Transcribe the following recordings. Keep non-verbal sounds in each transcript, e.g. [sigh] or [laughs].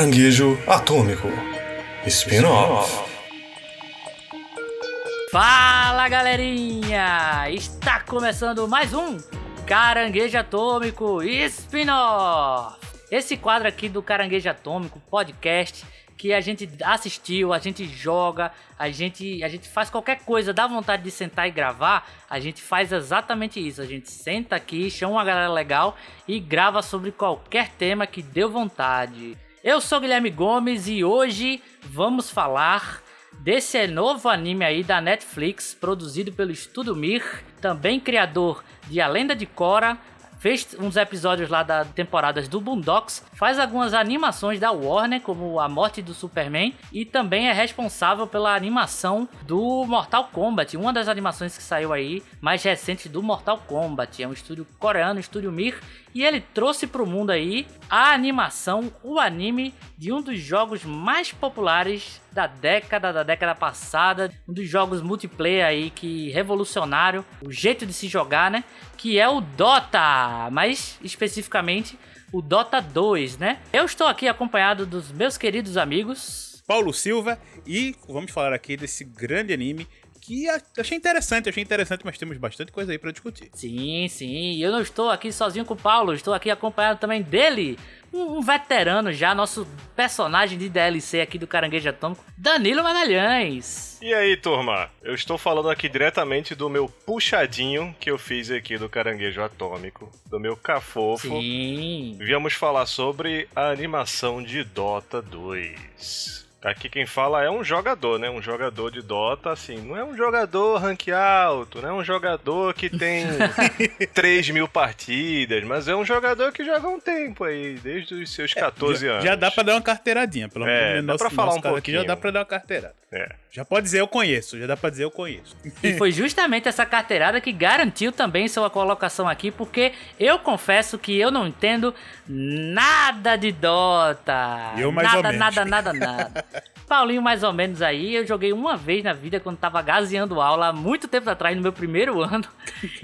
Caranguejo Atômico Spin-off. Fala galerinha! Está começando mais um Caranguejo Atômico Spin-off. Esse quadro aqui do Caranguejo Atômico podcast que a gente assistiu, a gente joga, a gente, a gente faz qualquer coisa, dá vontade de sentar e gravar, a gente faz exatamente isso. A gente senta aqui, chama uma galera legal e grava sobre qualquer tema que deu vontade. Eu sou Guilherme Gomes e hoje vamos falar desse novo anime aí da Netflix, produzido pelo Estúdio Mir, também criador de A Lenda de Korra, fez uns episódios lá da temporadas do Boondocks, faz algumas animações da Warner, como A Morte do Superman, e também é responsável pela animação do Mortal Kombat, uma das animações que saiu aí mais recente do Mortal Kombat. É um estúdio coreano, estúdio Mir, e ele trouxe para o mundo aí a animação, o anime de um dos jogos mais populares da década, da década passada, um dos jogos multiplayer aí que revolucionário o jeito de se jogar, né? Que é o Dota, mais especificamente o Dota 2, né? Eu estou aqui acompanhado dos meus queridos amigos Paulo Silva e vamos falar aqui desse grande anime que achei interessante, achei interessante, mas temos bastante coisa aí para discutir. Sim, sim. Eu não estou aqui sozinho com o Paulo, estou aqui acompanhado também dele, um, um veterano já, nosso personagem de DLC aqui do Caranguejo Atômico, Danilo Magalhães. E aí, turma? Eu estou falando aqui diretamente do meu puxadinho que eu fiz aqui do Caranguejo Atômico, do meu cafofo. Sim. Viemos falar sobre a animação de Dota 2. Aqui quem fala é um jogador, né? Um jogador de Dota, assim, não é um jogador rank alto, não é um jogador que tem [laughs] 3 mil partidas, mas é um jogador que joga um tempo aí, desde os seus 14 é, já, anos. Já dá pra dar uma carteiradinha, pelo menos. É, dá pra falar um pouquinho. Aqui já dá pra dar uma carteirada. É. Já pode dizer eu conheço, já dá pra dizer eu conheço. E foi [laughs] justamente essa carteirada que garantiu também sua colocação aqui, porque eu confesso que eu não entendo nada de Dota. Eu mais nada, ou menos. nada, nada, nada. Paulinho, mais ou menos aí, eu joguei uma vez na vida quando tava gaseando aula, há muito tempo atrás, no meu primeiro [laughs] ano.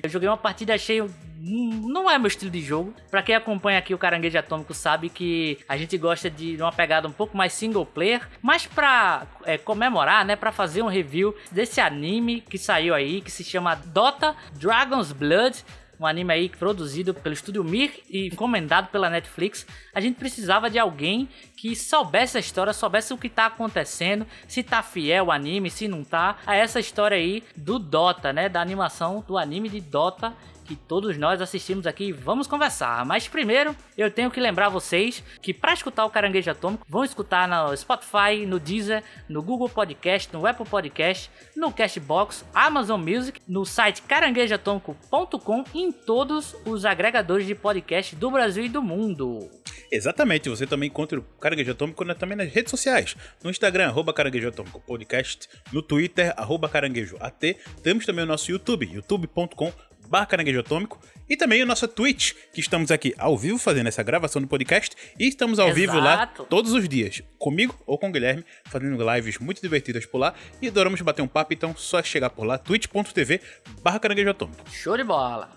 Eu joguei uma partida, achei não é meu estilo de jogo. Para quem acompanha aqui o Caranguejo Atômico sabe que a gente gosta de uma pegada um pouco mais single player, mas para é, comemorar, né, para fazer um review desse anime que saiu aí, que se chama Dota Dragon's Blood um anime aí produzido pelo estúdio Mir e encomendado pela Netflix, a gente precisava de alguém que soubesse a história, soubesse o que tá acontecendo, se tá fiel o anime, se não tá, a essa história aí do Dota, né, da animação do anime de Dota que todos nós assistimos aqui vamos conversar. Mas primeiro, eu tenho que lembrar vocês que para escutar o Caranguejo Atômico, vão escutar no Spotify, no Deezer, no Google Podcast, no Apple Podcast, no Cashbox, Amazon Music, no site caranguejoatômico.com e em todos os agregadores de podcast do Brasil e do mundo. Exatamente, você também encontra o Caranguejo Atômico também nas redes sociais. No Instagram, arroba Caranguejo Atômico Podcast. No Twitter, arroba Caranguejo AT. Temos também o nosso YouTube, youtube.com barra Caranguejo Atômico, e também o nosso Twitch, que estamos aqui ao vivo fazendo essa gravação do podcast, e estamos ao Exato. vivo lá todos os dias, comigo ou com o Guilherme, fazendo lives muito divertidas por lá, e adoramos bater um papo, então só chegar por lá, twitch.tv barra Caranguejo Atômico. Show de bola!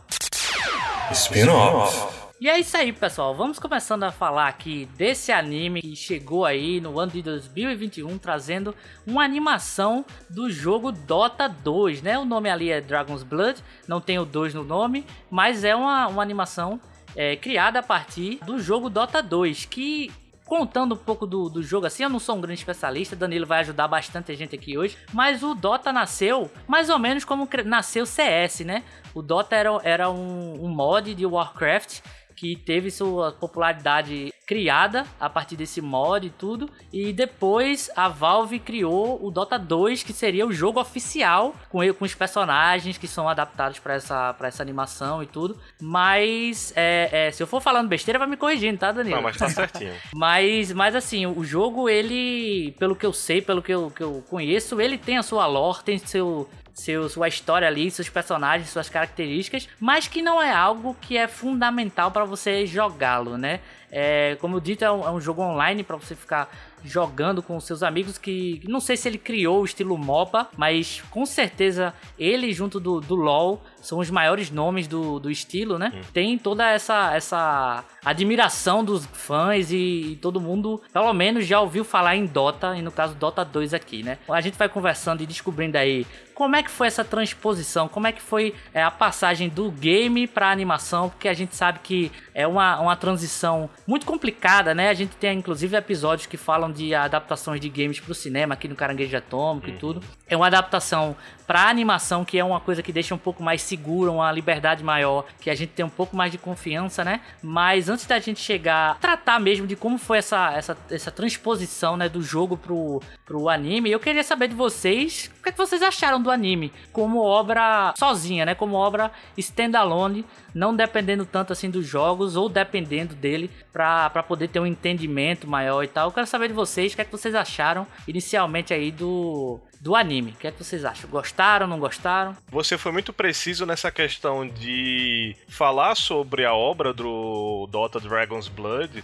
Spin-off. E é isso aí, pessoal. Vamos começando a falar aqui desse anime que chegou aí no ano de 2021, trazendo uma animação do jogo Dota 2, né? O nome ali é Dragon's Blood, não tem o 2 no nome, mas é uma, uma animação é, criada a partir do jogo Dota 2, que contando um pouco do, do jogo assim, eu não sou um grande especialista, Danilo vai ajudar bastante a gente aqui hoje, mas o Dota nasceu mais ou menos como nasceu CS, né? O Dota era, era um, um mod de Warcraft que teve sua popularidade criada a partir desse mod e tudo. E depois a Valve criou o Dota 2, que seria o jogo oficial com, com os personagens que são adaptados para essa, pra essa animação e tudo. Mas é, é, se eu for falando besteira, vai me corrigindo, tá, Danilo? Não, mas tá certinho. [laughs] mas, mas assim, o jogo, ele, pelo que eu sei, pelo que eu, que eu conheço, ele tem a sua lore, tem seu seu, sua história ali, seus personagens, suas características, mas que não é algo que é fundamental para você jogá-lo, né? É, como eu dito, é um, é um jogo online para você ficar jogando com seus amigos que não sei se ele criou o estilo MOBA, mas com certeza ele junto do, do LoL são os maiores nomes do, do estilo, né? Hum. Tem toda essa essa admiração dos fãs e, e, todo mundo, pelo menos, já ouviu falar em Dota, e no caso Dota 2 aqui, né? A gente vai conversando e descobrindo aí como é que foi essa transposição, como é que foi é, a passagem do game para animação, porque a gente sabe que é uma, uma transição muito complicada, né? A gente tem inclusive episódios que falam de adaptações de games para o cinema aqui no Caranguejo Atômico uhum. e tudo. É uma adaptação para animação que é uma coisa que deixa um pouco mais segura, uma liberdade maior, que a gente tem um pouco mais de confiança, né? Mas antes da gente chegar a tratar mesmo de como foi essa, essa, essa transposição né, do jogo pro, pro anime, eu queria saber de vocês o que, é que vocês acharam do anime como obra sozinha, né? Como obra standalone, não dependendo tanto assim dos jogos ou dependendo dele para poder ter um entendimento maior e tal. Eu quero saber de vocês o que é que vocês acharam inicialmente aí do do anime. O que é que vocês acham? Gostaram, não gostaram? Você foi muito preciso nessa questão de falar sobre a obra do Dota Dragon's Blood,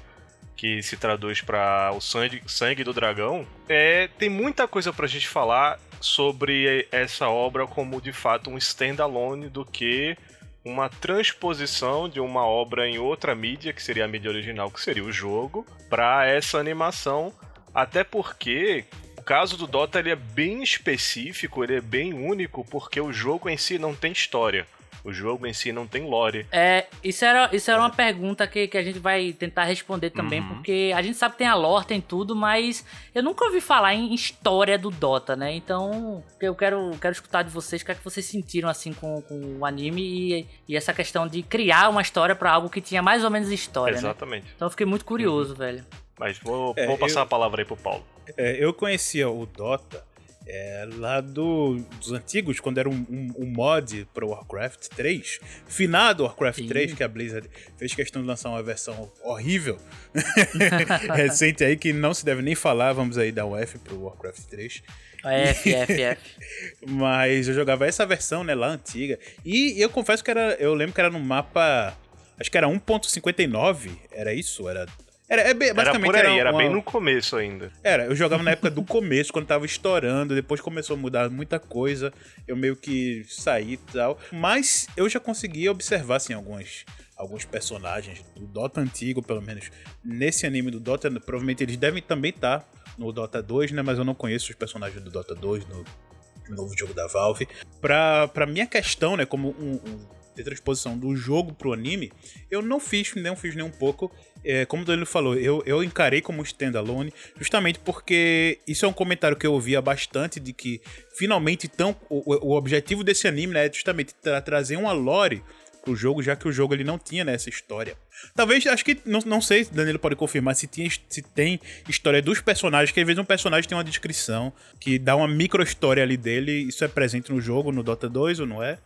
que se traduz para o sangue, sangue do dragão. É, tem muita coisa pra gente falar sobre essa obra como de fato um standalone do que uma transposição de uma obra em outra mídia, que seria a mídia original, que seria o jogo, para essa animação. Até porque caso do Dota ele é bem específico, ele é bem único, porque o jogo em si não tem história. O jogo em si não tem lore. É, isso era, isso era uma pergunta que, que a gente vai tentar responder também, uhum. porque a gente sabe que tem a lore, tem tudo, mas eu nunca ouvi falar em história do Dota, né? Então, eu quero, quero escutar de vocês o que, é que vocês sentiram assim com, com o anime e, e essa questão de criar uma história para algo que tinha mais ou menos história. Né? Exatamente. Né? Então eu fiquei muito curioso, uhum. velho. Mas vou, é, vou passar eu... a palavra aí pro Paulo. É, eu conhecia o Dota é, lá do, dos antigos, quando era um, um, um mod para Warcraft 3, finado Warcraft Sim. 3, que a Blizzard fez questão de lançar uma versão horrível, [laughs] recente aí, que não se deve nem falar, vamos aí dar um F pro Warcraft 3. F, F, F. [laughs] Mas eu jogava essa versão, né, lá antiga, e eu confesso que era, eu lembro que era no mapa, acho que era 1.59, era isso? Era era, é, basicamente era por aí, era, era uma... bem no começo ainda. Era, eu jogava na [laughs] época do começo, quando tava estourando, depois começou a mudar muita coisa, eu meio que saí e tal. Mas eu já conseguia observar, assim, alguns, alguns personagens do Dota antigo, pelo menos nesse anime do Dota, provavelmente eles devem também estar tá no Dota 2, né? Mas eu não conheço os personagens do Dota 2 no, no novo jogo da Valve. Pra, pra minha questão, né, como um, um de transposição do jogo pro anime, eu não fiz, não fiz nem um pouco é, como o Danilo falou, eu, eu encarei como standalone, justamente porque isso é um comentário que eu ouvia bastante de que finalmente tão, o, o objetivo desse anime né, é justamente tra trazer uma lore pro jogo, já que o jogo ele não tinha né, essa história. Talvez, acho que, não, não sei, Danilo pode confirmar se, tinha, se tem história dos personagens, que às vezes um personagem tem uma descrição que dá uma micro história ali dele, isso é presente no jogo, no Dota 2 ou não é?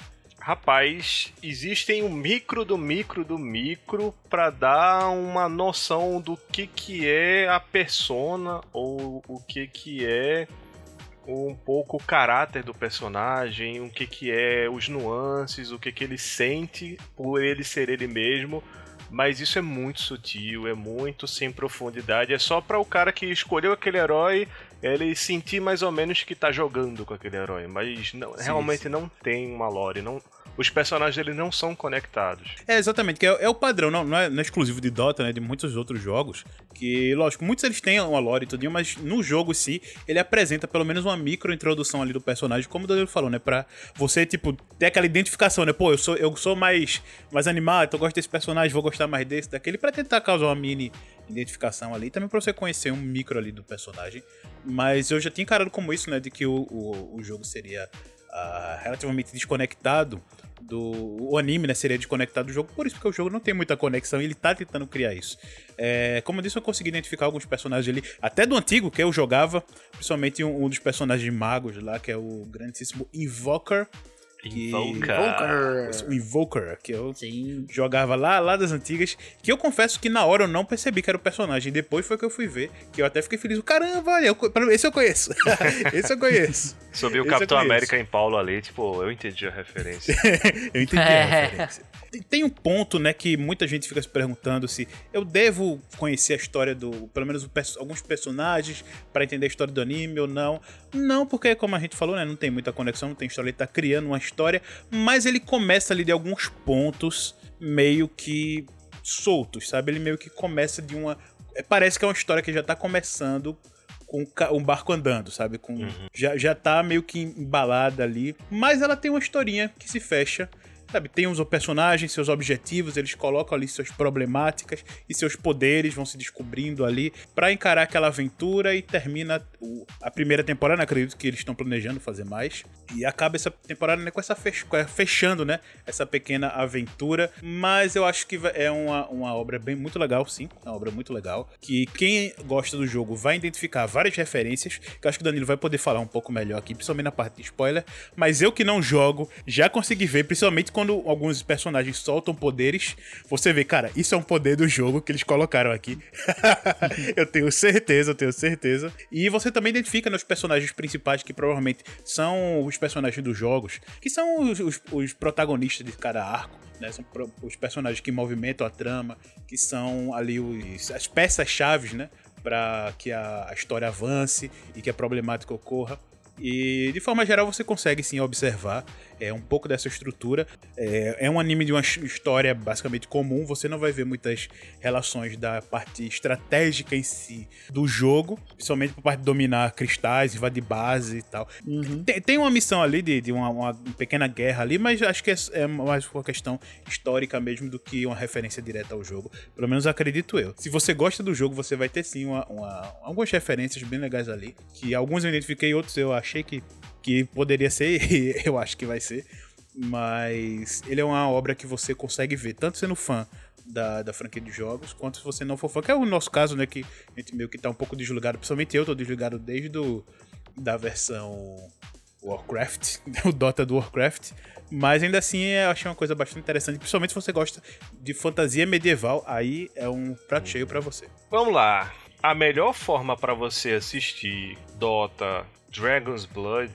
Rapaz, existem um micro do micro do micro para dar uma noção do que que é a persona ou o que que é um pouco o caráter do personagem, o que que é os nuances, o que que ele sente por ele ser ele mesmo. Mas isso é muito sutil, é muito sem profundidade. É só para o cara que escolheu aquele herói ele sentir mais ou menos que tá jogando com aquele herói, mas não, sim, realmente sim. não tem uma lore, não, os personagens dele não são conectados. É, exatamente, que é, é o padrão, não, não, é, não, é, exclusivo de Dota, né, de muitos outros jogos, que, lógico, muitos eles têm uma lore e tudo, mas no jogo em si, ele apresenta pelo menos uma micro introdução ali do personagem, como o Danilo falou, né, pra você, tipo, ter aquela identificação, né, pô, eu sou, eu sou mais, mais animado, então eu gosto desse personagem, vou gostar mais desse, daquele, para tentar causar uma mini identificação ali, também pra você conhecer um micro ali do personagem. Mas eu já tinha encarado como isso, né? De que o, o, o jogo seria uh, relativamente desconectado do anime, né, seria desconectado do jogo, por isso que o jogo não tem muita conexão e ele tá tentando criar isso. É, como eu disse, eu consegui identificar alguns personagens ali, até do antigo que eu jogava, principalmente um, um dos personagens magos lá, que é o grandíssimo Invoker, Que... Invoker. O Invoker, que eu Sim. jogava lá, lá das antigas, que eu confesso que na hora eu não percebi que era o personagem. Depois foi que eu fui ver, que eu até fiquei feliz. Caramba, olha, eu esse eu conheço. [laughs] esse eu conheço. Subiu o Esse Capitão. América em Paulo ali, tipo, eu entendi a referência. [laughs] Eu entendi É. a [laughs] referência. Tem- um ponto, né, que muita gente fica se perguntando se eu devo conhecer a história do, pelo menos perso- alguns personagens pra entender a história do anime ou não. Não, porque como a gente falou, né, não tem muita conexão, não tem história, ele tá criando uma história, mas ele começa ali de alguns pontos meio que soltos, sabe? Ele meio que começa de uma é, parece que é uma história que já tá começando com um barco andando, sabe? Com, já, já tá meio que embalada ali. Mas ela tem uma historinha que se fecha. Sabe, tem os personagens, seus objetivos, eles colocam ali suas problemáticas e seus poderes vão se descobrindo ali pra encarar aquela aventura e termina a primeira temporada, acredito que eles estão planejando fazer mais. E acaba essa temporada né, com essa fech- a- fechando, né, essa pequena aventura, mas eu acho que é uma, uma obra bem muito legal, sim, é uma obra muito legal, que quem gosta do jogo vai identificar várias referências, que eu acho que o Danilo vai poder falar um pouco melhor aqui, principalmente na parte de spoiler, mas eu que não jogo, já consegui ver, principalmente quando alguns personagens soltam poderes, você vê, cara, isso é um poder do jogo que eles colocaram aqui. [laughs] eu tenho certeza, eu tenho certeza. E você também identifica nos personagens principais, que provavelmente são os personagens dos jogos, que são os, os- os protagonistas de cada arco. Né, são os personagens que movimentam a trama, que são ali os, as peças-chave, né? Para que a, a história avance e que a problemática ocorra. E de forma geral você consegue sim observar é, um pouco dessa estrutura. É, é um anime de uma his- história basicamente comum, você não vai ver muitas relações da parte estratégica em si do jogo, principalmente por parte de dominar cristais, invadir base e tal. Tem, tem uma missão ali de, de uma, uma pequena guerra ali, mas acho que é, é mais uma questão histórica mesmo do que uma referência direta ao jogo. Pelo menos acredito eu. Se você gosta do jogo, você vai ter sim uma, uma- algumas referências bem legais ali. Que alguns eu identifiquei, outros eu achei que, que poderia ser, [laughs] e eu acho que vai ser. Mas ele é uma obra que você consegue ver, tanto sendo fã da, da franquia de jogos, quanto se você não for fã, que é o nosso caso, né? Que a gente meio que tá um pouco desligado, principalmente eu tô desligado desde do, da versão Warcraft, [laughs] o Dota do Warcraft. Mas ainda assim eu achei uma coisa bastante interessante, principalmente se você gosta de fantasia medieval, aí é um prato cheio pra você. Vamos lá. A melhor forma pra você assistir Dota Dragon's Blood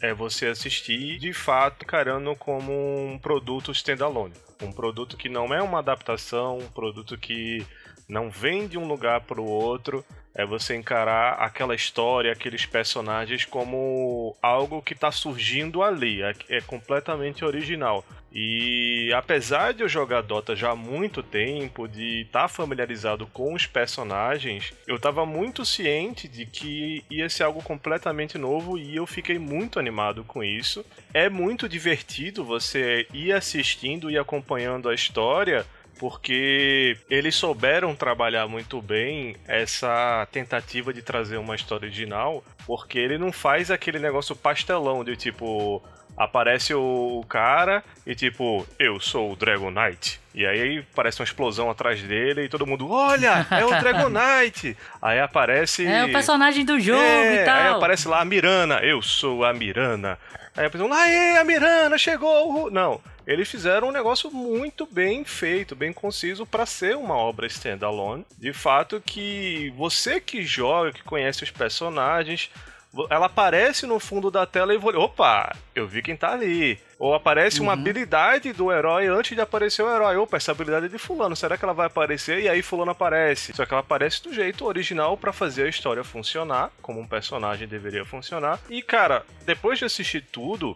é você assistir de fato encarando como um produto standalone. Um produto que não é uma adaptação, um produto que não vem de um lugar para o outro. É você encarar aquela história, aqueles personagens como algo que está surgindo ali. É, é completamente original. E apesar de eu jogar Dota já há muito tempo, de estar familiarizado com os personagens, eu estava muito ciente de que ia ser algo completamente novo e eu fiquei muito animado com isso. É muito divertido você ir assistindo e acompanhando a história porque eles souberam trabalhar muito bem essa tentativa de trazer uma história original, porque ele não faz aquele negócio pastelão de tipo aparece o cara e tipo, eu sou o Dragon Knight. E aí parece uma explosão atrás dele e todo mundo, olha, é o Dragon [laughs] Knight. Aí aparece É o personagem do jogo é, e tal. Aí aparece lá a Mirana, eu sou a Mirana. Aí a pessoa, aê, a Mirana chegou. uhul." Não, eles fizeram um negócio muito bem feito, bem conciso para ser uma obra standalone. De fato que você que joga, que conhece os personagens, ela aparece no fundo da tela e você, opa, eu vi quem tá ali. Ou aparece uma habilidade do herói antes de aparecer o herói. Opa, essa habilidade é de fulano, será que ela vai aparecer? E aí fulano aparece. Só que ela aparece do jeito original para fazer a história funcionar, como um personagem deveria funcionar. E cara, depois de assistir tudo,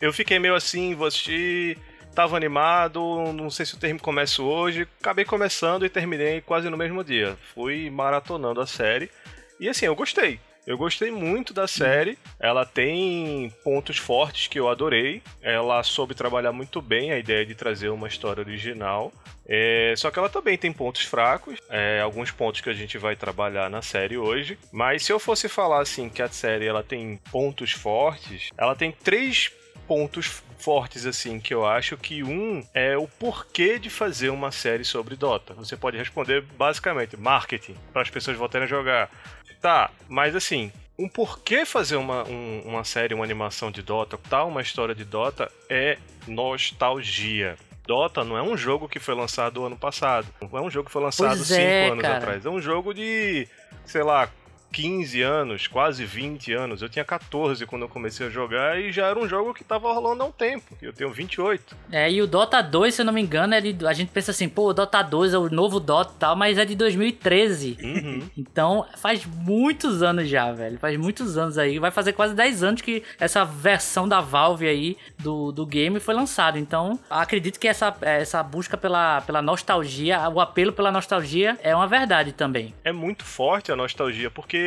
eu fiquei meio assim, vou assistir, tava animado, não sei se o termo começo hoje, acabei começando e terminei quase no mesmo dia. Fui maratonando a série. E assim, eu gostei. Eu gostei muito da série. Ela tem pontos fortes que eu adorei. Ela soube trabalhar muito bem a ideia de trazer uma história original. É, só que ela também tem pontos fracos, é, alguns pontos que a gente vai trabalhar na série hoje. Mas se eu fosse falar assim que a série ela tem pontos fortes, ela tem três pontos fortes assim que eu acho que um é o porquê de fazer uma série sobre Dota. Você pode responder basicamente marketing para as pessoas voltarem a jogar. Tá, mas assim, um porquê fazer uma, um, uma série, uma animação de Dota, tal, uma história de Dota, é nostalgia. Dota não é um jogo que foi lançado ano passado. Não é um jogo que foi lançado Pois cinco é, anos cara. atrás. É um jogo de, sei lá, 15 anos, quase 20 anos. Eu tinha 14 quando eu comecei a jogar e já era um jogo que tava rolando há um tempo. Eu tenho 28. É, e o Dota 2, se eu não me engano, é de, a gente pensa assim, pô, o Dota 2 é o novo Dota e tal, mas é de 2013. Uhum. [laughs] Então, faz muitos anos já, velho. Faz muitos anos aí. Vai fazer quase 10 anos que essa versão da Valve aí do, do game foi lançada. Então, acredito que essa, essa busca pela, pela nostalgia, o apelo pela nostalgia é uma verdade também. é muito forte a nostalgia, porque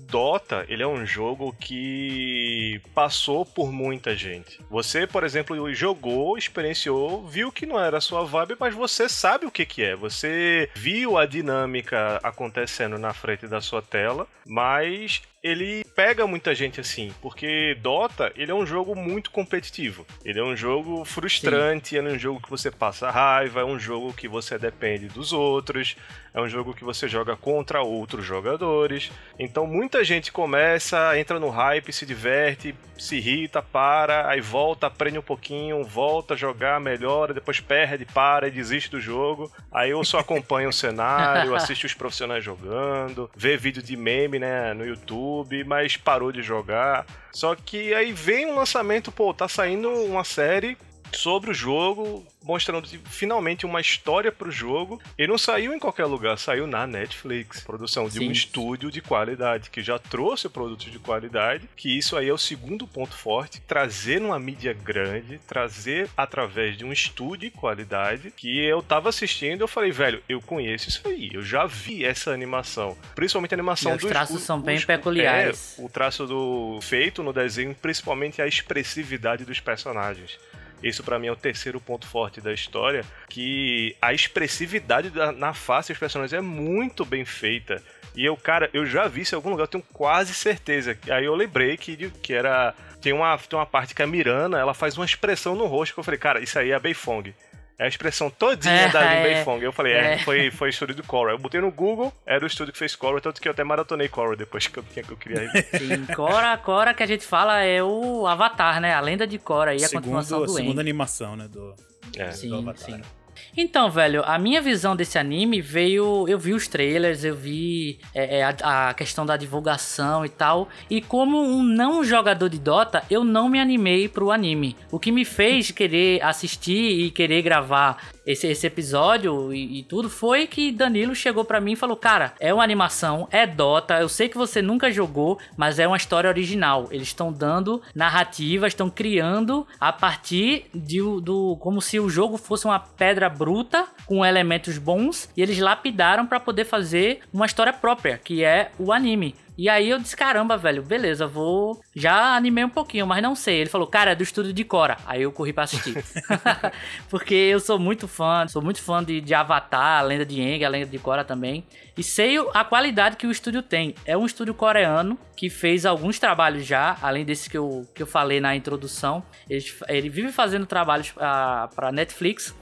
Dota, ele é um jogo que passou por muita gente. Você, por exemplo, jogou, experienciou, viu que não era a sua vibe, mas você sabe o que que é. Você viu a dinâmica acontecendo na frente da sua tela, mas ele pega muita gente assim, porque Dota, ele é um jogo muito competitivo. Ele é um jogo frustrante, é um jogo que você passa raiva, é um jogo que você depende dos outros, é um jogo que você joga contra outros jogadores. Então muita gente começa, entra no hype, se diverte, se irrita, para, aí volta, aprende um pouquinho, volta a jogar, melhora, depois perde, para e desiste do jogo. Aí eu só acompanho o cenário, [laughs] assisto os profissionais jogando, vê vídeo de meme, né, no YouTube, mas parou de jogar. Só que aí vem um lançamento, pô, tá saindo uma série sobre o jogo, mostrando finalmente uma história pro jogo. E não saiu em qualquer lugar, saiu na Netflix. Produção de um Sim. estúdio de qualidade, que já trouxe produtos de qualidade, que isso aí é o segundo ponto forte, trazer numa mídia grande, trazer através de um estúdio de qualidade, que eu tava assistindo, eu falei, velho, eu conheço isso aí, eu já vi essa animação. Principalmente a animação E os dos- traços os- são bem os- peculiares. é, o traço do feito no desenho, principalmente a expressividade dos personagens. Isso pra mim é o terceiro ponto forte da história, que a expressividade da- na face dos personagens é muito bem feita. E eu, cara, eu já vi isso em algum lugar, eu tenho quase certeza. Aí eu lembrei que, que era. Tem uma, tem uma parte que a Mirana, ela faz uma expressão no rosto que eu falei, cara, isso aí é a Beifong. É a expressão todinha É, da é. Beifong. Eu falei, é, É. foi, foi estúdio do Korra. Eu botei no Google, era o estúdio que fez Korra, tanto que eu até maratonei Korra depois que eu, tinha, que eu queria rever. [laughs] Sim, Cora, Cora que a gente fala é o Avatar, né? A lenda de Cora e a continuação Segundo, do a segunda Aang. animação, né? Do, É. do Sim, Avatar. sim. Então, velho, a minha visão desse anime veio. Eu vi os trailers, eu vi é, é, a, a questão da divulgação e tal. E como um não jogador de Dota, eu não me animei pro anime. O que me fez querer assistir e querer gravar esse, esse episódio e, e tudo foi que Danilo chegou pra mim e falou: Cara, é uma animação, é Dota. Eu sei que você nunca jogou, mas é uma história original. Eles estão dando narrativa, estão criando a partir de, do. como se o jogo fosse uma pedra bruta com elementos bons e eles lapidaram pra poder fazer uma história própria, que é o anime. E aí eu disse, caramba, velho, beleza, vou. Já animei um pouquinho, mas não sei. Ele falou, cara, é do estúdio de Cora. Aí eu corri pra assistir. [laughs] Porque eu sou muito fã, sou muito fã de, de Avatar, a lenda de Aang, a lenda de Cora também. E sei a qualidade que o estúdio tem. É um estúdio coreano que fez alguns trabalhos já, além desses que eu, que eu falei na introdução. Ele, ele vive fazendo trabalhos pra Netflix.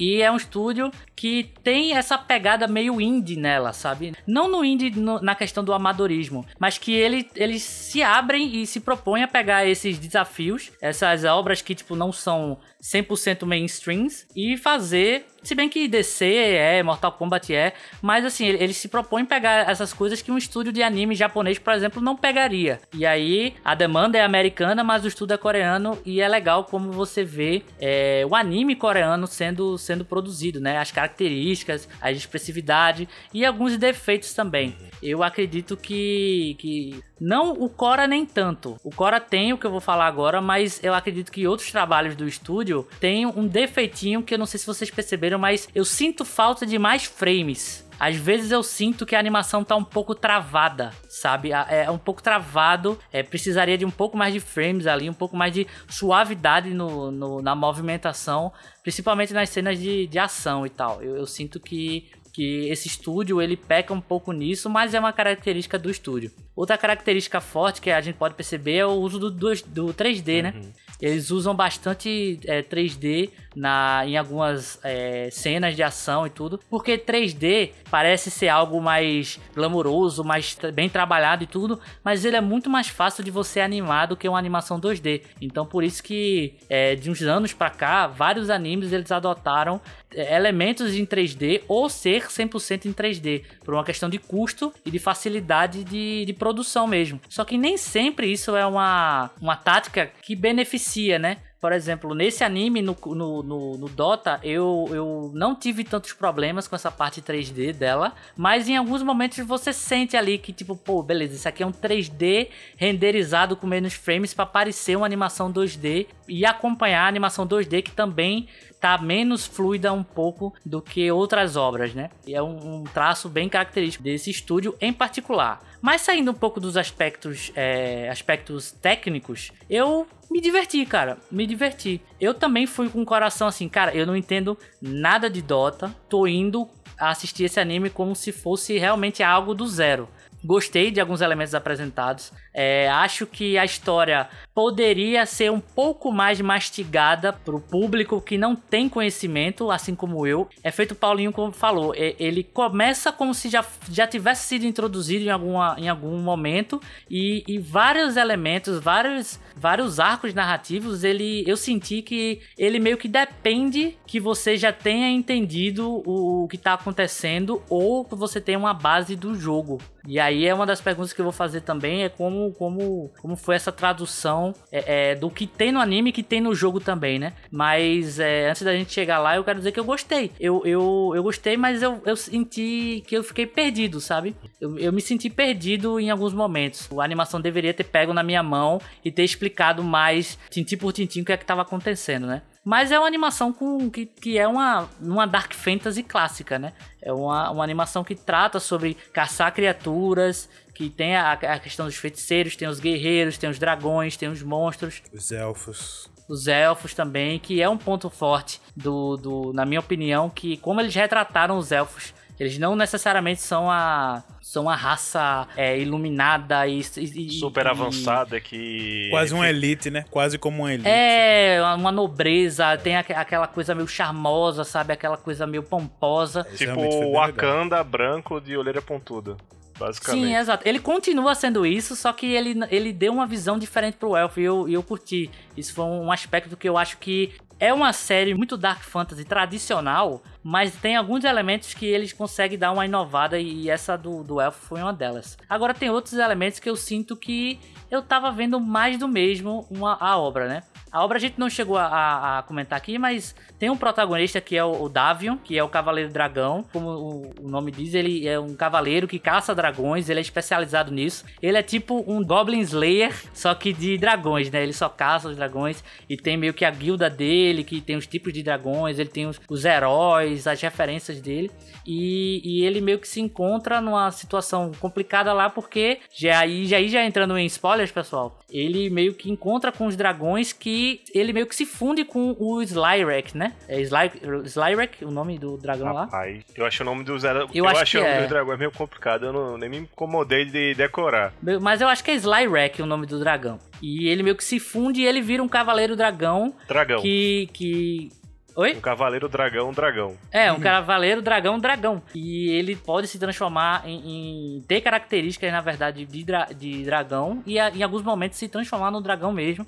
E é um estúdio que tem essa pegada meio indie nela, sabe? Não no indie no- na questão do amadorismo, mas que ele, eles se abrem e se propõem a pegar esses desafios, essas obras que, tipo, não são 100% mainstreams e fazer. Se bem que DC é, Mortal Kombat é, mas assim, ele- eles se propõem pegar essas coisas que um estúdio de anime japonês, por exemplo, não pegaria. E aí a demanda é americana, mas o estudo é coreano e é legal como você vê é, o anime coreano sendo, sendo produzido, né? As características, a expressividade e alguns defeitos também. Eu acredito que, que não o Cora nem tanto. O Cora tem o que eu vou falar agora, mas eu acredito que outros trabalhos do estúdio têm um defeitinho que eu não sei se vocês perceberam, mas eu sinto falta de mais frames. Às vezes eu sinto que a animação tá um pouco travada, sabe? É um pouco travado, é, precisaria de um pouco mais de frames ali, um pouco mais de suavidade no, no- na movimentação, principalmente nas cenas de, de ação e tal. Eu, eu sinto que que esse estúdio ele peca um pouco nisso, mas é uma característica do estúdio. Outra característica forte que a gente pode perceber é o uso do, do, do 3D, né? Eles usam bastante é, 3D na, em algumas é, cenas de ação e tudo, porque 3D parece ser algo mais glamouroso, mais bem trabalhado e tudo, mas ele é muito mais fácil de você animar do que uma animação 2D. Então por isso que é, de uns anos pra cá, vários animes eles adotaram é, elementos em 3D ou ser 100% em 3D, por uma questão de custo e de facilidade de, de produção mesmo. Só que nem sempre isso é uma, uma tática que beneficia, né? Por exemplo, nesse anime, no, no, no, no Dota, eu, eu não tive tantos problemas com essa parte 3D dela, mas em alguns momentos você sente ali que, tipo, pô, beleza, isso aqui é um 3D renderizado com menos frames para parecer uma animação 2D e acompanhar a animação 2D que também tá menos fluida um pouco do que outras obras, né? E é um, um traço bem característico desse estúdio em particular. Mas saindo um pouco dos aspectos, é, aspectos técnicos, eu me diverti, cara. Me diverti. Eu também fui com o coração assim, cara, eu não entendo nada de Dota. Tô indo assistir esse anime como se fosse realmente algo do zero. Gostei de alguns elementos apresentados. É, acho que a história poderia ser um pouco mais mastigada para o público que não tem conhecimento, assim como eu. É feito o Paulinho como falou. é- Ele começa como se já, já tivesse sido introduzido em, alguma, em algum momento e, e vários elementos, vários, vários arcos narrativos, ele, eu senti que ele meio que depende que você já tenha entendido o, o que está acontecendo ou que você tenha uma base do jogo. E aí é uma das perguntas que eu vou fazer também é como, como, como foi essa tradução é, é, do que tem no anime que tem no jogo também, né? Mas é, antes da gente chegar lá, eu quero dizer que eu gostei. Eu, eu, eu gostei, mas eu, eu senti que eu fiquei perdido, sabe? Eu, eu me senti perdido em alguns momentos. A animação deveria ter pego na minha mão e ter explicado mais, tintim por tintim, o que é que estava acontecendo, né? Mas é uma animação com, que, que é uma, uma Dark Fantasy clássica, né? É uma, uma animação que trata sobre caçar criaturas, que tem a, a questão dos feiticeiros, tem os guerreiros, tem os dragões, tem os monstros, Os elfos. os elfos também, que é um ponto forte do, do na minha opinião, que como eles retrataram os elfos, eles não necessariamente são a são a raça é, iluminada e, e- Super e- avançada que. Quase uma elite, né? Quase como uma elite. É, uma nobreza, tem aque- aquela coisa meio charmosa, sabe? Aquela coisa meio pomposa. Isso Tipo o. Wakanda branco de olheira pontuda. Basicamente. Sim, exato. Ele continua sendo isso, só que ele, ele deu uma visão diferente pro elfo e eu, eu curti. Isso foi um aspecto que eu acho que é uma série muito Dark Fantasy tradicional, mas tem alguns elementos que eles conseguem dar uma inovada e essa do, do elfo foi uma delas. Agora tem outros elementos que eu sinto que eu tava vendo mais do mesmo uma, a obra, né? A obra a gente não chegou a, a- comentar aqui, mas tem um protagonista que é o, o Davion, que é o Cavaleiro Dragão. Como o, o nome diz, ele é um cavaleiro que caça dragões, ele é especializado nisso. Ele é tipo um Goblin Slayer, só que de dragões, né? Ele só caça os dragões e tem meio que a guilda dele, que tem os tipos de dragões, ele tem os, os heróis, as referências dele. E, e ele meio que se encontra numa situação complicada lá, porque já aí já, já entrando em spoilers, pessoal, ele meio que encontra com os dragões que ele meio que se funde com o Slyrek, né? É Sly, Slyrek, o nome do dragão lá. Rapaz, eu acho o nome dos eu, Eu acho que o nome é. dos dragões meio complicado, eu não, nem me incomodei de decorar. Mas eu acho que é Slyrek o nome do dragão. E ele meio que se funde e ele vira um cavaleiro dragão Dragão. que que Oi? Um cavaleiro dragão, dragão. É, um cavaleiro dragão dragão. E ele pode se transformar em, em- ter características, na verdade, de, dra- de dragão. E a- em alguns momentos se transformar no dragão mesmo.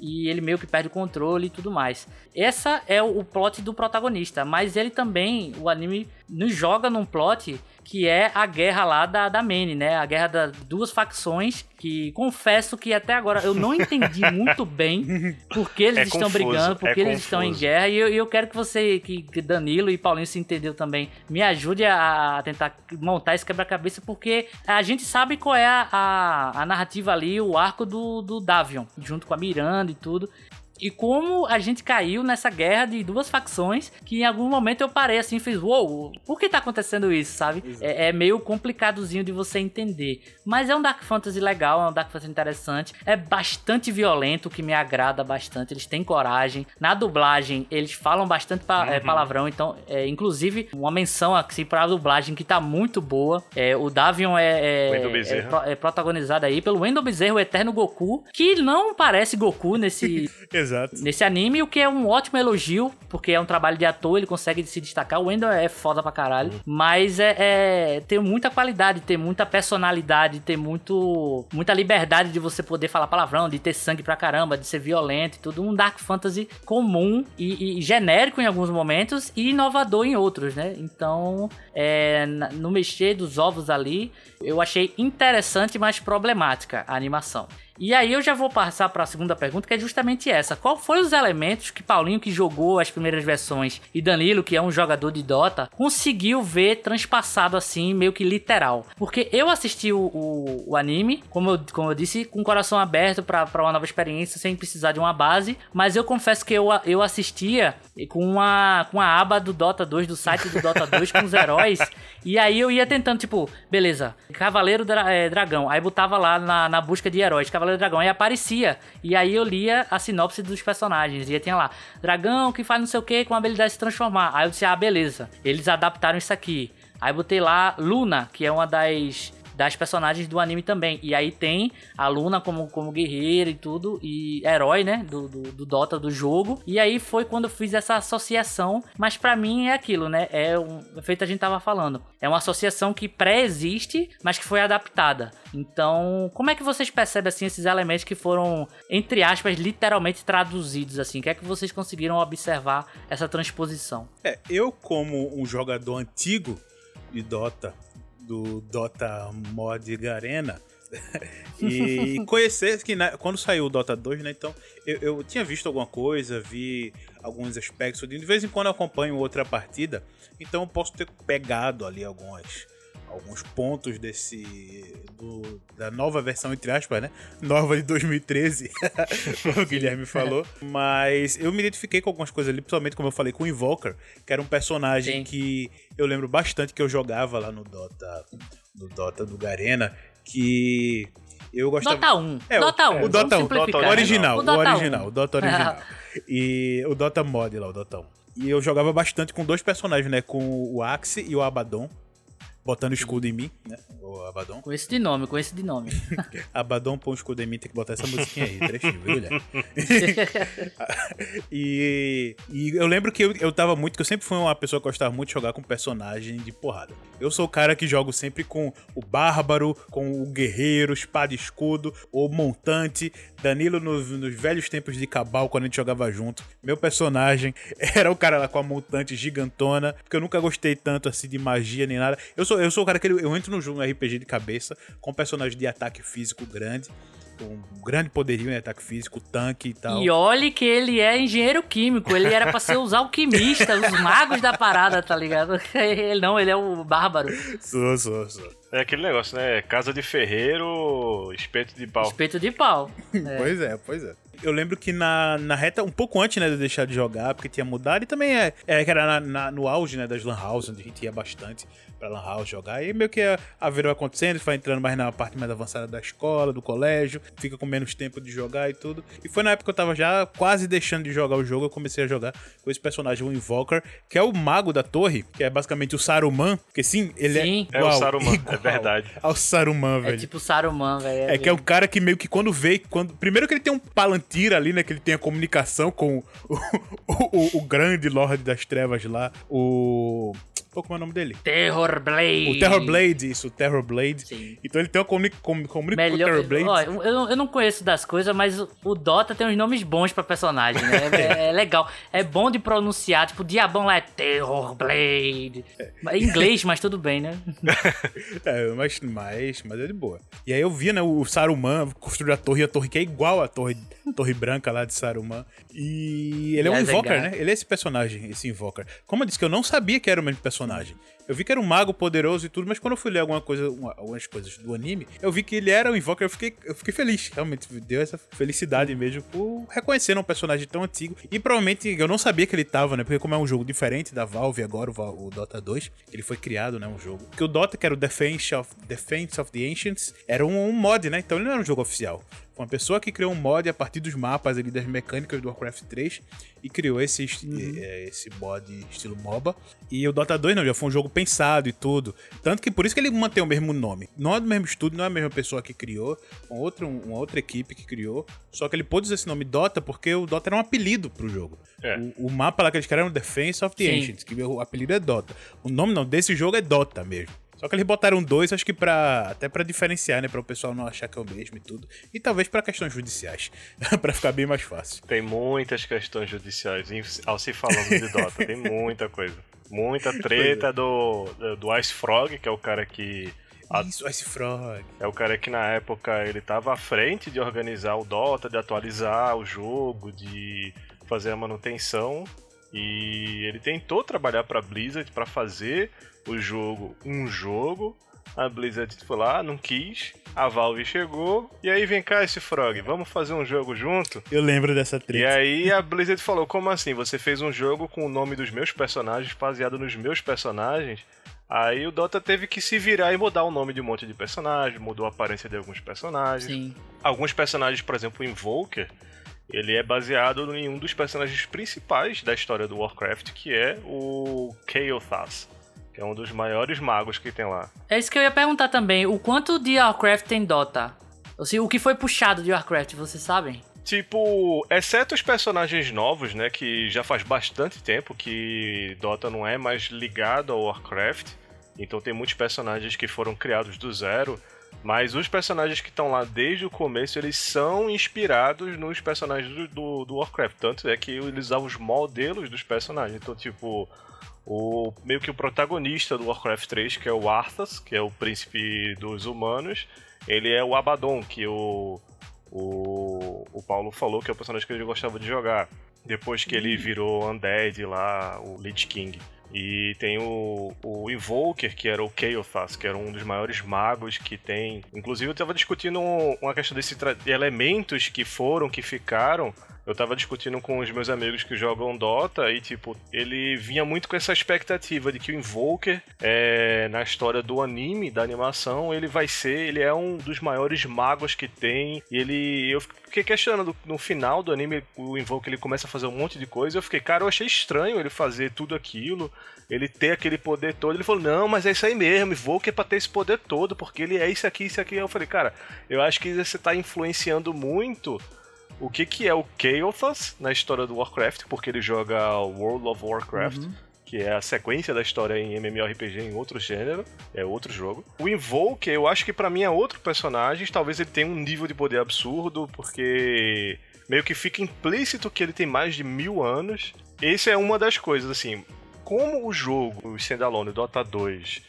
E ele meio que perde o controle e tudo mais. Essa é o, plot do protagonista. Mas ele também, o anime, nos joga num plot que é a guerra lá da, da Mene, né? A guerra das duas facções. Que confesso que até agora eu não entendi [laughs] muito bem por que eles É estão confuso, brigando, por é que eles estão em confuso. guerra. E eu, eu quero que você, que, Danilo e Paulinho se entendeu também, me ajude a, a tentar montar esse quebra-cabeça, porque a gente sabe qual é a, a, a narrativa ali, o arco do, do Davion, junto com a Miranda e tudo. E como a gente caiu nessa guerra de duas facções que em algum momento eu parei assim e fiz, uou, wow, por que tá acontecendo isso, sabe? É, é, meio complicadozinho de você entender. Mas é um Dark Fantasy legal, é um Dark Fantasy interessante. É bastante violento, o que me agrada bastante. Eles têm coragem. Na dublagem, eles falam bastante pa é, uhum. é, palavrão. Então, é, inclusive, uma menção aqui pra dublagem que tá muito boa. É, o Davion é, é, é, protagonizado aí pelo Wendell Bezerra, o Eterno Goku, que não parece Goku nesse, [laughs] nesse anime, o que é um ótimo elogio, porque é um trabalho de ator, ele consegue se destacar. O Wendell é foda pra caralho. Uhum. Mas é, é, tem muita qualidade, tem muita personalidade, tem muito, muita liberdade de você poder falar palavrão, de ter sangue pra caramba, de ser violento e tudo. Um Dark Fantasy comum e, e genérico em alguns momentos e inovador em outros, né? Então, é, no mexer dos ovos ali, eu achei interessante, mas problemática a animação. E aí eu já vou passar para a segunda pergunta, que é justamente essa. Qual foi os elementos que Paulinho, que jogou as primeiras versões, e Danilo, que é um jogador de Dota, conseguiu ver transpassado assim, meio que literal? Porque eu assisti o, o, o anime, como eu, como eu disse, com o coração aberto para uma nova experiência, sem precisar de uma base, mas eu confesso que eu, eu assistia com uma, com a aba do Dota 2, do site do Dota 2, com os heróis, e aí eu ia tentando, tipo, beleza, Cavaleiro Dra é, Dragão, aí botava lá na, na busca de heróis, Cavaleiro Cavaleiro Dragão. Aí aparecia. E aí eu lia a sinopse dos personagens. E tinha lá, dragão que faz não sei o que com a habilidade de se transformar. Aí eu disse, ah, beleza. Eles adaptaram isso aqui. Aí botei lá Luna, que é uma das das personagens do anime também. E aí tem a Luna como, como guerreira e tudo, e herói, né, do, do, do Dota, do jogo. E aí foi quando eu fiz essa associação, mas para mim é aquilo, né, é um, feito a gente tava falando. É uma associação que pré-existe, mas que foi adaptada. Então, como é que vocês percebem, assim, esses elementos que foram, entre aspas, literalmente traduzidos, assim? O que é que vocês conseguiram observar essa transposição? É, eu como um jogador antigo de Dota, do Dota Mod Garena. [laughs] e conhecer que na, quando saiu o Dota 2, né? Então eu, eu, tinha visto alguma coisa, vi alguns aspectos. De vez em quando eu acompanho outra partida, então eu posso ter pegado ali algumas alguns pontos desse do, da nova versão entre aspas, né? Nova de 2013, [laughs] como o Guilherme falou. Mas eu me identifiquei com algumas coisas ali, principalmente como eu falei com o Invoker, que era um personagem Sim. que eu lembro bastante que eu jogava lá no Dota, no Dota do Garena, que eu gostava. Dota 1. É, Dota 1. O Dota 1. Dota, o original. O, Dota original. 1. O Dota original. e o Dota Mod lá, o Dota 1. E eu jogava bastante com dois personagens, né? Com o Axe e o Abaddon botando escudo em mim, né? O Abaddon. Com esse de nome, com esse de nome. [laughs] Abaddon põe escudo em mim, tem que botar essa musiquinha aí, trechinho, viu, Guilherme? [laughs] [laughs] e, e eu lembro que eu, eu tava muito, que eu sempre fui uma pessoa que gostava muito de jogar com personagem de porrada. Eu sou o cara que jogo sempre com o bárbaro, com o guerreiro, espada e escudo, ou montante. Danilo nos, nos velhos tempos de Cabal, quando a gente jogava junto. Meu personagem era o cara lá com a montante gigantona, porque eu nunca gostei tanto assim de magia nem nada. Eu sou, eu sou o cara que eu entro no jogo no RPG de cabeça com personagem de ataque físico grande um grande poderio em ataque físico, tanque e tal. E olhe que ele é engenheiro químico, ele era pra ser os alquimistas, os magos da parada, tá ligado? [laughs] Ele não, ele é o bárbaro. Sou, sou, sou. É aquele negócio, né? Casa de ferreiro, espeto de pau. Espeto de pau. É. [laughs] pois é, pois é eu lembro que na, na reta, um pouco antes, né, de eu deixar de jogar, porque tinha mudado, e também é, é que era na, na, no auge, né, das Lan House, onde a gente ia bastante pra Lan House jogar. E meio que a, a vida vai acontecendo, vai entrando mais na parte mais avançada da escola, do colégio, fica com menos tempo de jogar e tudo. E foi na época que eu tava já quase deixando de jogar o jogo, eu comecei a jogar com esse personagem, o Invoker, que é o mago da torre, que é basicamente o Saruman, porque sim, ele é sim. é igual, é o Saruman, é verdade. Ao Saruman, é velho. É tipo o Saruman, velho. É, é que é um cara que meio que quando vê, quando primeiro que ele tem um palantir ali, né, que ele tem a comunicação com o, [laughs] o, o, o grande Lorde das Trevas lá, o qual como é o nome dele? Terror Blade. O Terror Blade, isso, o Terror Blade. Sim. Então ele tem uma comunicação com, com, com o Terror Blade. Ó, eu, eu não conheço das coisas, mas o Dota tem uns nomes bons pra personagem, né? [laughs] É, é, legal. É bom de pronunciar, tipo, diabão lá é Terror Blade. É. Em inglês, mas tudo bem, né? [laughs] é, mas, mas, mas é de boa. E aí eu vi, né, o Saruman construir a torre, a torre que é igual à torre, torre branca lá de Saruman. E ele é um Invoker, né? Ele é esse personagem, esse Invoker. Como eu disse que eu não sabia que era o mesmo personagem. Eu vi que era um mago poderoso e tudo, mas quando eu fui ler alguma coisa, uma, algumas coisas do anime, eu vi que ele era o Invoker, eu fiquei, eu fiquei feliz. Realmente, deu essa felicidade mesmo por reconhecer um personagem tão antigo. E provavelmente eu não sabia que ele tava, né? Porque como é um jogo diferente da Valve agora, o, o Dota 2, ele foi criado, né? Um jogo. Que o Dota, que era o Defense of, Defense of the Ancients, era um, um mod, né? Então ele não era um jogo oficial uma pessoa que criou um mod a partir dos mapas ali das mecânicas do Warcraft 3 e criou esse, uhum. Eh, esse mod estilo MOBA. E o Dota 2 não, já foi um jogo pensado e tudo. Tanto que por isso que ele mantém o mesmo nome. Não é do mesmo estúdio, não é a mesma pessoa que criou, uma outra, uma outra equipe que criou. Só que ele pôde usar esse nome Dota porque o Dota era um apelido pro jogo. É. O, o, mapa lá que eles criaram era o Defense of the Sim. Ancients, que o apelido é Dota. O nome não, desse jogo é Dota mesmo. Só que eles botaram dois, acho que para até para diferenciar, né, para o pessoal não achar que é o mesmo e tudo. E talvez para questões judiciais, [laughs] para ficar bem mais fácil. Tem muitas questões judiciais ao se falando de Dota, tem muita coisa. Muita treta é. do, do Ice Frog, que é o cara que isso, Ice Frog. É o cara que na época ele tava à frente de organizar o Dota, de atualizar o jogo, de fazer a manutenção. E ele tentou trabalhar para Blizzard para fazer o jogo um jogo. A Blizzard foi lá, não quis. A Valve chegou. E aí, vem cá esse Frog, vamos fazer um jogo junto? Eu lembro dessa treta. E aí a Blizzard falou: como assim? Você fez um jogo com o nome dos meus personagens, baseado nos meus personagens? Aí o Dota teve que se virar e mudar o nome de um monte de personagens, mudou a aparência de alguns personagens. Sim. Alguns personagens, por exemplo, o Invoker, ele é baseado em um dos personagens principais da história do Warcraft, que é o Kael'thas é um dos maiores magos que tem lá. É isso que eu ia perguntar também. O quanto de Warcraft tem Dota? Assim, o que foi puxado de Warcraft, vocês sabem? Tipo, exceto os personagens novos, né? Que já faz bastante tempo que Dota não é mais ligado ao Warcraft. Então tem muitos personagens que foram criados do zero. Mas os personagens que estão lá desde o começo, eles são inspirados nos personagens do, do, do Warcraft. Tanto é que eles usavam os modelos dos personagens. Então, tipo, o meio que o protagonista do Warcraft 3, que é o Arthas, que é o príncipe dos humanos, ele é o Abaddon, que o, o, o Paulo falou que é o personagem que ele gostava de jogar. Depois que ele virou Undead lá, o Lich King. E tem o, o Invoker, que era o Kael'thas, que era um dos maiores magos que tem. Inclusive, eu estava discutindo uma questão desses de elementos que foram, que ficaram, eu tava discutindo com os meus amigos que jogam Dota e, tipo, ele vinha muito com essa expectativa de que o Invoker, é, na história do anime, da animação, ele vai ser, ele é um dos maiores magos que tem. E ele. Eu fiquei questionando no final do anime, o Invoker ele começa a fazer um monte de coisa. Eu fiquei, cara, eu achei estranho ele fazer tudo aquilo, ele ter aquele poder todo. Ele falou, não, mas é isso aí mesmo, Invoker é pra ter esse poder todo, porque ele é isso aqui, isso aqui. Eu falei, cara, eu acho que você tá influenciando muito o que, que é o Kael'thas na história do Warcraft, porque ele joga World of Warcraft. Uhum. Que é a sequência da história em MMORPG em outro gênero, é outro jogo. O Invoke, eu acho que para mim é outro personagem, talvez ele tenha um nível de poder absurdo, porque meio que fica implícito que ele tem mais de mil anos. Essa é uma das coisas, assim, como o jogo, o Standalone, Dota 2,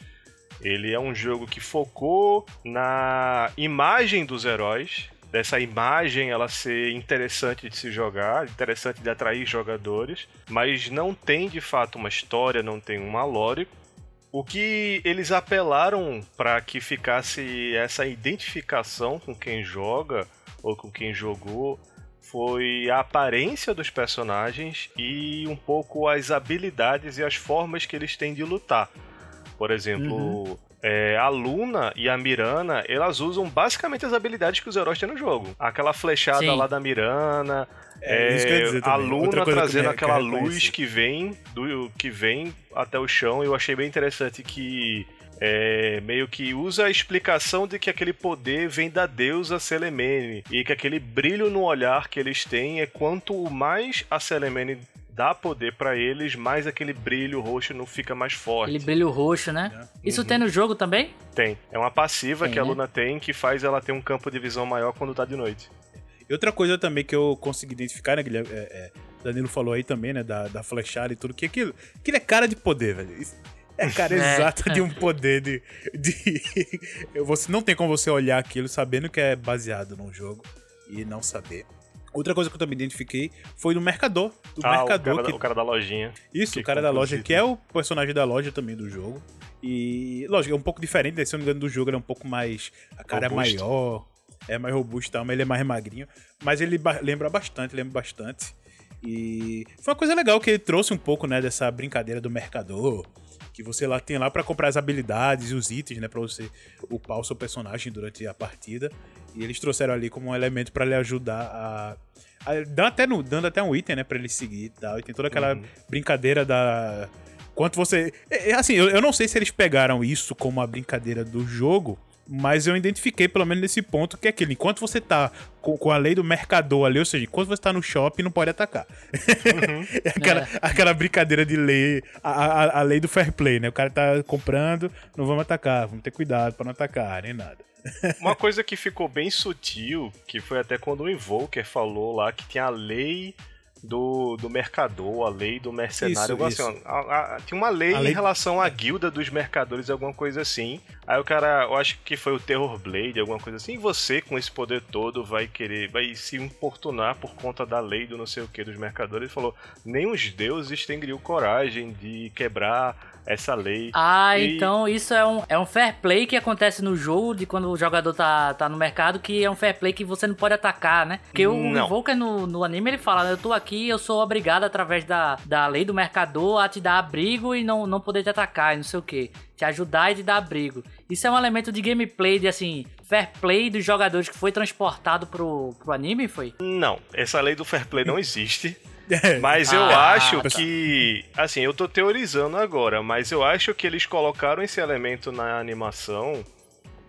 ele é um jogo que focou na imagem dos heróis, dessa imagem ela ser interessante de se jogar, interessante de atrair jogadores, mas não tem de fato uma história, não tem uma lore. O que eles apelaram para que ficasse essa identificação com quem joga ou com quem jogou foi a aparência dos personagens e um pouco as habilidades e as formas que eles têm de lutar. Por exemplo, uhum é, a Luna e a Mirana, elas usam basicamente as habilidades que os heróis têm no jogo. Aquela flechada Sim. lá da Mirana, é, é, a Luna trazendo aquela luz que vem do que vem até o chão. Eu achei bem interessante que é, meio que usa a explicação de que aquele poder vem da deusa Selemene e que aquele brilho no olhar que eles têm é quanto mais a Selemene dá poder para eles, mais aquele brilho roxo não fica mais forte. Aquele brilho roxo, né? É. Isso uhum. tem no jogo também? Tem. É uma passiva tem, que a né? Luna tem que faz ela ter um campo de visão maior quando tá de noite. E outra coisa também que eu consegui identificar, né, Guilherme? É, é, Danilo falou aí também, né, da, da flechada e tudo, que aquilo, aquilo é cara de poder, velho. É cara [laughs] é. exata de um poder de. de... [laughs] você não tem como você olhar aquilo sabendo que é baseado num jogo e não saber. Outra coisa que eu também identifiquei foi no Mercador. Do Ah, o Mercador cara, da- que o cara da lojinha. Isso, o cara da compra os loja, que é o personagem da loja também do jogo. E, lógico, é um pouco diferente, né? se eu não me engano, do jogo ele é um pouco mais. A cara Robusto. é maior, é mais robusto e tal, mas ele é mais magrinho. Mas ele ba- lembra bastante, lembra bastante. E foi uma coisa legal que ele trouxe um pouco, né, dessa brincadeira do mercador. Que você lá tem lá pra comprar as habilidades e os itens, né, pra você upar o seu personagem durante a partida. E eles trouxeram ali como um elemento pra lhe ajudar a. a- dando, até no- dando até um item, né, pra ele seguir e tal. E tem toda aquela Uhum. brincadeira da. Quanto você. é, é, assim, eu, eu não sei se eles pegaram isso como a brincadeira do jogo, mas eu identifiquei, pelo menos nesse ponto, que é aquele. Enquanto você tá com, com a lei do mercador ali, ou seja, enquanto você tá no shopping, não pode atacar. [laughs] é aquela, É. aquela brincadeira de lei. A, a, a lei do fair play, né? O cara tá comprando, não vamos atacar, vamos ter cuidado pra não atacar, nem nada. [laughs] Uma coisa que ficou bem sutil, que foi até quando o Invoker falou lá que tinha a lei do, do mercador, a lei do mercenário. Isso, assim, a- a- tinha uma lei, A lei- em relação à guilda dos mercadores, alguma coisa assim. Aí o cara, eu acho que foi o Terror Blade, alguma coisa assim. E você, com esse poder todo, vai querer, vai se importunar por conta da lei do não sei o que dos mercadores. Ele falou: nem os deuses teriam coragem de quebrar essa lei. Ah, E- então isso é um, é um fair play que acontece no jogo, de quando o jogador tá, tá no mercado, que é um fair play que você não pode atacar, né? Porque o Não. Invoker no, no anime ele fala, eu tô aqui, eu sou obrigado através da, da lei do mercador a te dar abrigo e não, não poder te atacar e não sei o que. Te ajudar e te dar abrigo. Isso é um elemento de gameplay, de assim, fair play dos jogadores que foi transportado pro, pro anime, foi? Não, essa lei do fair play não existe. [laughs] É, Mas eu Ah, acho tá. que. Assim, eu tô teorizando agora, mas eu acho que eles colocaram esse elemento na animação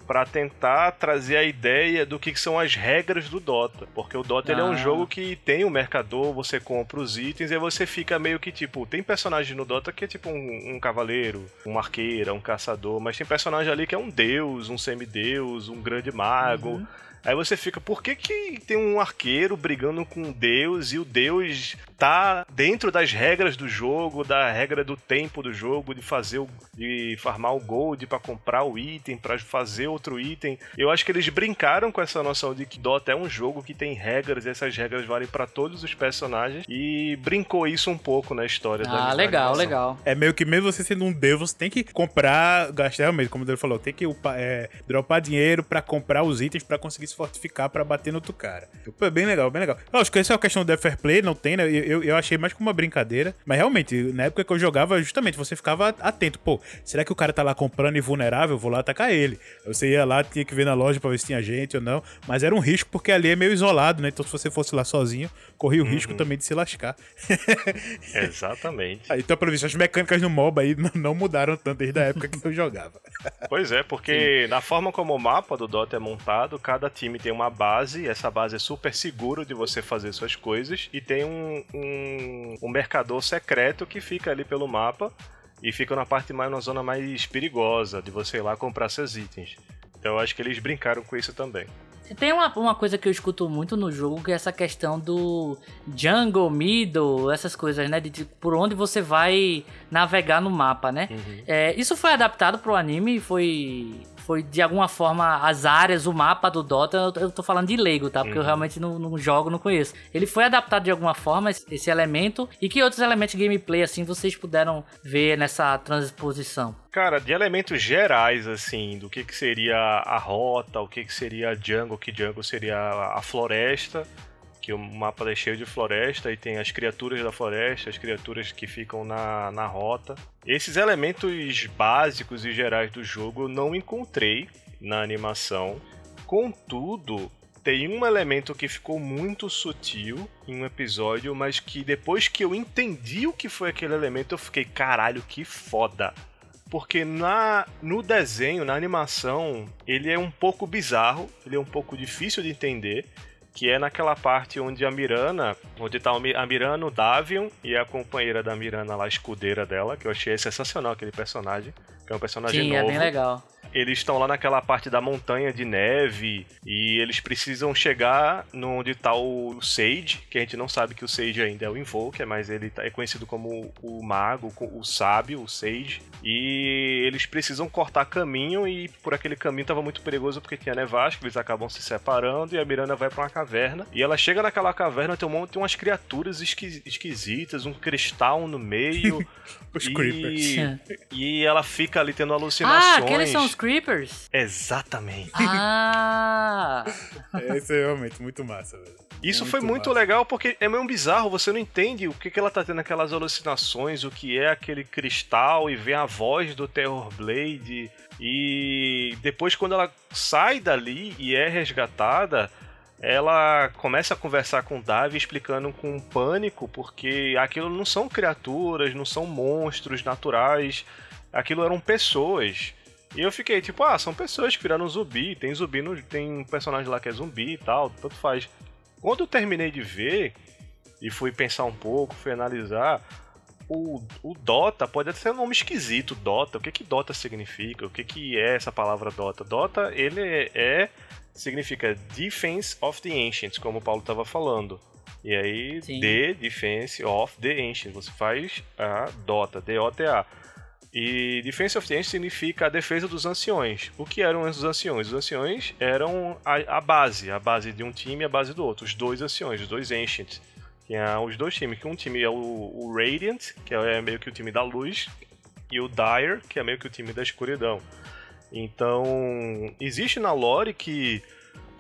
pra tentar trazer a ideia do que são as regras do Dota. Porque o Dota ele é um Ah. jogo que tem o mercador, você compra os itens e você fica meio que tipo. Tem personagem no Dota que é tipo um, um cavaleiro, um arqueiro, um caçador, mas tem personagem ali que é um deus, um semideus, um grande mago. Uhum. Aí você fica, por que, que tem um arqueiro brigando com um deus e o deus tá dentro das regras do jogo, da regra do tempo do jogo, de fazer o, de farmar o gold pra comprar o item, pra fazer outro item. Eu acho que eles brincaram com essa noção de que Dota é um jogo que tem regras e essas regras valem pra todos os personagens e brincou isso um pouco na história da Ah, da legal, animação. legal. É meio que mesmo você sendo um deus, você tem que comprar, gastar realmente, como ele falou, tem que upar, é, dropar dinheiro pra comprar os itens pra conseguir se fortificar pra bater no outro cara. Pô, bem legal, bem legal. Eu acho que essa é a questão do fair play, não tem, né? Eu, eu, eu achei mais como uma brincadeira, mas realmente, na época que eu jogava, justamente, você ficava atento, pô, será que o cara tá lá comprando e vulnerável? Eu vou lá atacar ele. Você ia lá, tinha que ver na loja pra ver se tinha gente ou não, mas era um risco porque ali é meio isolado, né? Então se você fosse lá sozinho, corria o risco também de se lascar. [laughs] Exatamente. Ah, Então, pelo visto, as mecânicas no MOBA aí não- mudaram tanto desde a época que eu jogava. [laughs] Pois é, porque na forma como o mapa do Dota é montado, cada time tem uma base, e essa base é super seguro de você fazer suas coisas, e tem um, um, um mercador secreto que fica ali pelo mapa e fica na parte mais, na zona mais perigosa de você ir lá comprar seus itens. Então eu acho que eles brincaram com isso também. Tem uma, uma coisa que eu escuto muito no jogo, que é essa questão do jungle, middle, essas coisas, né? De, de por onde você vai navegar no mapa, né? É, isso foi adaptado pro anime, foi, foi de alguma forma as áreas, o mapa do Dota, eu, eu tô falando de Lego, tá? Porque eu realmente não, não jogo, não conheço. Ele foi adaptado de alguma forma, esse, esse elemento, e que outros elementos de gameplay, assim, vocês puderam ver nessa transposição? Cara, de elementos gerais, assim, do que, que seria a rota, o que, que seria a jungle, que jungle seria a floresta, que o mapa é cheio de floresta e tem as criaturas da floresta, as criaturas que ficam na, na rota. Esses elementos básicos e gerais do jogo eu não encontrei na animação. Contudo, tem um elemento que ficou muito sutil em um episódio, mas que depois que eu entendi o que foi aquele elemento, eu fiquei, caralho, que foda. Porque na, no desenho, na animação, ele é um pouco bizarro, ele é um pouco difícil de entender, que é naquela parte onde a Mirana, onde tá a Mirana, o Davion e a companheira da Mirana lá, a escudeira dela, que eu achei sensacional aquele personagem, que é um personagem Sim, é novo. bem legal. eles estão lá naquela parte da montanha de neve e eles precisam chegar no onde tá o Sage, que a gente não sabe que o Sage ainda é o Invoker, mas ele tá- é conhecido como o mago, o sábio, o Sage. E eles precisam cortar caminho e por aquele caminho tava muito perigoso porque tinha nevasca, eles acabam se separando e a Miranda vai pra uma caverna. E ela chega naquela caverna, tem um monte, tem umas criaturas esqui- esquisitas, um cristal no meio. [laughs] Os e, creepers. e ela fica ali tendo alucinações. ah, aqueles são os creepers? Exatamente. Ah! [laughs] É, isso é realmente muito massa, velho. Isso Muito foi muito massa. legal porque é meio bizarro, você não entende o que, que ela tá tendo aquelas alucinações, o que é aquele cristal e vem a voz do Terror Blade. E depois, quando ela sai dali e é resgatada, ela começa a conversar com o Davi explicando com pânico porque aquilo não são criaturas, não são monstros naturais, aquilo eram pessoas. E eu fiquei tipo, ah, são pessoas que viraram zumbi, tem zumbi, no, tem um personagem lá que é zumbi e tal, tanto faz. Quando eu terminei de ver e fui pensar um pouco, fui analisar, o, o Dota pode até ser um nome esquisito, Dota. O que que Dota significa? O que que é essa palavra Dota? Dota, ele é, significa Defense of the Ancients, como o Paulo estava falando. E aí, Sim. The Defense of the Ancients. Você faz a Dota, D-O-T-A. E Defense of the Ancients significa a defesa dos anciões. O que eram os anciões? Os anciões eram a, a base, a base de um time e a base do outro. Os dois anciões, os dois Ancients. Os dois times, que um time é o, o Radiant, que é meio que o time da luz, e o Dire, que é meio que o time da escuridão. Então, existe na lore que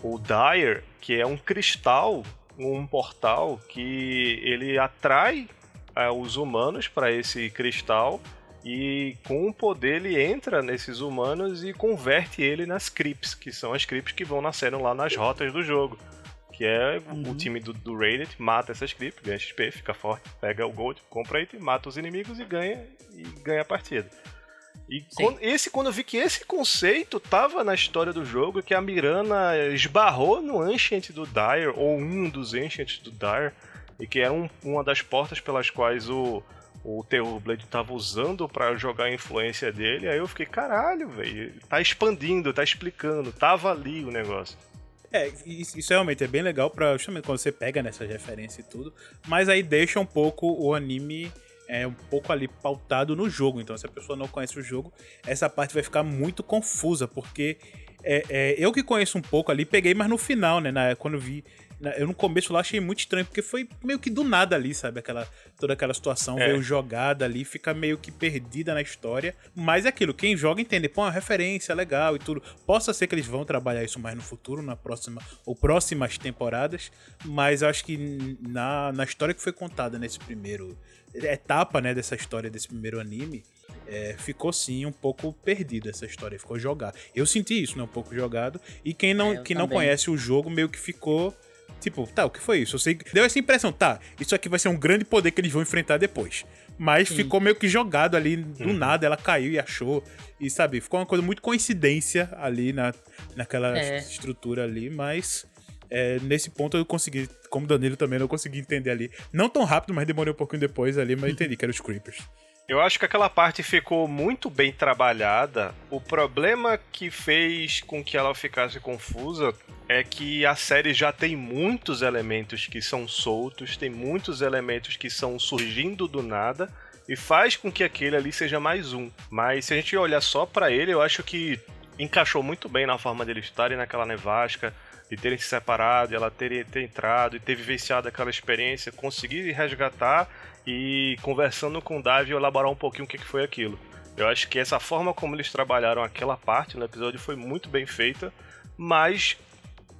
o Dire, que é um cristal, um portal, que ele atrai eh, os humanos para esse cristal e com o poder ele entra nesses humanos e converte ele nas creeps, que são as creeps que vão nascendo lá nas rotas do jogo. Que é o time do, do Radiant, mata essas creeps, ganha XP, fica forte, pega o gold, compra item, mata os inimigos e ganha e ganha a partida. E quando- esse, quando eu vi que esse conceito tava na história do jogo, que a Mirana esbarrou no Ancient do Dire, ou um dos Ancients do Dire, e que era um- uma das portas pelas quais o, o Terror Blade tava usando pra jogar a influência dele, aí eu fiquei, caralho, velho, tá expandindo, tá explicando, tava ali o negócio. É, isso realmente é bem legal pra justamente quando você pega nessas referências e tudo, mas aí deixa um pouco o anime é um pouco ali pautado no jogo. Então, se a pessoa não conhece o jogo, essa parte vai ficar muito confusa, porque é, é, eu que conheço um pouco ali, peguei, mas no final, né? Na, quando vi. Na- eu no começo lá achei muito estranho, porque foi meio que do nada ali, sabe? Aquela, toda aquela situação É. veio jogada ali, fica meio que perdida na história. Mas é aquilo, quem joga entende, pô, é uma referência legal e tudo. Possa ser que eles vão trabalhar isso mais no futuro, na próxima ou próximas temporadas, mas eu acho que na, na história que foi contada nesse primeiro etapa, né, dessa história desse primeiro anime, é, ficou sim um pouco perdida essa história, ficou jogada. Eu senti isso, né, um pouco jogado, e quem não, É, quem não conhece o jogo meio que ficou Tipo, tá, o que foi isso? Eu sei, deu essa impressão, tá, isso aqui vai ser um grande poder que eles vão enfrentar depois. Mas Sim. ficou meio que jogado ali do nada, ela caiu e achou. E sabe, ficou uma coisa muito coincidência ali na, naquela É. estrutura ali, mas é, nesse ponto eu consegui, como Danilo também, eu consegui entender ali. Não tão rápido, mas demorei um pouquinho depois ali, mas eu entendi que eram os Creepers. Eu acho que aquela parte ficou muito bem trabalhada. O problema que fez com que ela ficasse confusa é que a série já tem muitos elementos que são soltos, tem muitos elementos que são surgindo do nada e faz com que aquele ali seja mais um. Mas se a gente olhar só pra ele, eu acho que encaixou muito bem na forma deles estarem naquela nevasca, de terem se separado, ela ter, ter entrado e ter vivenciado aquela experiência, conseguir resgatar e conversando com o Davi elaborar um pouquinho o que que foi aquilo. Eu acho que essa forma como eles trabalharam aquela parte no episódio foi muito bem feita, mas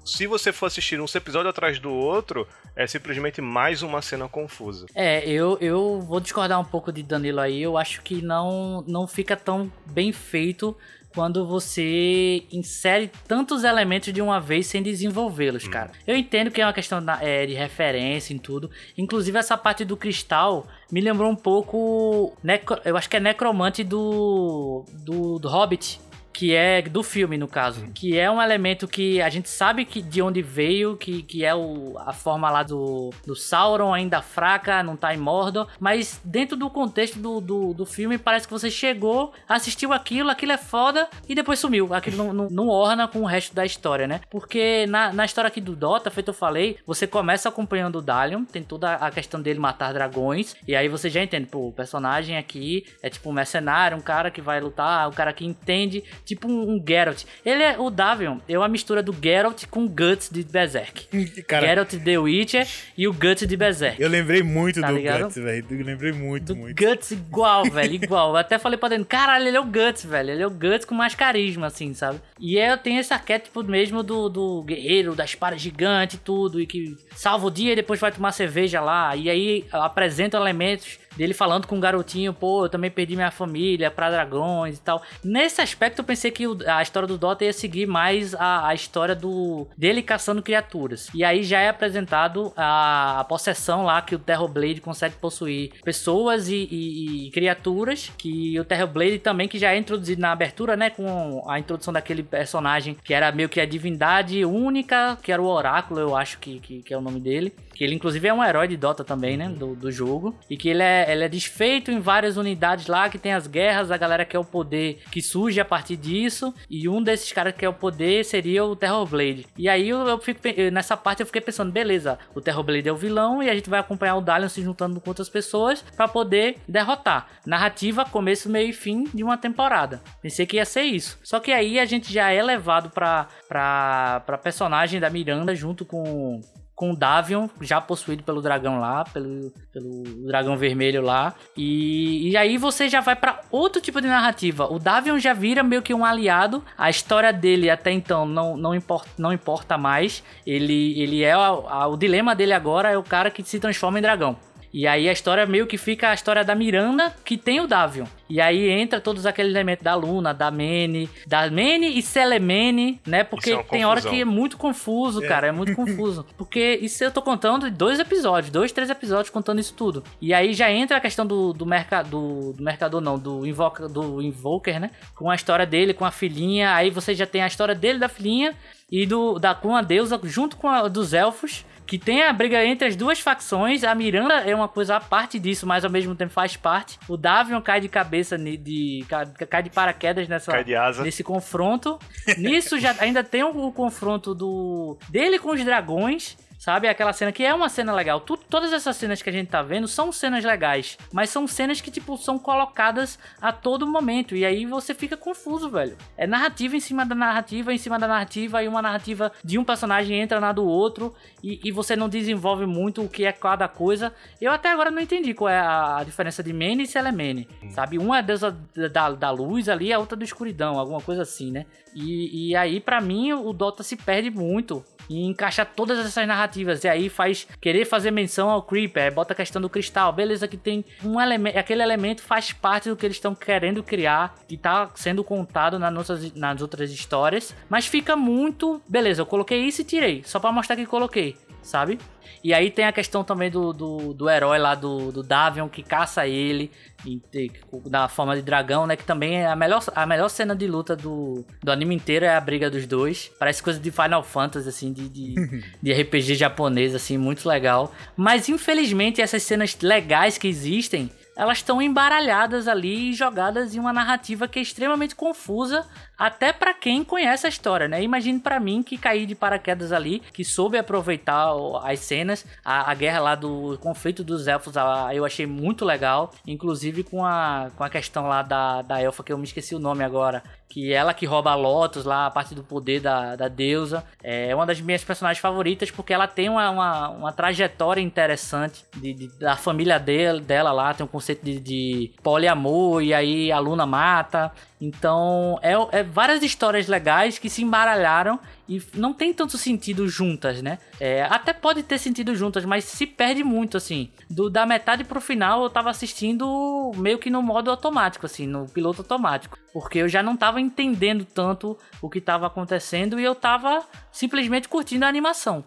se você for assistir um episódio atrás do outro, é simplesmente mais uma cena confusa. É, eu, eu vou discordar um pouco de Danilo aí. Eu acho que não, não fica tão bem feito quando você insere tantos elementos de uma vez sem desenvolvê-los, cara. Eu entendo que é uma questão é, de referência em tudo. Inclusive, essa parte do cristal me lembrou um pouco. necro- eu acho que é necromante do, do, do Hobbit. Que é do filme, no caso. Que é um elemento que a gente sabe que de onde veio, que, que é o, a forma lá do, do Sauron, ainda fraca, não tá em Mordor. Mas dentro do contexto do, do, do filme, parece que você chegou, assistiu aquilo, aquilo é foda, e depois sumiu. Aquilo não, não, não orna com o resto da história, né? Porque na, na história aqui do Dota, feito eu falei, você começa acompanhando o Dalion, tem toda a questão dele matar dragões, e aí você já entende, pô, o personagem aqui é tipo um mercenário, um cara que vai lutar, um cara que entende tipo um, um Geralt. Ele é o Davion, é uma mistura do Geralt com Guts de Berserk. [laughs] Cara, Geralt de The Witcher e o Guts de Berserk. eu lembrei muito Tá do ligado? Guts, velho. Eu lembrei muito, Do muito. Guts igual, [laughs] velho, igual. Eu até falei pra dentro, caralho, ele é o Guts, velho. Ele é o Guts com mais carisma, assim, sabe? E eu tenho esse arquétipo mesmo do, do guerreiro, da espada gigante e tudo, e que salva o dia e depois vai tomar cerveja lá. E aí apresenta elementos dele falando com o garotinho, pô, eu também perdi minha família pra dragões e tal. Nesse aspecto eu pensei que a história do Dota ia seguir mais a, a história do dele caçando criaturas. E aí já é apresentado a, a possessão lá que o Terrorblade consegue possuir pessoas e, e- e criaturas, que o Terrorblade também que já é introduzido na abertura, né, com a introdução daquele personagem que era meio que a divindade única, que era o Oráculo, eu acho que, que, que é o nome dele. Que ele, inclusive, é um herói de Dota também, né? Do, do jogo. E que ele é, ele é desfeito em várias unidades lá, que tem as guerras, a galera quer o poder que surge a partir disso. E um desses caras que quer o poder seria o Terrorblade. E aí eu, eu fico, nessa parte eu fiquei pensando, beleza, o Terrorblade é o vilão e a gente vai acompanhar o Dalion se juntando com outras pessoas pra poder derrotar. Narrativa, começo, meio e fim de uma temporada. Pensei que ia ser isso. Só que aí a gente já é levado pra, pra, pra personagem da Miranda junto com com o Davion, já possuído pelo dragão lá, pelo, pelo dragão vermelho lá. E, e aí você já vai pra outro tipo de narrativa. O Davion já vira meio que um aliado. A história dele até então não, não, importa, não importa mais. Ele, ele é. A, a- o dilema dele agora é o cara que se transforma em dragão. E aí a história meio que fica a história da Miranda, que tem o Davion. E aí entra todos aqueles elementos da Luna, da Mene, da Mene e Celemene, né? Porque é tem hora que é muito confuso, cara, é muito [laughs] confuso. Porque isso eu tô contando dois episódios, dois, três episódios contando isso tudo. E aí já entra a questão do, do, merca, do, do mercador, não, do, invoca, do Invoker, né? Com a história dele, com a filhinha. Aí você já tem a história dele, da filhinha, e do, da, com a deusa, junto com a dos elfos. Que tem a briga entre as duas facções. A Miranda é uma coisa à parte disso, mas ao mesmo tempo faz parte. O Davion cai de cabeça, ni- de, cai- de paraquedas nessa, Cai de asa. nesse confronto. Nisso já ainda tem o, o confronto do dele com os dragões. Sabe? Aquela cena que é uma cena legal. Tu- todas essas cenas que a gente tá vendo são cenas legais. Mas são cenas que, tipo, são colocadas a todo momento. E aí você fica confuso, velho. É narrativa em cima da narrativa, em cima da narrativa. E uma narrativa de um personagem entra na do outro. E, e você não desenvolve muito o que é cada coisa. Eu até agora não entendi qual é a, diferença de Mene e Selemene. Sabe? Uma é deusa da, da luz ali, a outra da escuridão. Alguma coisa assim, né? E, e aí, pra mim, o Dota se perde muito e encaixa todas essas narrativas. E aí faz querer fazer menção ao Creeper, bota a questão do cristal. Beleza, que tem um elemento. Aquele elemento faz parte do que eles estão querendo criar, que tá sendo contado nas, nossas, nas outras histórias. Mas fica muito. Beleza, eu coloquei isso e tirei. Só pra mostrar que coloquei, sabe? E aí tem a questão também do, do, do herói lá do, do Davion que caça ele em- na forma de dragão, né? Que também é a melhor, a melhor cena de luta do, do anime inteiro é a briga dos dois. Parece coisa de Final Fantasy, assim, de, de, [laughs] de RPG japonês, assim, muito legal. Mas infelizmente essas cenas legais que existem. Elas estão embaralhadas ali e jogadas em uma narrativa que é extremamente confusa, até pra quem conhece a história, né? Imagine pra mim que caí de paraquedas ali, que soube aproveitar as cenas, a, a guerra lá do conflito dos elfos, a- eu achei muito legal, inclusive com a, com a questão lá da, da elfa, que eu me esqueci o nome agora, que ela que rouba a Lotus lá, a parte do poder da, da deusa, é uma das minhas personagens favoritas, porque ela tem uma, uma, uma trajetória interessante de, de- da família dele, dela lá, tem um conceito de, de poliamor, e aí a Luna mata, então, é, é várias histórias legais que se embaralharam e não tem tanto sentido juntas, né? É, até pode ter sentido juntas, mas se perde muito, assim. Do, da metade pro final, eu tava assistindo meio que no modo automático, assim, no piloto automático. Porque eu já não tava entendendo tanto o que tava acontecendo e eu tava simplesmente curtindo a animação.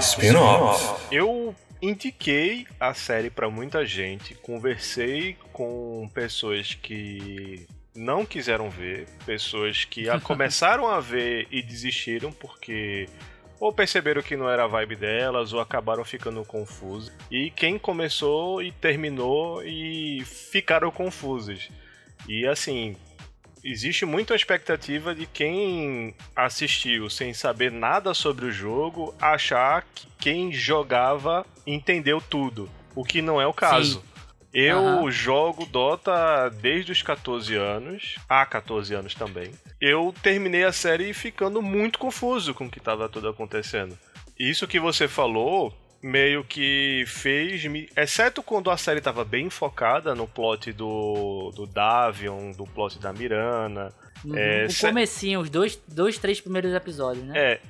Spin-off. Eu indiquei a série pra muita gente, conversei com pessoas que não quiseram ver, pessoas que a [laughs] começaram a ver e desistiram porque ou perceberam que não era a vibe delas, ou acabaram ficando confusos. E quem começou e terminou e ficaram confusos. E assim, existe muita expectativa de quem assistiu sem saber nada sobre o jogo achar que quem jogava entendeu tudo, o que não é o caso. Sim. Eu uhum. jogo Dota desde os 14 anos, há 14 anos também. Eu terminei a série ficando muito confuso com o que estava tudo acontecendo. Isso que você falou meio que fez me. Exceto quando a série estava bem focada no plot do, do Davion, do plot da Mirana. Uhum, é, o comecinho, os dois, dois, três primeiros episódios, né? É.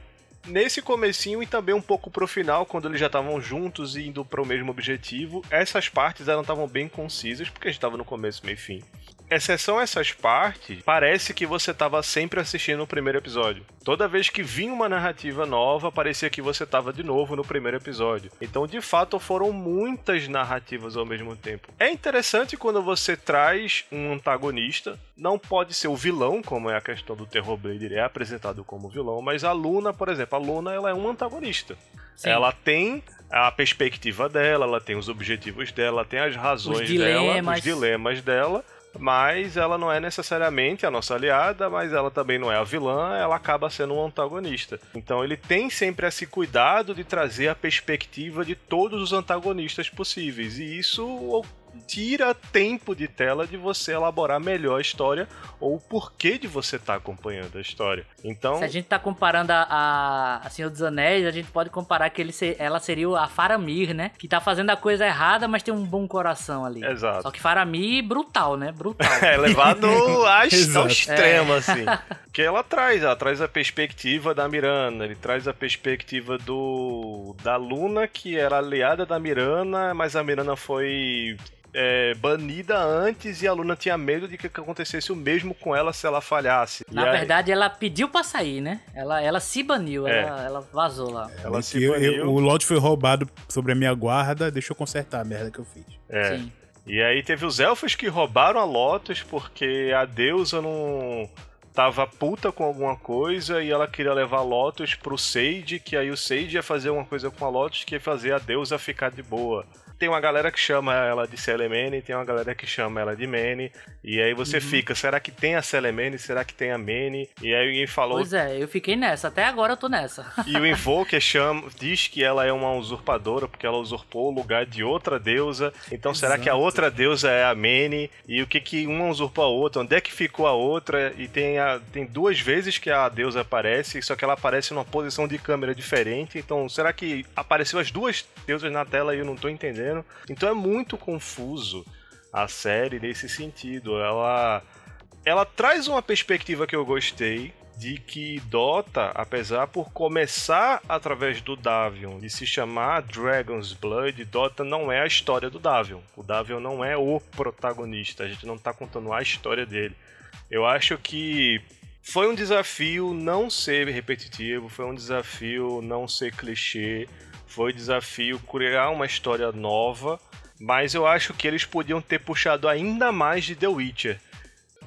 Nesse comecinho e também um pouco pro final, quando eles já estavam juntos e indo para o mesmo objetivo, essas partes eram estavam bem concisas, porque a gente estava no começo, meio fim exceção essas partes, parece que você estava sempre assistindo o primeiro episódio. Toda vez que vinha uma narrativa nova, parecia que você estava de novo no primeiro episódio. Então, de fato, foram muitas narrativas ao mesmo tempo. É interessante quando você traz um antagonista, não pode ser o vilão, como é a questão do Terror Blade, ele é apresentado como vilão, mas a Luna, por exemplo, a Luna ela é um antagonista. Sim. Ela tem a perspectiva dela, ela tem os objetivos dela, ela tem as razões os dela, os dilemas dela mas ela não é necessariamente a nossa aliada, mas ela também não é a vilã, ela acaba sendo um antagonista. Então ele tem sempre esse cuidado de trazer a perspectiva de todos os antagonistas possíveis, e isso tira tempo de tela de você elaborar melhor a história ou o porquê de você estar tá acompanhando a história. Então, se a gente está comparando a, a Senhor dos Anéis, a gente pode comparar que ele se, ela seria a Faramir, né? Que tá fazendo a coisa errada, mas tem um bom coração ali. Exato. Só que Faramir brutal, né? Brutal. [laughs] é levado [laughs] ao extremo, é. assim. Que ela traz, ela traz a perspectiva da Mirana, ele traz a perspectiva do da Luna, que era aliada da Mirana, mas a Mirana foi é, banida antes e a Luna tinha medo de que acontecesse o mesmo com ela se ela falhasse. Na e verdade, aí... ela pediu pra sair, né? Ela, ela se baniu, é. ela, ela, vazou lá. Ela se baniu. Eu, o lote foi roubado sobre a minha guarda, deixa eu consertar a merda que eu fiz. É. Sim. E aí teve os elfos que roubaram a Lotus porque a deusa não tava puta com alguma coisa e ela queria levar a Lotus pro Sage, que aí o Sage ia fazer uma coisa com a Lotus que ia fazer a deusa ficar de boa tem uma galera que chama ela de Celemene, tem uma galera que chama ela de Mene. E aí você uhum. fica, será que tem a Celemene? Será que tem a Mene? E aí alguém falou. Pois é, eu fiquei nessa, até agora eu tô nessa. [laughs] E o Invoker chama, diz que ela é uma usurpadora, porque ela usurpou o lugar de outra deusa. Então será que a outra deusa é a Mene? E o que que uma usurpou a outra? Onde é que ficou a outra? E tem, a, tem duas vezes que a deusa aparece, só que ela aparece numa posição de câmera diferente. Então será que apareceu as duas deusas na tela e eu não tô entendendo? Então é muito confuso a série nesse sentido. Ela, ela traz uma perspectiva que eu gostei de que Dota, apesar por começar através do Davion e se chamar Dragon's Blood, Dota não é a história do Davion. O Davion não é o protagonista, a gente não está contando a história dele. Eu acho que foi um desafio não ser repetitivo, foi um desafio não ser clichê, foi desafio criar uma história nova, mas eu acho que eles podiam ter puxado ainda mais de The Witcher.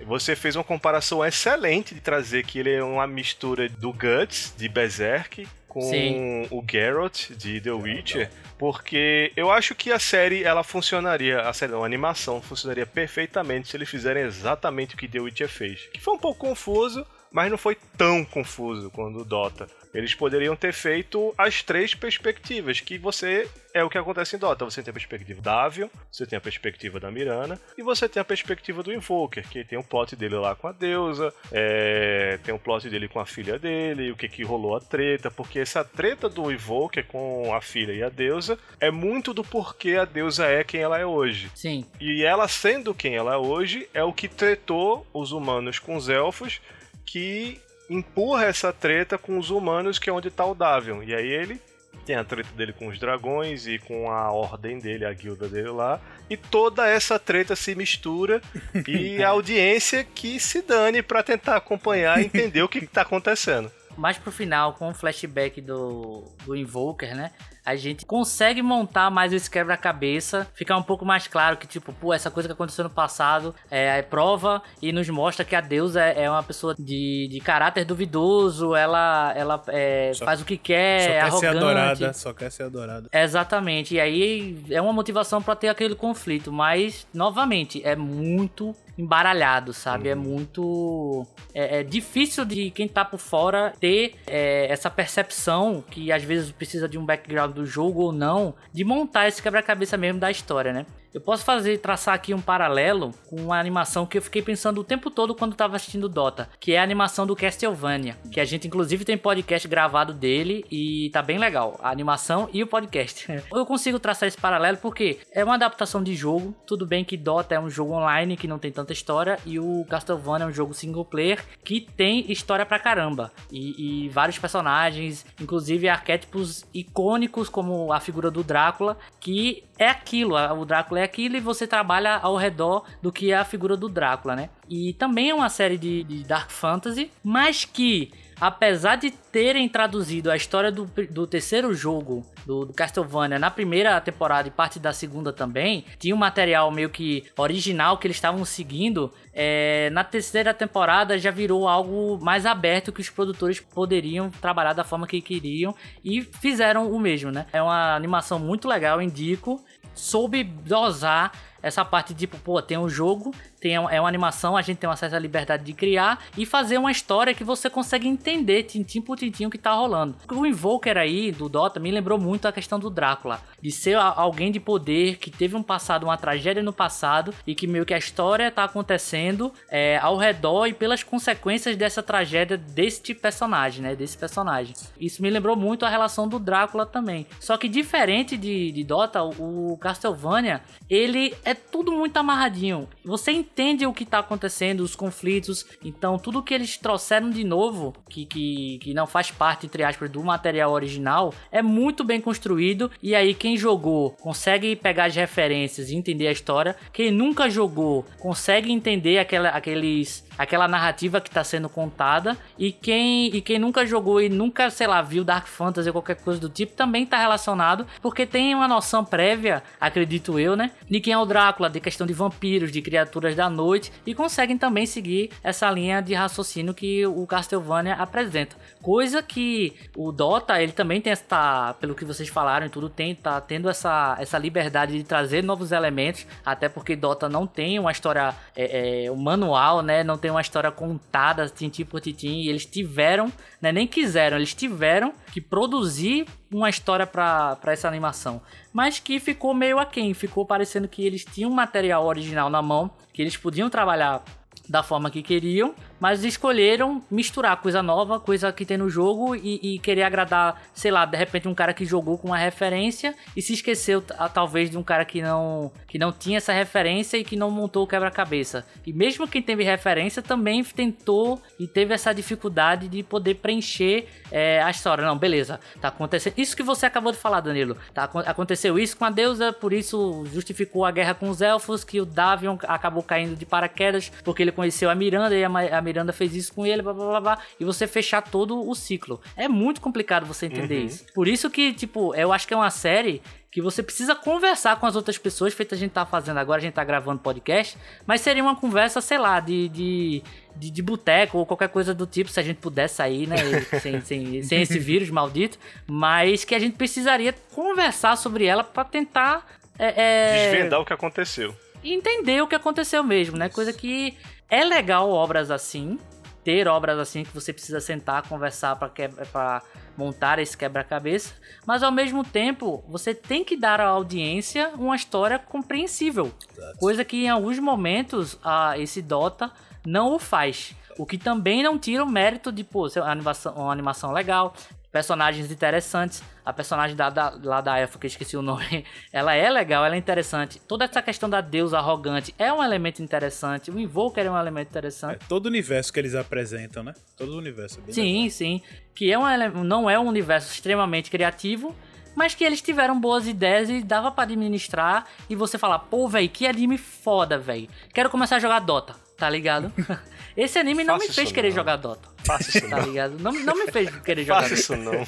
Você fez uma comparação excelente de trazer que ele é uma mistura do Guts, de Berserk, com Sim. o Geralt, de The Witcher, porque eu acho que a série, ela funcionaria, a série, a animação funcionaria perfeitamente se eles fizerem exatamente o que The Witcher fez. Que foi um pouco confuso, mas não foi tão confuso quanto o Dota. Eles poderiam ter feito as três perspectivas, que você é o que acontece em Dota. Você tem a perspectiva da Avion, você tem a perspectiva da Mirana, e você tem a perspectiva do Invoker, que tem o plot dele lá com a deusa, é... tem o plot dele com a filha dele, o que que rolou a treta, porque essa treta do Invoker com a filha e a deusa é muito do porquê a deusa é quem ela é hoje. Sim. E ela sendo quem ela é hoje, é o que tretou os humanos com os elfos, que empurra essa treta com os humanos, que é onde tá o Davion. E aí ele tem a treta dele com os dragões e com a ordem dele, a guilda dele lá. E toda essa treta se mistura [laughs] e a audiência que se dane para tentar acompanhar e entender o que, que tá acontecendo. [laughs] Mais pro final, com o flashback do, do Invoker, né? A gente consegue montar mais esse quebra-cabeça, ficar um pouco mais claro que, tipo, pô, essa coisa que aconteceu no passado é, é prova e nos mostra que a deusa é, é uma pessoa de, de caráter duvidoso, ela, ela é, Só- faz o que quer, Só é quer arrogante. ser adorada, só quer ser adorada. Exatamente, e aí é uma motivação pra ter aquele conflito, mas novamente é muito embaralhado, sabe? É muito é, é difícil de quem tá por fora ter é, essa percepção que às vezes precisa de um background do jogo ou não, de montar esse quebra-cabeça mesmo da história, né? Eu posso fazer traçar aqui um paralelo com uma animação que eu fiquei pensando o tempo todo quando tava assistindo Dota, que é a animação do Castlevania, que a gente inclusive tem podcast gravado dele e tá bem legal, a animação e o podcast. [laughs] Eu consigo traçar esse paralelo porque é uma adaptação de jogo, tudo bem que Dota é um jogo online que não tem tanta história e o Castlevania é um jogo single player que tem história pra caramba e, e vários personagens, inclusive arquétipos icônicos como a figura do Drácula, que é aquilo, o Drácula é aquilo e você trabalha ao redor do que é a figura do Drácula, né? E também é uma série de, de Dark Fantasy, mas que, apesar de terem traduzido a história do, do terceiro jogo do, do Castlevania na primeira temporada e parte da segunda também, tinha um material meio que original que eles estavam seguindo. é, na terceira temporada já virou algo mais aberto que os produtores poderiam trabalhar da forma que queriam e fizeram o mesmo, né? É uma animação muito legal, indico. Soube dosar essa parte tipo, pô, tem um jogo, tem, é uma animação, a gente tem acesso à liberdade de criar e fazer uma história que você consegue entender tintim por tintim o que tá rolando. O Invoker aí do Dota me lembrou muito a questão do Drácula, de ser alguém de poder que teve um passado, uma tragédia no passado e que meio que a história tá acontecendo é, ao redor e pelas consequências dessa tragédia deste personagem, né, desse personagem. Isso me lembrou muito a relação do Drácula também. Só que diferente de, de Dota, o Castlevania, ele é tudo muito amarradinho. Você entende o que tá acontecendo, os conflitos. Então, tudo que eles trouxeram de novo, que, que, que não faz parte, entre aspas, do material original, é muito bem construído. E aí, quem jogou consegue pegar as referências e entender a história. Quem nunca jogou consegue entender aquela, aqueles aquela narrativa que está sendo contada e quem e quem nunca jogou e nunca, sei lá, viu Dark Fantasy ou qualquer coisa do tipo também tá relacionado, porque tem uma noção prévia, acredito eu, né, de quem é o Drácula, de questão de vampiros, de criaturas da noite e conseguem também seguir essa linha de raciocínio que o Castlevania apresenta. Coisa que o Dota, ele também tem essa, pelo que vocês falaram e tudo, tem tá tendo essa essa liberdade de trazer novos elementos, até porque Dota não tem uma história é, é, um manual, né, não tem uma história contada tintim por tintim, e eles tiveram, né, nem quiseram, eles tiveram que produzir uma história para essa animação, mas que ficou meio aquém, ficou parecendo que eles tinham material original na mão, que eles podiam trabalhar da forma que queriam, mas escolheram misturar coisa nova, coisa que tem no jogo e, e querer agradar, sei lá, de repente um cara que jogou com uma referência e se esqueceu talvez de um cara que não que não tinha essa referência e que não montou o quebra-cabeça. E mesmo quem teve referência também tentou e teve essa dificuldade de poder preencher é, a história. Não, beleza, tá acontecendo. Isso que você acabou de falar, Danilo. Tá, acon- aconteceu isso com a deusa, por isso justificou a guerra com os elfos, que o Davion acabou caindo de paraquedas porque ele conheceu a Miranda e a, Miranda fez isso com ele, blá blá blá blá, e você fechar todo o ciclo. É muito complicado você entender Uhum. isso. Por isso que, tipo, eu acho que é uma série que você precisa conversar com as outras pessoas, feito a gente tá fazendo agora, a gente tá gravando podcast, mas seria uma conversa, sei lá, de, de, de, de boteco ou qualquer coisa do tipo, se a gente pudesse sair, né, [laughs] sem, sem, sem esse vírus maldito, mas que a gente precisaria conversar sobre ela pra tentar... é, é, Desvendar o que aconteceu. E entender o que aconteceu mesmo, né? Coisa que é legal obras assim, ter obras assim que você precisa sentar, conversar para para montar esse quebra-cabeça, mas ao mesmo tempo você tem que dar à audiência uma história compreensível, coisa que em alguns momentos a esse Dota não o faz. O que também não tira o mérito de, pô, ser uma animação, uma animação legal, personagens interessantes. A personagem da, da, lá da Elfa, que eu esqueci o nome, [laughs] ela é legal, ela é interessante. Toda essa questão da deusa arrogante é um elemento interessante. O Invoker é um elemento É, interessante. todo o universo que eles apresentam, né? Todo o universo. é Sim, sim. Que é um, não é um universo extremamente criativo, mas que eles tiveram boas ideias e dava pra administrar. E você falar, pô, velho, que anime foda, velho. Quero começar a jogar Dota. tá ligado? [laughs] Esse anime não Faça me fez querer não. jogar Dota, Faça isso tá não. ligado? Não, não me fez querer [laughs] jogar Faça Dota. isso não.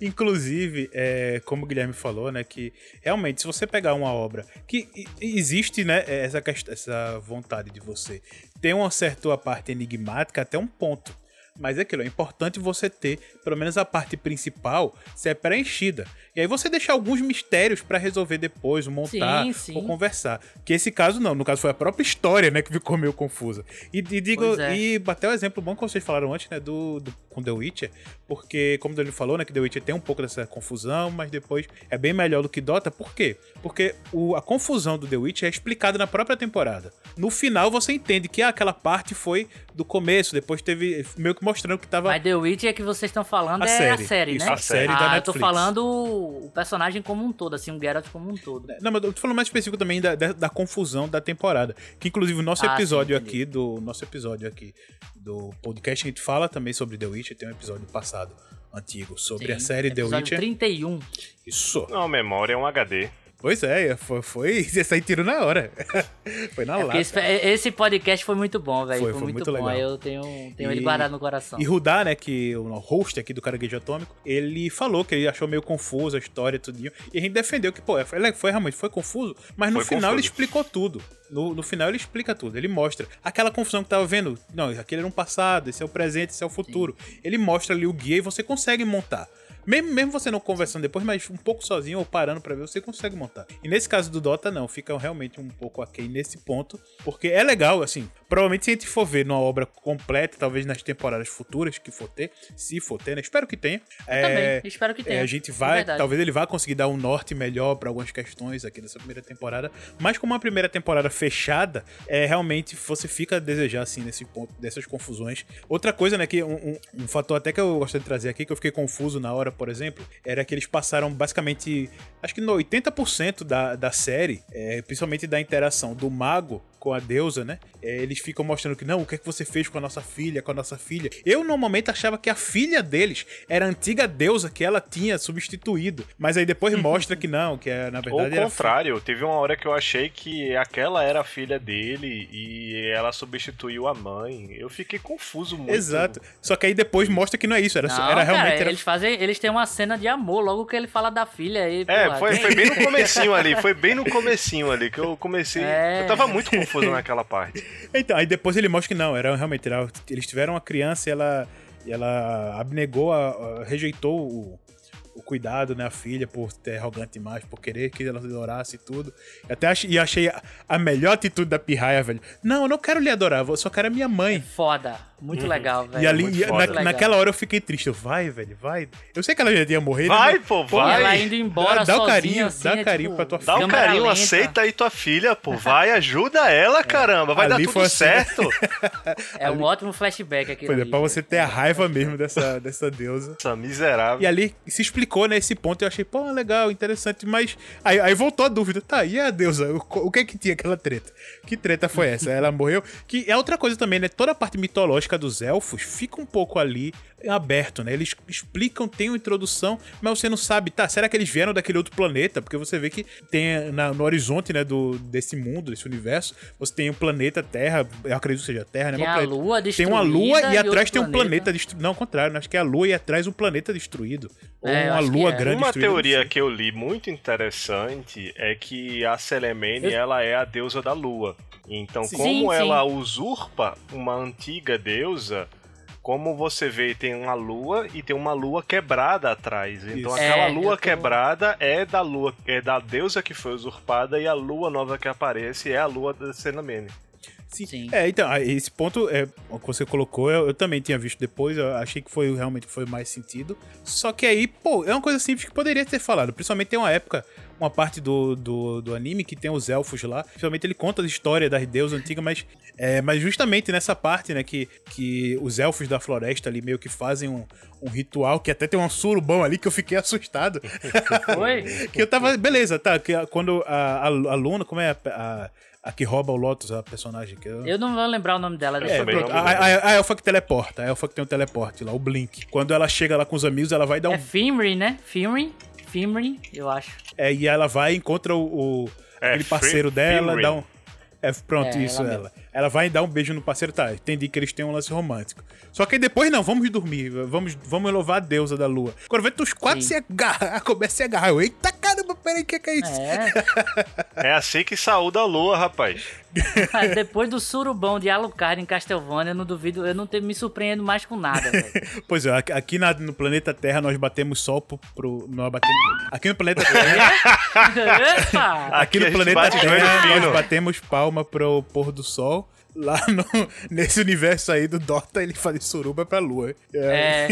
[laughs] Inclusive, é, como o Guilherme falou, né, que realmente, se você pegar uma obra que existe, né, essa, essa vontade de você ter uma certa parte enigmática até um ponto. Mas é aquilo, é importante você ter, pelo menos a parte principal, ser preenchida. E aí você deixar alguns mistérios pra resolver depois, montar Sim, sim. ou conversar. Que esse caso não, no caso foi a própria história, né, que ficou meio confusa. E, e digo, é. e até o exemplo bom que vocês falaram antes, né, do, do- com The Witcher, porque, como o Danilo falou, né, que The Witcher tem um pouco dessa confusão, mas depois é bem melhor do que Dota. Por quê? Porque o- a confusão do The Witcher é explicada na própria temporada. No final você entende que ah, aquela parte foi do começo, depois teve meio que mostrando que tava. Mas The Witcher que vocês estão falando A é série, a série, isso, né? a série ah, da eu tô Netflix. falando o personagem como um todo, assim, o Geralt como um todo. Não, mas eu tô falando mais específico também da, da, da confusão da temporada. Que inclusive o nosso Ah, sim, episódio entendi. aqui, do nosso episódio aqui do podcast, a gente fala também sobre The Witcher, tem um episódio passado antigo sobre Sim, a série The Witcher. 31. Isso. Não, memória é um HD. Pois é, foi, foi [laughs] você sai tiro na hora. [laughs] foi na É lata. esse, esse podcast foi muito bom, velho. Foi, Foi, foi muito, muito bom. legal. Eu tenho, tenho E- ele guardado no coração. E Rudá, né, que o host aqui do Caranguejo Atômico, ele falou que ele achou meio confuso a história e tudinho. E a gente defendeu que, pô, foi, foi realmente foi confuso, mas no Foi final ele confuso. explicou tudo. No, no final ele explica tudo, ele mostra. Aquela confusão que tava vendo, não, aquele era um passado, esse é o presente, esse é o futuro. Ele mostra ali o guia e você consegue montar. Mesmo, mesmo você não conversando depois, mas um pouco sozinho ou parando pra ver, você consegue montar. E nesse caso do Dota, não, fica realmente um pouco aquém nesse ponto, porque é legal, assim, provavelmente se a gente for ver numa obra completa, talvez nas temporadas futuras que for ter, se for ter, né? Espero que tenha. é, Também, espero que é, tenha. a gente vai, verdade. talvez ele vá conseguir dar um norte melhor pra algumas questões aqui nessa primeira temporada, mas como uma primeira temporada fechada, é realmente você fica a desejar assim nesse ponto dessas confusões. Outra coisa, né, que um, um- um fator até que eu gostaria de trazer aqui que eu fiquei confuso na hora, por exemplo, era que eles passaram basicamente, acho que no 80% da, da série, é, principalmente da interação do mago com a deusa, né? é, eles ficam mostrando que não, o que é que você fez com a nossa filha, com a nossa filha. Eu normalmente achava que a filha deles era a antiga deusa que ela tinha substituído, mas aí depois mostra que não, que é, na Ou verdade o era contrário, teve uma hora que eu achei que aquela era a filha dele e ela substituiu a mãe. Eu fiquei confuso muito. Exato. Só que aí depois mostra que não é isso, era, Não, era cara, realmente era eles fazem, eles têm uma cena de amor logo que ele fala da filha aí. É, foi, foi bem no [laughs] comecinho ali, foi bem no comecinho ali que eu comecei. É. Eu tava muito confuso naquela parte. [laughs] Então, aí depois ele mostra que não, era realmente, era- eles tiveram uma criança e ela, e ela abnegou, a- a- rejeitou o, o cuidado, né, a filha, por ter arrogante demais, por querer que ela adorasse e tudo. E até achei, e achei a, a melhor atitude da pirraia, velho. Não, eu não quero lhe adorar, eu só quero a minha mãe. Foda. Muito legal, velho. e ali, e foda. na- naquela hora eu fiquei triste. Eu, vai, velho, vai. Eu sei que ela já tinha morrido. Vai, mas- pô, E vai. ela indo embora Dá- dá o sozinha, carinho, assim, dá é carinho tipo, pra tua Dá um câmera carinho, lenta. aceita aí tua filha, pô. Vai, ajuda ela, caramba. Vai dar Ali tudo foi assim. certo. É um ótimo flashback aqui. Foi, é pra você ter a raiva mesmo dessa, dessa deusa. Essa miserável. E ali se explicou nesse ponto. Eu achei, pô, legal, interessante. Mas aí, aí voltou a dúvida. Tá, e a deusa? O, o que é que tinha aquela treta? Que treta foi essa? Ela morreu? Que é outra coisa também, né? Toda a parte mitológica dos elfos fica um pouco ali aberto, né? Eles explicam, tem uma introdução, mas você não sabe, tá? Será que eles vieram daquele outro planeta? Porque você vê que tem na- no horizonte, né, do, desse mundo, desse universo, você tem um planeta Terra, eu acredito que seja Terra, né? Tem a lua Tem uma lua e e atrás tem um planeta planeta. destruído. Não, ao contrário, acho que é a lua e atrás um planeta destruído. Ou É, eu uma lua é. grande Uma destruída. teoria que eu li muito interessante é que a Selemene ela é a deusa da lua. Então, Sim. como Sim, sim. ela usurpa uma antiga deusa, como você vê, tem uma lua e tem uma lua quebrada atrás. Então, Isso. aquela É, lua tô- quebrada é da lua, é da deusa que foi usurpada e a lua nova que aparece é a lua da Selemene. Sim. Sim. É, então, ah, esse ponto é, que você colocou, eu, eu também tinha visto depois, eu achei que foi realmente que foi mais sentido. Só que aí, pô, é uma coisa simples que poderia ter falado. Principalmente tem uma época, uma parte do, do, do anime que tem os elfos lá. Principalmente ele conta a história das deusas antigas, mas, é, mas justamente nessa parte, né, que, que os elfos da floresta ali meio que fazem um, um ritual, que até tem um surubão ali que eu fiquei assustado. [laughs] Foi? [laughs] que eu tava, beleza, tá, que quando a, a, a Luna, como é a, a, a que rouba o Lotus, a personagem que eu... Eu não vou lembrar o nome dela. É, pronto. não A, a, a elfa que teleporta, a elfa que tem um teleporte lá, o Blink. Quando ela chega lá com os amigos, ela vai dar um. É Fimri, né? Fimri? Fimri, eu acho. É, e ela vai e encontra o, o- É, aquele parceiro dela, Fimrin. dá um. É, pronto, É, isso, ela ela. Ela vai dar um beijo no parceiro, tá? Entendi que eles têm um lance romântico. Só que aí depois não, vamos dormir, vamos, vamos louvar a deusa da lua. Quando vê, os quatro Sim. se agarram, começa a se agarrar. Eu, Eita peraí, o que, que é isso? É, [laughs] É assim que saúda a lua, rapaz. mas depois do surubão de Alucard em Castlevania, eu não duvido, eu não te- me surpreendo mais com nada, velho. [laughs] Pois é, aqui- na- no planeta Terra nós batemos sol pro. pro- nós batemos, aqui no planeta Terra. [laughs] Epa! Aqui, Aqui no planeta Terra nós batemos palma pro pôr do sol. Lá no, [laughs] nesse universo aí do Dota, ele faz suruba pra lua. É,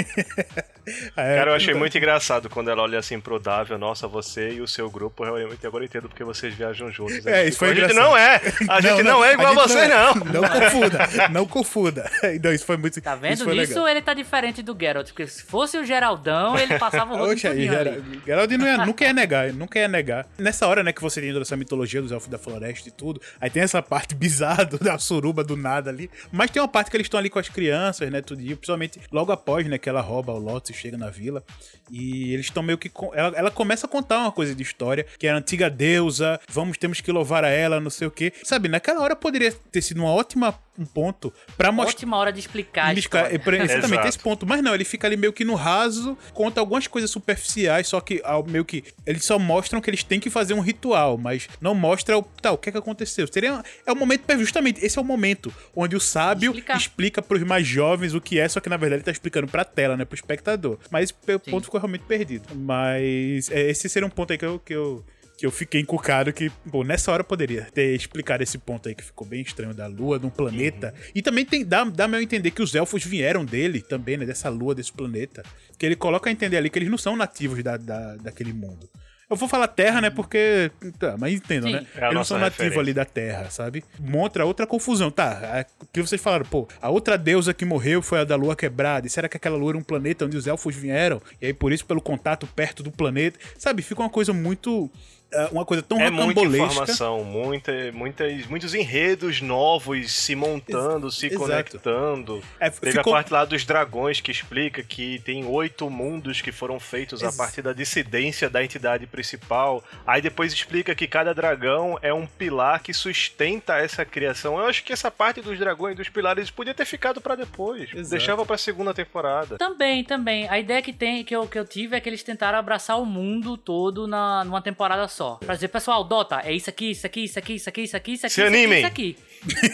É, [laughs] Cara, eu achei muito engraçado quando ela olha assim pro Davio, nossa, você e o seu grupo, realmente agora eu entendo porque vocês viajam juntos. É, Aí isso foi a gente engraçado. não é! A gente não, é igual a gente vocês, não! [laughs] Não confunda, não confunda. Não, isso foi muito tá isso vendo? foi Nisso legal. ele tá diferente do Geralt, porque se fosse o Geraldão, ele passava o rodo Oxe, aí, tudinho Gera- ali. Geraldo não ia- nunca ia negar, nunca ia negar. Nessa hora, né, que você tem toda essa mitologia dos elfos da floresta e tudo, aí tem essa parte bizarra da suruba do nada ali, mas tem uma parte que eles estão ali com as crianças, né, tudo, e principalmente logo após, né, que ela rouba o Lotus e chega na vila, e eles estão meio que... Ela, ela começa a contar uma coisa de história, que é a antiga deusa, vamos, temos que louvar a ela, não sei o quê. Sabe, naquela hora poderia ter sido uma ótima um ponto pra mostrar... Ótima hora de explicar Explicar- é, [laughs] Exatamente, esse ponto. Mas não, ele fica ali meio que no raso, conta algumas coisas superficiais, só que ao- meio que. Eles só mostram que eles têm que fazer um ritual, mas não mostra o, tá, o que é que aconteceu. Seria, é o momento, justamente, esse é o momento onde o sábio Explicar. explica pros mais jovens o que é, só que na verdade ele tá explicando pra tela, né, pro espectador. Mas o ponto ficou realmente perdido. Mas é, esse seria um ponto aí que eu. Que eu que eu fiquei encucado que, pô, nessa hora eu poderia ter explicado esse ponto aí que ficou bem estranho da lua, de um planeta. E também tem, dá, dá meu entender que os elfos vieram dele também, né, dessa lua, desse planeta. Que ele coloca a entender ali que eles não são nativos da, da, daquele mundo. Eu vou falar Terra, né? Porque. Tá, mas entendam, Sim. né? É Eles não são nativos ali da Terra, sabe? Mostra outra confusão. Tá, o que vocês falaram, pô, a outra deusa que morreu foi a da Lua Quebrada. E será que aquela lua era um planeta onde os elfos vieram? E aí, por isso, pelo contato perto do planeta. Sabe? Fica uma coisa muito. Ah, Uma coisa tão É muita informação, muita, muitas, muitos enredos novos se montando, se exato. conectando. É, Teve ficou- a parte lá dos dragões que explica que tem oito mundos que foram feitos a Ex- partir da dissidência da entidade principal. Aí depois explica que cada dragão é um pilar que sustenta essa criação. Eu acho que essa parte dos dragões, dos pilares, podia ter ficado pra depois. Exato. Deixava pra segunda temporada. Também, também. A ideia que, tem, que, eu, que eu tive é que eles tentaram abraçar o mundo todo na, numa temporada só. Pra dizer, pessoal, Dota, é isso aqui, isso aqui, isso aqui, isso aqui, isso aqui, isso aqui, Se isso aqui, isso aqui.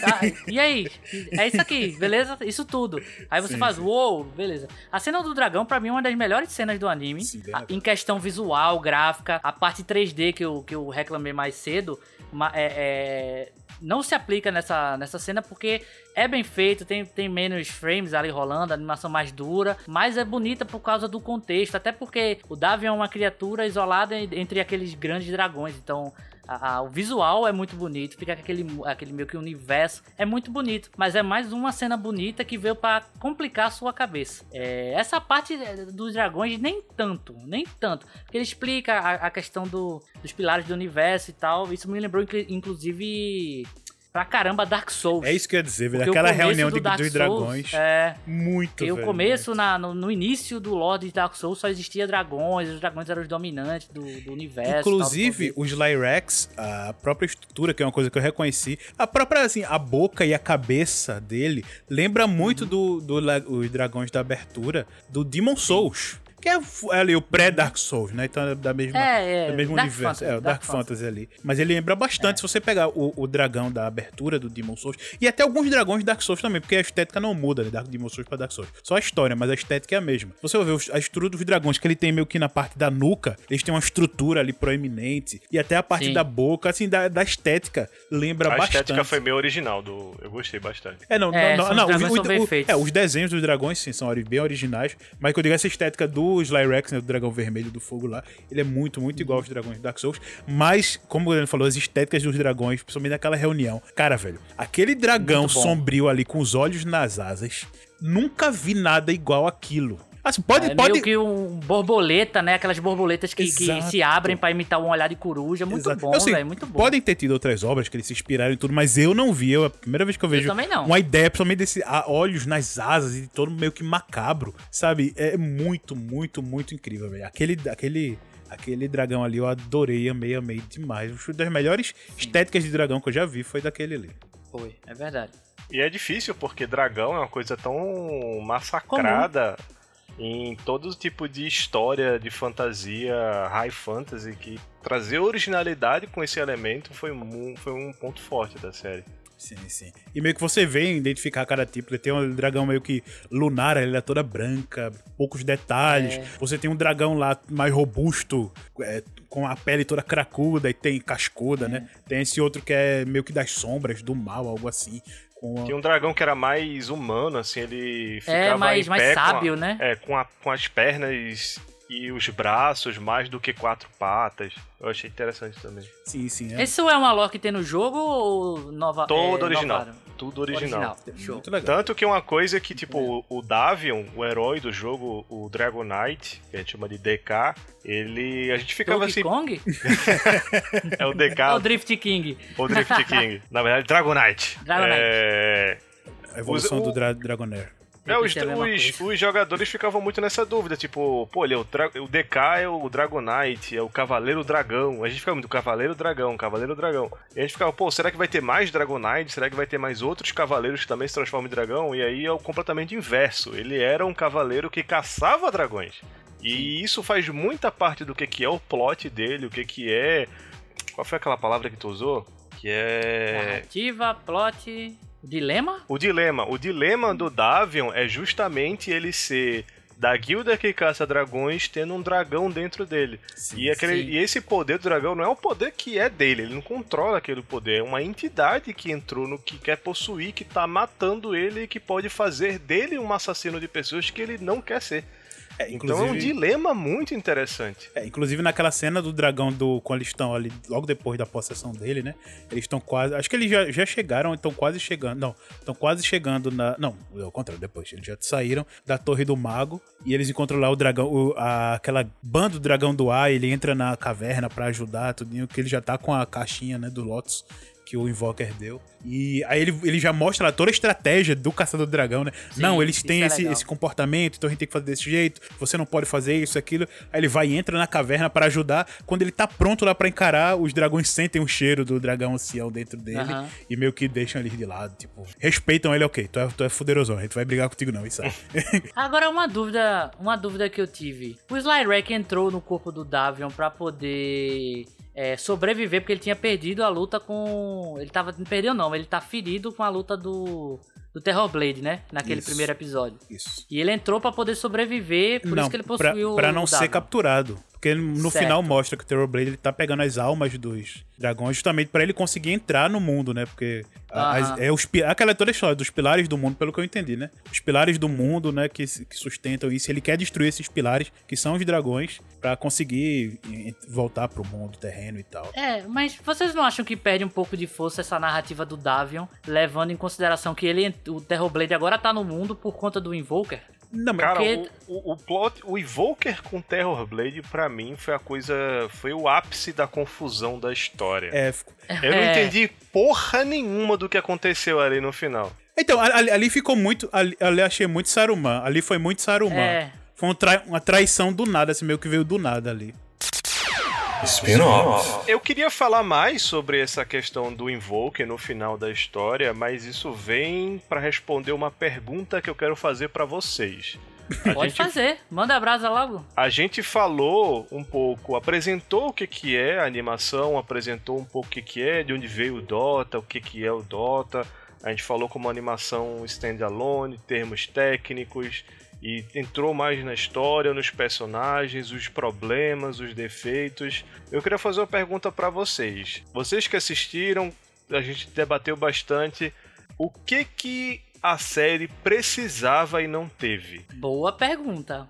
Tá? E aí? É isso aqui, beleza? Isso tudo. Aí você Sim, faz, uou, beleza. A cena do dragão, pra mim, é uma das melhores cenas do anime. Sim, A- em questão visual, gráfica, a parte 3D que eu, que eu reclamei mais cedo, é- é, não se aplica nessa, nessa cena porque é bem feito, tem, tem menos frames ali rolando, animação mais dura, mas é bonita por causa do contexto, até porque o Davi é uma criatura isolada en- entre aqueles grandes dragões, então a- a- o visual é muito bonito, fica aquele, aquele meio que universo, é muito bonito, mas é mais uma cena bonita que veio pra complicar a sua cabeça. É, essa parte eh, dos dragões, nem tanto, nem tanto, porque ele explica a, a questão do- dos pilares do universo e tal, isso me lembrou inclu- inclusive pra caramba Dark Souls. É isso que eu ia dizer, velho. Aquela reunião do de, Dark dragões. É, Muito, porque o começo, na- no, no início do Lord de Dark Souls, só existia dragões, os dragões eram os dominantes do, do universo. Inclusive, tal, os Lyrex, a própria estrutura, que é uma coisa que eu reconheci, a própria, assim, a boca e a cabeça dele lembra muito Uhum. do, do, os dragões da abertura do Demon Souls. Que é f- ali o pré-Dark Souls, né? Então é da mesma, É, é, do mesmo Dark universo. Fantasy, é, o Dark, Dark Fantasy. ali. Mas ele lembra bastante, se você pegar o, o dragão da abertura do Demon Souls, e até alguns dragões de Dark Souls também, porque a estética não muda, né? Da Demon Souls pra Dark Souls. Só a história, mas a estética é a mesma. Você vai ver os- a estrutura dos dragões, que ele tem meio que na parte da nuca, eles têm uma estrutura ali proeminente, e até a parte Sim. da boca, assim, da, da estética, lembra A bastante. estética foi meio original, do... eu gostei bastante. É, não, É, não, não, os não, dragões o- são bem o-. É, os desenhos dos dragões, sim, são bem originais, mas que eu digo, essa estética do Slyrex, né, do dragão vermelho do fogo lá, ele é muito, muito igual aos dragões de Dark Souls, mas, como o Guilherme falou, as estéticas dos dragões, principalmente naquela reunião. Cara, velho, aquele dragão sombrio ali com os olhos nas asas, nunca vi nada igual aquilo. Assim, pode, é pode... meio que um borboleta, né? Aquelas borboletas que, que se abrem pra imitar um olhar de coruja. Muito Exato. bom, Eu sei, velho. Muito bom. Podem ter tido outras obras que eles se inspiraram e tudo, mas eu não vi. Eu, a primeira vez que eu vejo também não. uma ideia, principalmente desse ah, olhos nas asas e todo meio que macabro, sabe? É muito, muito, muito incrível, velho. Aquele, aquele, Aquele dragão ali eu adorei, amei, amei demais. Uma das melhores estéticas de dragão que eu já vi foi daquele ali. Foi, é verdade. E é difícil porque dragão é uma coisa tão massacrada em todo tipo de história de fantasia, high fantasy, que trazer originalidade com esse elemento foi, mu- foi um ponto forte da série. Sim, sim. E meio que você vê identificar cada tipo. Ele tem um dragão meio que lunar, ele é toda branca, poucos detalhes. É. Você tem um dragão lá mais robusto, é, com a pele toda cracuda e tem cascuda, né? Tem esse outro que é meio que das sombras, do mal, algo assim. Com a- Tinha um dragão que era mais humano, assim, ele ficava É, mais, em mais com a- sábio, né? É, com, a- com as pernas e os braços mais do que quatro patas. Eu achei interessante também. Sim, sim. É Isso é uma lore que tem no jogo ou nova? Todo é, original. novaram? Tudo original. Show. muito legal. Tanto que uma coisa que, tipo, o o Davion, o herói do jogo, o Dragonite, que a gente chama de DK, ele. A gente ficava Donkey assim. Kong? [laughs] É o DK, É o Drift King. o Drift King. Na verdade, Dragonite. Dragonite. É. A evolução o- do Dra Dragonair. É, os, os- os jogadores ficavam muito nessa dúvida, tipo, pô, ele é o, o DK é o Dragonite, é o Cavaleiro Dragão. A gente ficava muito Cavaleiro Dragão, Cavaleiro Dragão. E a gente ficava, pô, será que vai ter mais Dragonite? Será que vai ter mais outros cavaleiros que também se transformam em dragão? E aí é o completamente inverso. Ele era um cavaleiro que caçava dragões. E isso faz muita parte do que, que é o plot dele, o que, que é. Qual foi aquela palavra que tu usou? Que é. Narrativa, plot, dilema? O dilema. O dilema do Davion é justamente ele ser da guilda que caça dragões tendo um dragão dentro dele. Sim, E, aquele, sim. e esse poder do dragão não é um poder que é dele, ele não controla aquele poder, é uma entidade que entrou no que quer possuir, que tá matando ele e que pode fazer dele um assassino de pessoas que ele não quer ser. É, Então é um inclusive, dilema muito interessante. é, inclusive naquela cena do dragão do quando eles estão ali logo depois da possessão dele, né? Eles estão quase, acho que eles já, já chegaram, estão quase chegando, não, estão quase chegando na, não, ao contrário, depois eles já saíram da Torre do Mago e eles encontram lá o dragão, o- a- aquela banda do dragão do ar, ele entra na caverna pra ajudar, tudinho, que ele já tá com a caixinha, né, do Lotus que o Invoker deu. E aí ele, ele já mostra lá toda a estratégia do caçador do dragão, né? Sim, não, eles têm é esse, legal. esse comportamento, então a gente tem que fazer desse jeito, você não pode fazer isso, aquilo. Aí ele vai e entra na caverna pra ajudar. Quando ele tá pronto lá pra encarar, os dragões sentem o cheiro do dragão ancião dentro dele Aham. e meio que deixam ele de lado, tipo, respeitam ele, ok, tu é, tu é fuderosão, a gente vai brigar contigo não, isso aí. [laughs] Agora uma dúvida, uma dúvida que eu tive. O Slyrack entrou no corpo do Davion pra poder é, sobreviver porque ele tinha perdido a luta com, ele tava não perdeu não, ele tá ferido com a luta do do Terrorblade, né? Naquele Isso. primeiro episódio. Isso. E ele entrou pra poder sobreviver, por não, isso que ele pra, possuiu pra o não ser capturado. Porque no Certo. final mostra que o Terrorblade ele tá pegando as almas dos dragões justamente pra ele conseguir entrar no mundo, né? Porque a- as- é os, aquela toda história dos pilares do mundo, pelo que eu entendi, né? Os pilares do mundo, né, que, que sustentam isso. Ele quer destruir esses pilares, que são os dragões, pra conseguir voltar pro mundo terreno e tal. É, mas vocês não acham que perde um pouco de força essa narrativa do Davion, levando em consideração que ele, o Terrorblade agora tá no mundo por conta do Invoker? Não, mas Cara, Porque- o, o, o plot, o Evoker com Terrorblade, pra mim, foi a coisa. Foi o ápice da confusão da história. é, fico- Eu não É. entendi porra nenhuma do que aconteceu ali no final. Então, ali, ali ficou muito. Ali, ali achei muito Saruman. Ali foi muito Saruman. É. Foi um trai- uma traição do nada, assim, meio que veio do nada ali. Spin-off. Eu queria falar mais sobre essa questão do Invoker no final da história, mas isso vem pra responder uma pergunta que eu quero fazer pra vocês. A Pode gente, fazer, manda a brasa logo. a gente falou um pouco, apresentou o que, que é a animação, apresentou um pouco o que, que é, de onde veio o Dota, o que, que é o Dota. A gente falou como animação standalone, termos técnicos, e entrou mais na história, nos personagens, os problemas, os defeitos. Eu queria fazer uma pergunta pra vocês. Vocês que assistiram, a gente debateu bastante o que que a série precisava e não teve. Boa pergunta.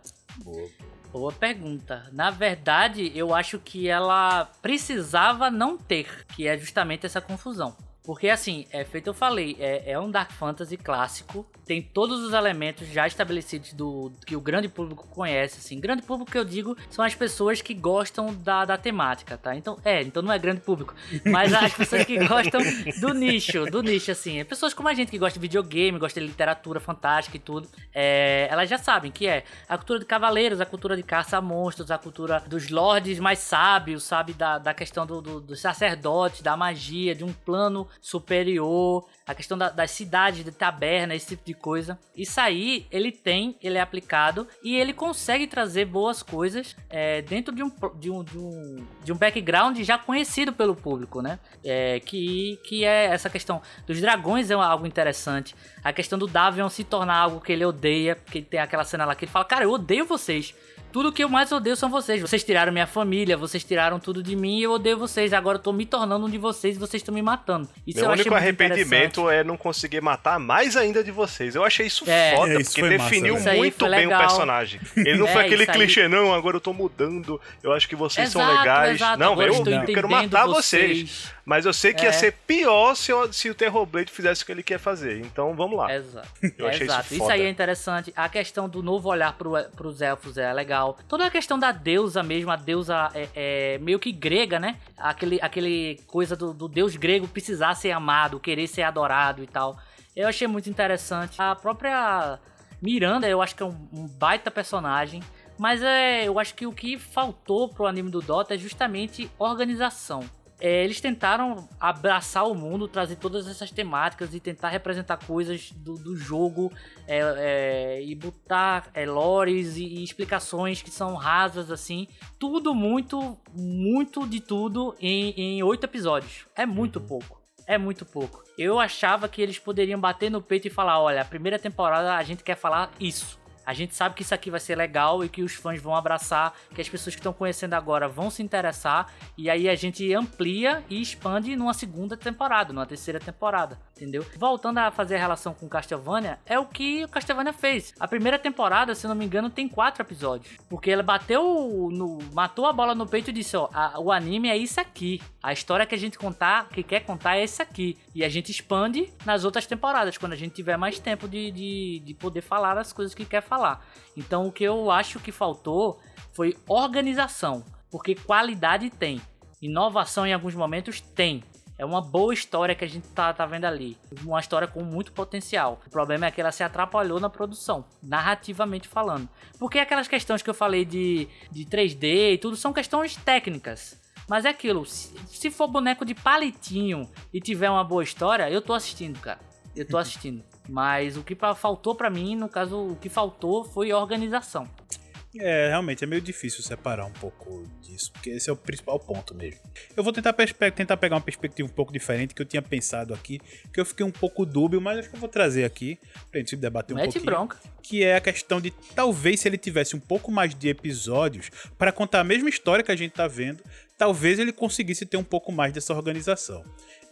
Boa pergunta. Na verdade, eu acho que ela precisava não ter, que é justamente essa confusão. Porque assim, é feito eu falei, é, é um Dark Fantasy clássico, tem todos os elementos já estabelecidos do que o grande público conhece, assim. Grande público que eu digo são as pessoas que gostam da, da temática, tá? Então, é, então não é grande público, mas as pessoas que [laughs] gostam do nicho, do nicho, assim. Pessoas como a gente que gosta de videogame, gosta de literatura fantástica e tudo, é, elas já sabem que é a cultura de cavaleiros, a cultura de caça a monstros, a cultura dos lords mais sábios, sabe? Da, da questão do, do, do sacerdote, da magia, de um plano superior, a questão da, das cidades de taberna, esse tipo de coisa. Isso aí ele tem, ele é aplicado e ele consegue trazer boas coisas é, dentro de um, de, um, de, um, de um background já conhecido pelo público, né? É, que, que é essa questão dos dragões é algo interessante. A questão do Davion se tornar algo que ele odeia, porque tem aquela cena lá que ele fala, cara, eu odeio vocês. Tudo que eu mais odeio são vocês. Vocês tiraram minha família, vocês tiraram tudo de mim e eu odeio vocês. Agora eu tô me tornando um de vocês e vocês estão me matando. Isso Meu único arrependimento é não conseguir matar mais ainda de vocês. Eu achei isso é. foda, é, isso porque definiu massa, muito bem o personagem. Ele não [laughs] é, foi aquele clichê, não, agora eu tô mudando, eu acho que vocês exato, são legais. Exato, não, eu, eu quero matar vocês. vocês. Mas eu sei que é. ia ser pior se, eu, se o Terrorblade fizesse o que ele quer fazer. Então vamos lá. Exato. [laughs] Eu achei Exato. Isso, isso, aí é interessante. A questão do novo olhar pro, pros elfos é legal. Toda a questão da deusa mesmo, a deusa é, é meio que grega, né? Aquele, aquele coisa do, do deus grego precisar ser amado, querer ser adorado e tal. Eu achei muito interessante. A própria Miranda, eu acho que é um, um baita personagem. Mas é, eu acho que o que faltou pro anime do Dota é justamente organização é, eles tentaram abraçar o mundo, trazer todas essas temáticas e tentar representar coisas do, do jogo é, é, e botar é, lores e, e, explicações que são rasas assim. Tudo muito, muito de tudo em oito episódios. É muito uhum. pouco. É muito pouco. Eu achava que eles poderiam bater no peito e falar: olha, a primeira temporada a gente quer falar isso a gente sabe que isso aqui vai ser legal e que os fãs vão abraçar, que as pessoas que estão conhecendo agora vão se interessar, e aí a gente amplia e expande numa segunda temporada, numa terceira temporada, entendeu? Voltando a fazer a relação com Castlevania, é o que o Castlevania fez. A primeira temporada, se não me engano, tem quatro episódios, porque ela bateu no. matou a bola no peito e disse: ó, a, o anime é isso aqui. A história que a gente contar, que quer contar é isso aqui. E a gente expande nas outras temporadas, quando a gente tiver mais tempo de, de, de poder falar as coisas que quer falar. Então o que eu acho que faltou foi organização, porque qualidade tem, inovação em alguns momentos tem. É uma boa história que a gente tá, tá vendo ali. Uma história com muito potencial. O problema é que ela se atrapalhou na produção, narrativamente falando. Porque aquelas questões que eu falei de, de 3D e tudo são questões técnicas. Mas é aquilo, se, for boneco de palitinho e tiver uma boa história, eu tô assistindo, cara. Eu tô [laughs] assistindo. Mas o que faltou para mim, no caso, o que faltou foi organização. É, realmente é meio difícil separar um pouco disso, porque esse é o principal ponto mesmo. Eu vou tentar, tentar pegar uma perspectiva um pouco diferente que eu tinha pensado aqui, que eu fiquei um pouco dúbio, mas acho que eu vou trazer aqui pra gente debater um Mete pouquinho. bronca. Que é a questão de talvez se ele tivesse um pouco mais de episódios para contar a mesma história que a gente tá vendo, talvez ele conseguisse ter um pouco mais dessa organização.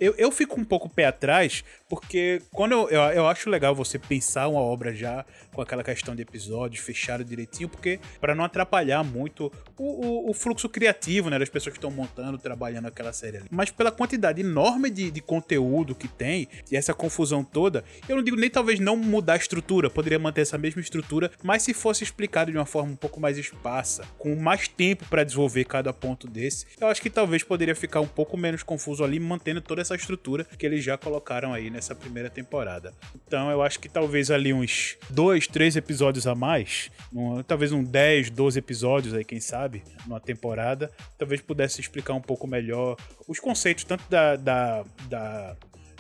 Eu, eu fico um pouco pé atrás, porque quando eu, eu, eu, acho legal você pensar uma obra já com aquela questão de episódios fechado direitinho, porque para não atrapalhar muito o, o, o, fluxo criativo né, das pessoas que estão montando, trabalhando aquela série ali. Mas pela quantidade enorme de, de conteúdo que tem e essa confusão toda, eu não digo nem talvez não mudar a estrutura, poderia manter essa mesma estrutura, mas se fosse explicado de uma forma um pouco mais esparsa, com mais tempo para desenvolver cada ponto desse, eu acho que talvez poderia ficar um pouco menos confuso ali, mantendo toda essa estrutura que eles já colocaram aí nessa primeira temporada. Então eu acho que talvez ali uns dois, três episódios a mais, um, talvez um 10, 12 episódios aí, quem sabe, numa temporada, talvez pudesse explicar um pouco melhor os conceitos tanto da, da, da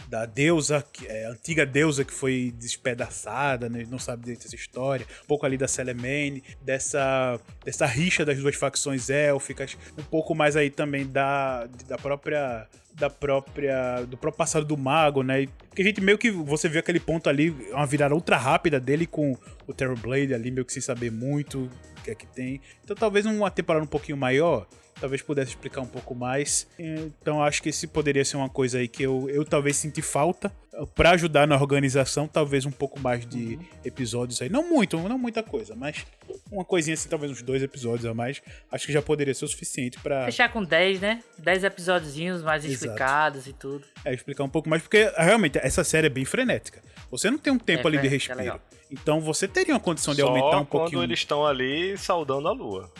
da deusa, é, antiga deusa que foi despedaçada, né? não sabe direito essa história, um pouco ali da Celemane, dessa, dessa rixa das duas facções élficas, um pouco mais aí também da, da própria da própria do próprio passado do mago, né? Porque a gente meio que você vê aquele ponto ali, uma virada ultra rápida dele com o Terrorblade ali meio que sem saber muito o que é que tem. Então talvez uma temporada um pouquinho maior talvez pudesse explicar um pouco mais. Então acho que esse poderia ser uma coisa aí que eu, eu talvez senti falta Pra ajudar na organização, talvez um pouco mais de Uhum. episódios aí. Não muito, não muita coisa, mas uma coisinha assim, talvez uns dois episódios a mais. Acho que já poderia ser o suficiente pra Fechar com 10, né? 10 episódiozinhos mais Exato. explicados e tudo. é, explicar um pouco mais, porque realmente essa série é bem frenética. Você não tem um tempo É, ali de é respiro. legal. então você teria uma condição de Só aumentar um quando pouquinho. eles estão ali saudando a lua.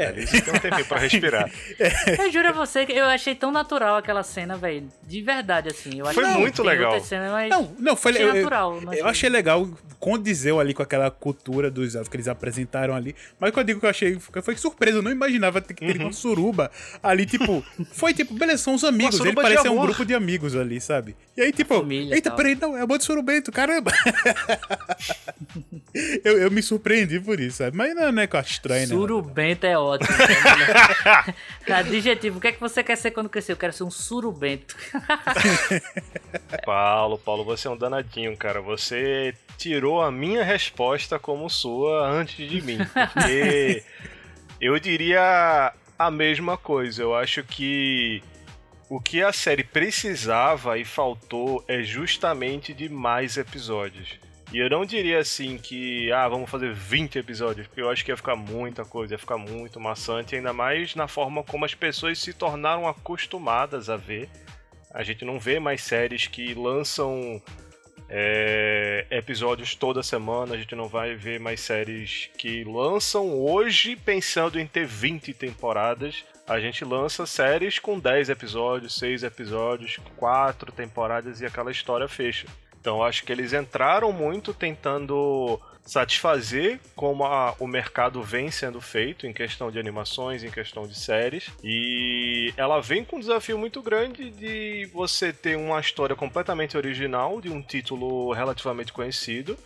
É. Ali você tem um tempinho pra respirar. [laughs] Eu juro a você que eu achei tão natural aquela cena, velho. De verdade, assim. Eu Foi muito legal. Não, não, foi achei eu, eu- natural. Eu achei legal, condizeu ali com aquela cultura dos elfos que eles apresentaram ali. Mas o que eu digo que eu achei foi surpresa, eu não imaginava ter que ter Uhum. uma suruba ali, tipo. Foi tipo, beleza, são os amigos. Ele parece um grupo de amigos ali, sabe? E aí, tipo, Família eita, tal. peraí, não, é amor de surubento, caramba. [laughs] eu, eu me surpreendi por isso, sabe? Mas não, não é que eu acho estranho, né? Surubento é ótimo. [laughs] Adjetivo, o que é que você quer ser quando crescer? Eu quero ser um surubento. [laughs] Paulo, Paulo, você é um danadinho, cara. Você tirou a minha resposta como sua antes de mim. Porque [laughs] eu diria a mesma coisa. Eu acho que o que a série precisava e faltou é justamente de mais episódios. E eu não diria assim que, ah, vamos fazer 20 episódios, porque eu acho que ia ficar muita coisa, ia ficar muito maçante, ainda mais na forma como as pessoas se tornaram acostumadas a ver. A gente não vê mais séries que lançam é, episódios toda semana, a gente não vai ver mais séries que lançam hoje pensando em ter 20 temporadas. A gente lança séries com 10 episódios, 6 episódios, 4 temporadas e aquela história fecha. Então acho que eles entraram muito tentando satisfazer como a- o mercado vem sendo feito em questão de animações, em questão de séries. E ela vem com um desafio muito grande de você ter uma história completamente original, de um título relativamente conhecido.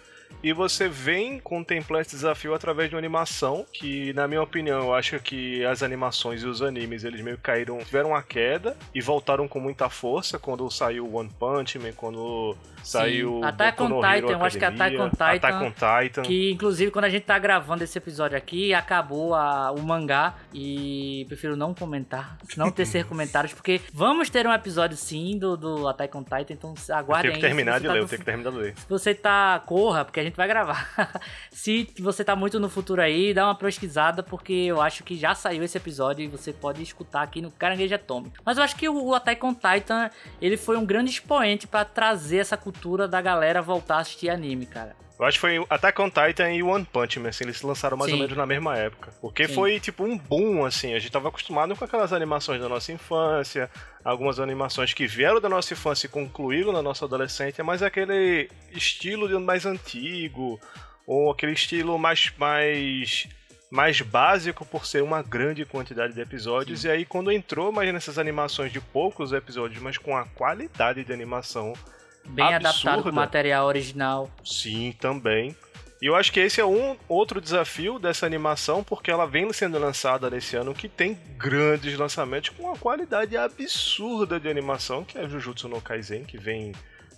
E você vem contemplar esse desafio através de uma animação que, na minha opinião, eu acho que as animações e os animes, eles meio que caíram, tiveram uma queda e voltaram com muita força quando saiu One Punch Man, quando saiu Attack on Titan, eu acho que Attack on Titan- Attack on Titan. Que, inclusive, quando a gente tá gravando esse episódio aqui, acabou a- o mangá e prefiro não comentar, não tecer [laughs] comentários, porque vamos ter um episódio sim do, do Attack on Titan, então Eu aguardem tenho que terminar de você ler, tá eu tenho que terminar de ler. Se você tá. Corra, porque gente vai gravar. [laughs] Se você tá muito no futuro aí, dá uma pesquisada, porque eu acho que já saiu esse episódio e você pode escutar aqui no Caranguejo Atômico. Mas eu acho que o, Attack on Titan, ele foi um grande expoente pra trazer essa cultura da galera voltar a assistir anime, cara. Eu acho que foi Attack on Titan e One Punch Man, assim, eles se lançaram mais Sim. ou menos na mesma época. Porque Sim. foi tipo um boom, assim, a gente tava acostumado com aquelas animações da nossa infância, algumas animações que vieram da nossa infância e concluíram na nossa adolescência, mas aquele estilo de- mais antigo, ou aquele estilo mais, mais, mais básico por ser uma grande quantidade de episódios. E aí quando entrou mais nessas animações de poucos episódios, mas com a qualidade de animação Bem adaptado com Absurda. o material original. Sim, também. E eu acho que esse é um outro desafio dessa animação, porque ela vem sendo lançada nesse ano que tem grandes lançamentos com uma qualidade absurda de animação, que é Jujutsu no Kaisen, que vem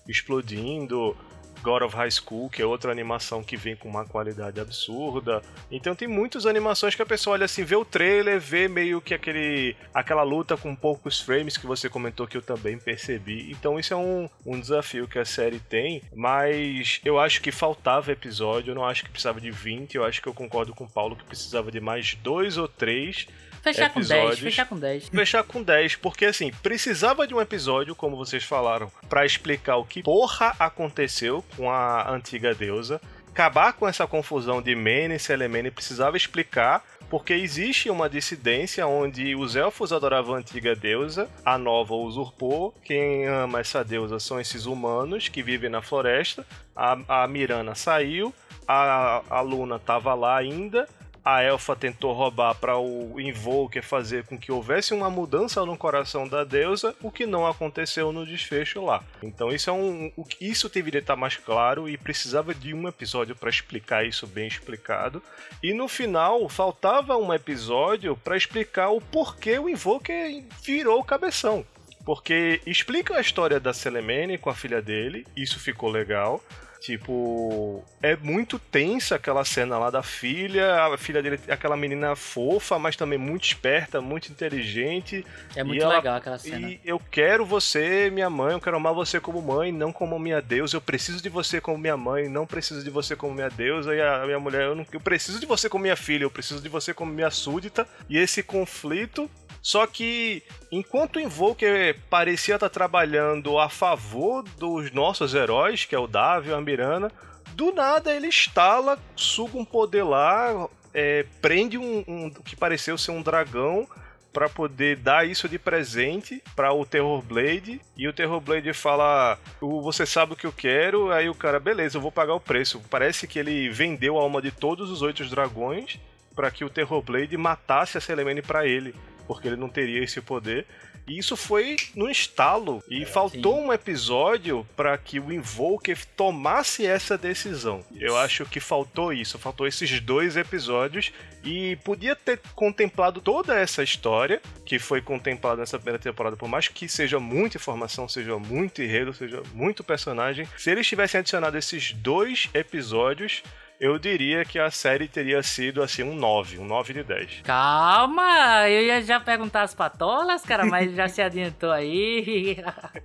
explodindo. God of High School, que é outra animação que vem com uma qualidade absurda. Então tem muitas animações que a pessoa olha assim, vê o trailer, vê meio que aquele aquela luta com poucos frames que você comentou que eu também percebi. Então isso é um, um desafio que a série tem, mas eu acho que faltava episódio, eu não acho que precisava de 20, eu acho que eu concordo com o Paulo que precisava de mais dois ou três Fechar com 10, Episódios. fechar com 10. fechar com 10, porque assim, precisava de um episódio, como vocês falaram, pra explicar o que porra aconteceu com a antiga deusa, acabar com essa confusão de Mene e Selemene, precisava explicar porque existe uma dissidência onde os elfos adoravam a antiga deusa, a nova usurpou. Quem ama essa deusa são esses humanos que vivem na floresta. A, a Mirana saiu, a, a Luna estava lá ainda. A elfa tentou roubar para o Invoker fazer com que houvesse uma mudança no coração da deusa, o que não aconteceu no desfecho lá. Então isso é um, isso deveria estar mais claro e precisava de um episódio para explicar isso bem explicado. E no final faltava um episódio para explicar o porquê o Invoker virou o cabeção. Porque explica a história da Selemene com a filha dele, isso ficou legal. Tipo, é muito tensa aquela cena lá da filha, a filha dele, aquela menina fofa, mas também muito esperta, muito inteligente. É muito ela, legal aquela cena. E eu quero você, minha mãe, eu quero amar você como mãe, não como minha deusa. Eu preciso de você como minha mãe, não preciso de você como minha deusa. E a minha mulher, eu, não, eu preciso de você como minha filha, eu preciso de você como minha súdita. E esse conflito só que enquanto o Invoker parecia estar trabalhando a favor dos nossos heróis, que é o Davi e a Mirana, do nada ele instala, suga um poder lá, é, prende um, um que pareceu ser um dragão para poder dar isso de presente para o Terror Blade e o Terror Blade fala: "Você sabe o que eu quero?" Aí o cara: "Beleza, eu vou pagar o preço". Parece que ele vendeu a alma de todos os oito dragões para que o Terror Blade matasse a Selemene para ele porque ele não teria esse poder. E isso foi no estalo. E é, faltou sim. um episódio para que o Invoker tomasse essa decisão. Eu acho que faltou isso. Faltou esses dois episódios. E podia ter contemplado toda essa história que foi contemplada nessa primeira temporada. Por mais que seja muita informação, seja muito enredo, seja muito personagem. Se eles tivessem adicionado esses dois episódios eu diria que a série teria sido assim um 9, um 9 de 10. Calma, eu ia já perguntar as patolas, cara, mas já se adiantou aí.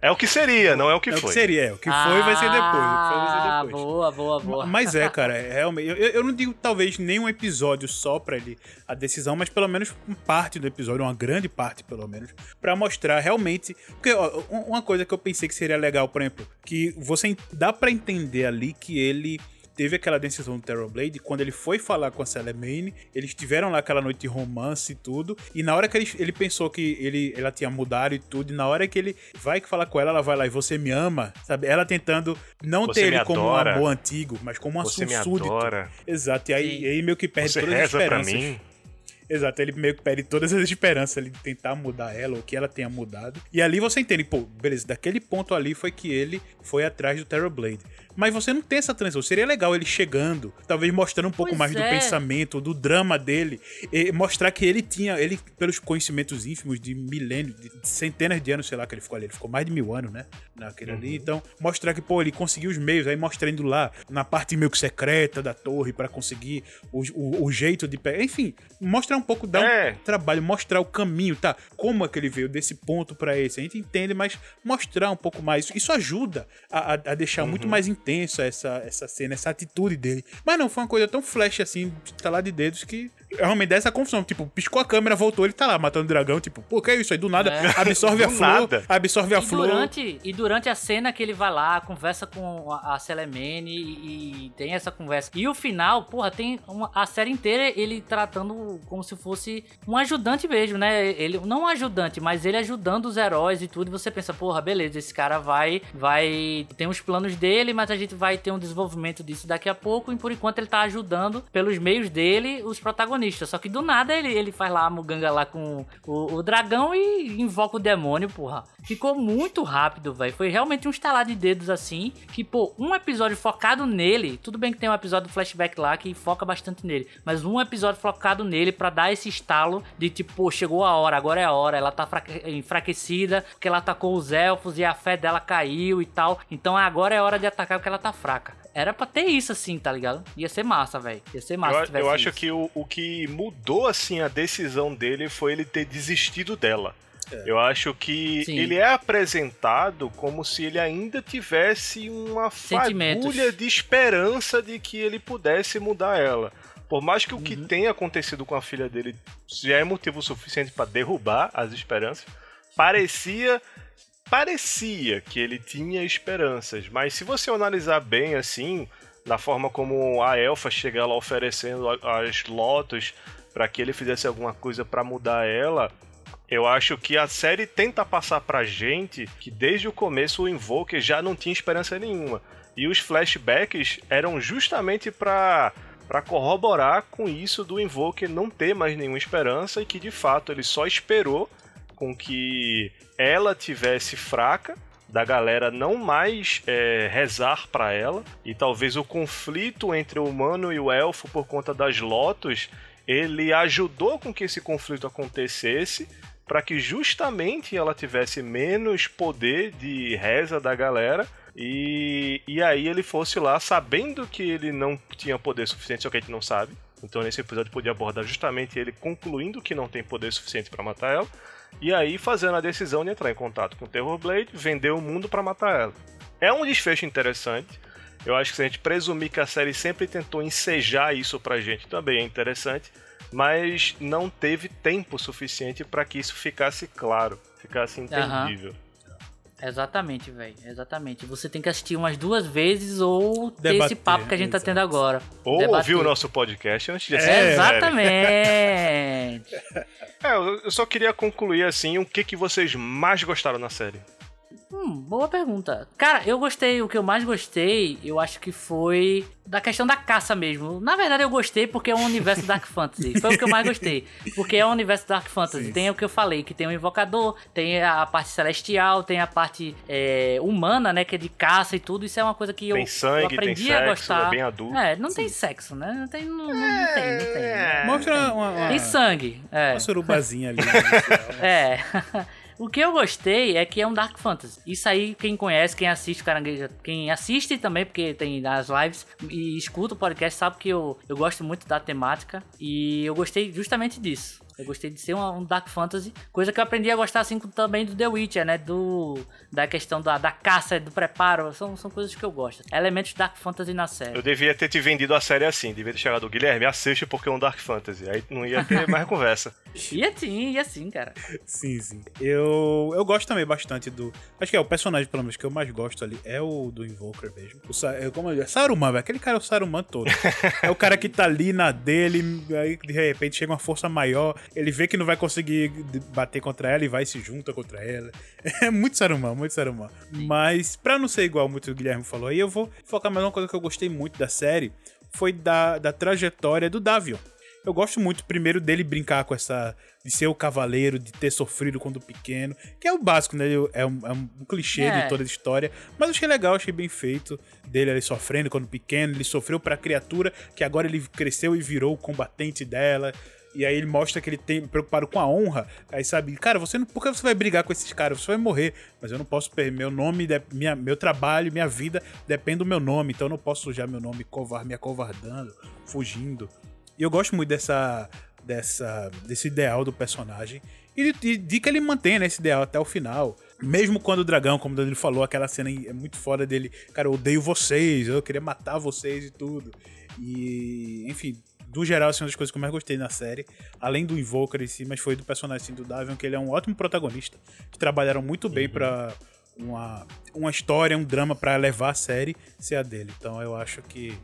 É o que seria, não é o que é foi. É o que seria, é. o que ah, foi vai ser depois. O que foi vai ser ah, depois. Boa, boa, boa. Mas é, cara, é, realmente. Eu, eu não digo talvez nenhum episódio só pra ele a decisão, mas pelo menos parte do episódio, uma grande parte pelo menos, para mostrar realmente. Porque ó, uma coisa que eu pensei que seria legal, por exemplo, que você dá para entender ali que ele teve aquela decisão do Terrorblade, quando ele foi falar com a Salamane, eles tiveram lá aquela noite de romance e tudo, e na hora que ele, ele pensou que ele, ela tinha mudado e tudo, e na hora que ele vai falar com ela, ela vai lá e você me ama, sabe? Ela tentando não você ter ele como adora. um amor antigo, mas como um você assunto súdito. Adora. Exato, e aí, e aí meio que perde você todas as esperanças. Pra mim. Exato, ele meio que perde todas as esperanças ali de tentar mudar ela, ou que ela tenha mudado. E ali você entende, pô, beleza, daquele ponto ali foi que ele foi atrás do Terrorblade. Mas você não tem essa transição. Seria legal ele chegando, talvez mostrando um pouco pois mais é. do pensamento, do drama dele, mostrar que ele tinha, ele, pelos conhecimentos ínfimos de milênios, de centenas de anos, sei lá, que ele ficou ali, ele ficou mais de mil anos, né? Naquele uhum. ali. Então, mostrar que, pô, ele conseguiu os meios, aí mostrando lá na parte meio que secreta da torre para conseguir o, o, o, jeito de pegar. Enfim, mostrar um pouco, dar é. um trabalho, mostrar o caminho, tá? Como é que ele veio desse ponto para esse. A gente entende, mas mostrar um pouco mais. Isso ajuda a, a deixar uhum. muito mais intenso essa, essa cena, essa atitude dele. Mas não, foi uma coisa tão flash assim, tá lá de dedos que realmente dá essa confusão. Tipo, piscou a câmera, voltou, ele tá lá matando o dragão. Tipo, pô, que é isso aí? Do nada, é. absorve [laughs] a flor. Nada. Absorve a e flor. Durante, e durante a cena que ele vai lá, conversa com a, a Celemene e, e, tem essa conversa. E o final, porra, tem uma, a série inteira ele tratando como se fosse um ajudante mesmo, né? Ele, não um ajudante, mas ele ajudando os heróis e tudo. E você pensa, porra, beleza, esse cara vai, vai, tem os planos dele, mas a gente vai ter um desenvolvimento disso daqui a pouco. E por enquanto ele tá ajudando pelos meios dele os protagonistas. Só que do nada ele, ele faz lá a muganga lá com o, o dragão e invoca o demônio, porra. Ficou muito rápido, velho. Foi realmente um estalar de dedos assim. Que, pô, um episódio focado nele. Tudo bem que tem um episódio do flashback lá que foca bastante nele. Mas um episódio focado nele para dar esse estalo de tipo, pô, chegou a hora, agora é a hora. Ela tá enfraquecida porque ela atacou os elfos e a fé dela caiu e tal. Então agora é hora de atacar porque ela tá fraca. Era pra ter isso assim, tá ligado? Ia ser massa, velho. Ia ser massa. Eu, eu acho isso. que o, o que mudou assim a decisão dele foi ele ter desistido dela. É. Eu acho que Sim. ele é apresentado como se ele ainda tivesse uma fagulha de esperança de que ele pudesse mudar ela. Por mais que o que uhum. tenha acontecido com a filha dele já é motivo suficiente para derrubar as esperanças, parecia parecia que ele tinha esperanças, mas se você analisar bem assim, na forma como a elfa chega lá oferecendo as lotos para que ele fizesse alguma coisa para mudar ela, eu acho que a série tenta passar pra gente que desde o começo o Invoker já não tinha esperança nenhuma. E os flashbacks eram justamente para para corroborar com isso do Invoker não ter mais nenhuma esperança e que de fato ele só esperou com que ela tivesse fraca, da galera não mais é, rezar para ela, e talvez o conflito entre o humano e o elfo por conta das lotos, ele ajudou com que esse conflito acontecesse, para que justamente ela tivesse menos poder de reza da galera, E, e aí ele fosse lá sabendo que ele não tinha poder suficiente, só que a gente não sabe. Então nesse episódio podia abordar justamente ele concluindo que não tem poder suficiente para matar ela. E aí fazendo a decisão de entrar em contato com o Terror Blade, vender o mundo para matar ela. É um desfecho interessante. Eu acho que se a gente presumir que a série sempre tentou ensejar isso pra gente, também é interessante, mas não teve tempo suficiente para que isso ficasse claro, ficasse entendível. Exatamente, velho. Exatamente. Você tem que assistir umas duas vezes ou ter Debater, esse papo que a gente tá tendo agora. Ou Debater. ouvir o nosso podcast antes de assistir. É, série. Exatamente. [laughs] É, eu eu só queria concluir assim, o que, que vocês mais gostaram na série? Hum, boa pergunta. Cara, eu gostei, o que eu mais gostei, eu acho que foi da questão da caça mesmo. Na verdade, eu gostei porque é um universo Dark [laughs] Fantasy. Foi o que eu mais gostei. Porque é um universo Dark Fantasy. Sim, tem o que eu falei, que tem o invocador, tem a parte celestial, tem a parte é, humana, né? Que é de caça e tudo. Isso é uma coisa que eu, Tem sangue, eu tem aprendi a sexo, gostar. é bem adulto. É, não tem sexo, né? Não tem, não, não- não tem, não tem. né? Mostra uma, uma, Tem sangue. É. uma surubazinha ali. inicial. [laughs] É. [laughs] O que eu gostei é que é um Dark Fantasy. Isso aí, quem conhece, quem assiste Caranguejo, quem assiste também, porque tem as lives e escuta o podcast, sabe que eu, eu gosto muito da temática. E eu gostei justamente disso. Eu gostei de ser um, um Dark Fantasy, coisa que eu aprendi a gostar assim também do The Witcher, né? Do, da questão da, da caça, do preparo. São, são coisas que eu gosto. Elementos Dark Fantasy na série. Eu devia ter te vendido a série assim, devia ter chegado, Guilherme, assiste porque é um Dark Fantasy. Aí não ia ter mais [laughs] conversa. E assim, e assim, cara. Sim, sim. Eu, eu gosto também bastante do. Acho que é o personagem, pelo menos, que eu mais gosto ali é o do Invoker mesmo. O Sa é, como eu digo, Saruman, velho. Aquele cara é o Saruman todo. [laughs] é o cara que tá ali na dele, aí de repente chega uma força maior, ele vê que não vai conseguir bater contra ela e vai e se junta contra ela. [laughs] É muito Saruman, muito Saruman. Mas, pra não ser igual muito o Guilherme falou aí, eu vou focar mais uma coisa que eu gostei muito da série. Foi da, da trajetória do Davion. Eu gosto muito, primeiro, dele brincar com essa. de ser o cavaleiro, de ter sofrido quando pequeno. Que é o básico, né? É um, é um clichê É. de toda a história. Mas achei legal, achei bem feito. Dele ali sofrendo quando pequeno. Ele sofreu pra criatura, que agora ele cresceu e virou o combatente dela. E aí ele mostra que ele tem preocupado com a honra. Aí sabe, cara, você não, por que você vai brigar com esses caras? Você vai morrer. Mas eu não posso perder. Meu nome, minha, meu trabalho, minha vida depende do meu nome. Então eu não posso sujar meu nome covar, me acovardando, fugindo. E eu gosto muito dessa, dessa, desse ideal do personagem. E de, de que ele mantém né, esse ideal até o final. Mesmo quando o dragão, como o Danilo falou, aquela cena é muito fora dele. Cara, eu odeio vocês, eu queria matar vocês e tudo. E, enfim, do geral, assim, uma das coisas que eu mais gostei na série, além do Invoker em si, mas foi do personagem assim, do Davion, que ele é um ótimo protagonista, que trabalharam muito bem pra uma, uma história, um drama pra levar a série ser a dele. Então eu acho que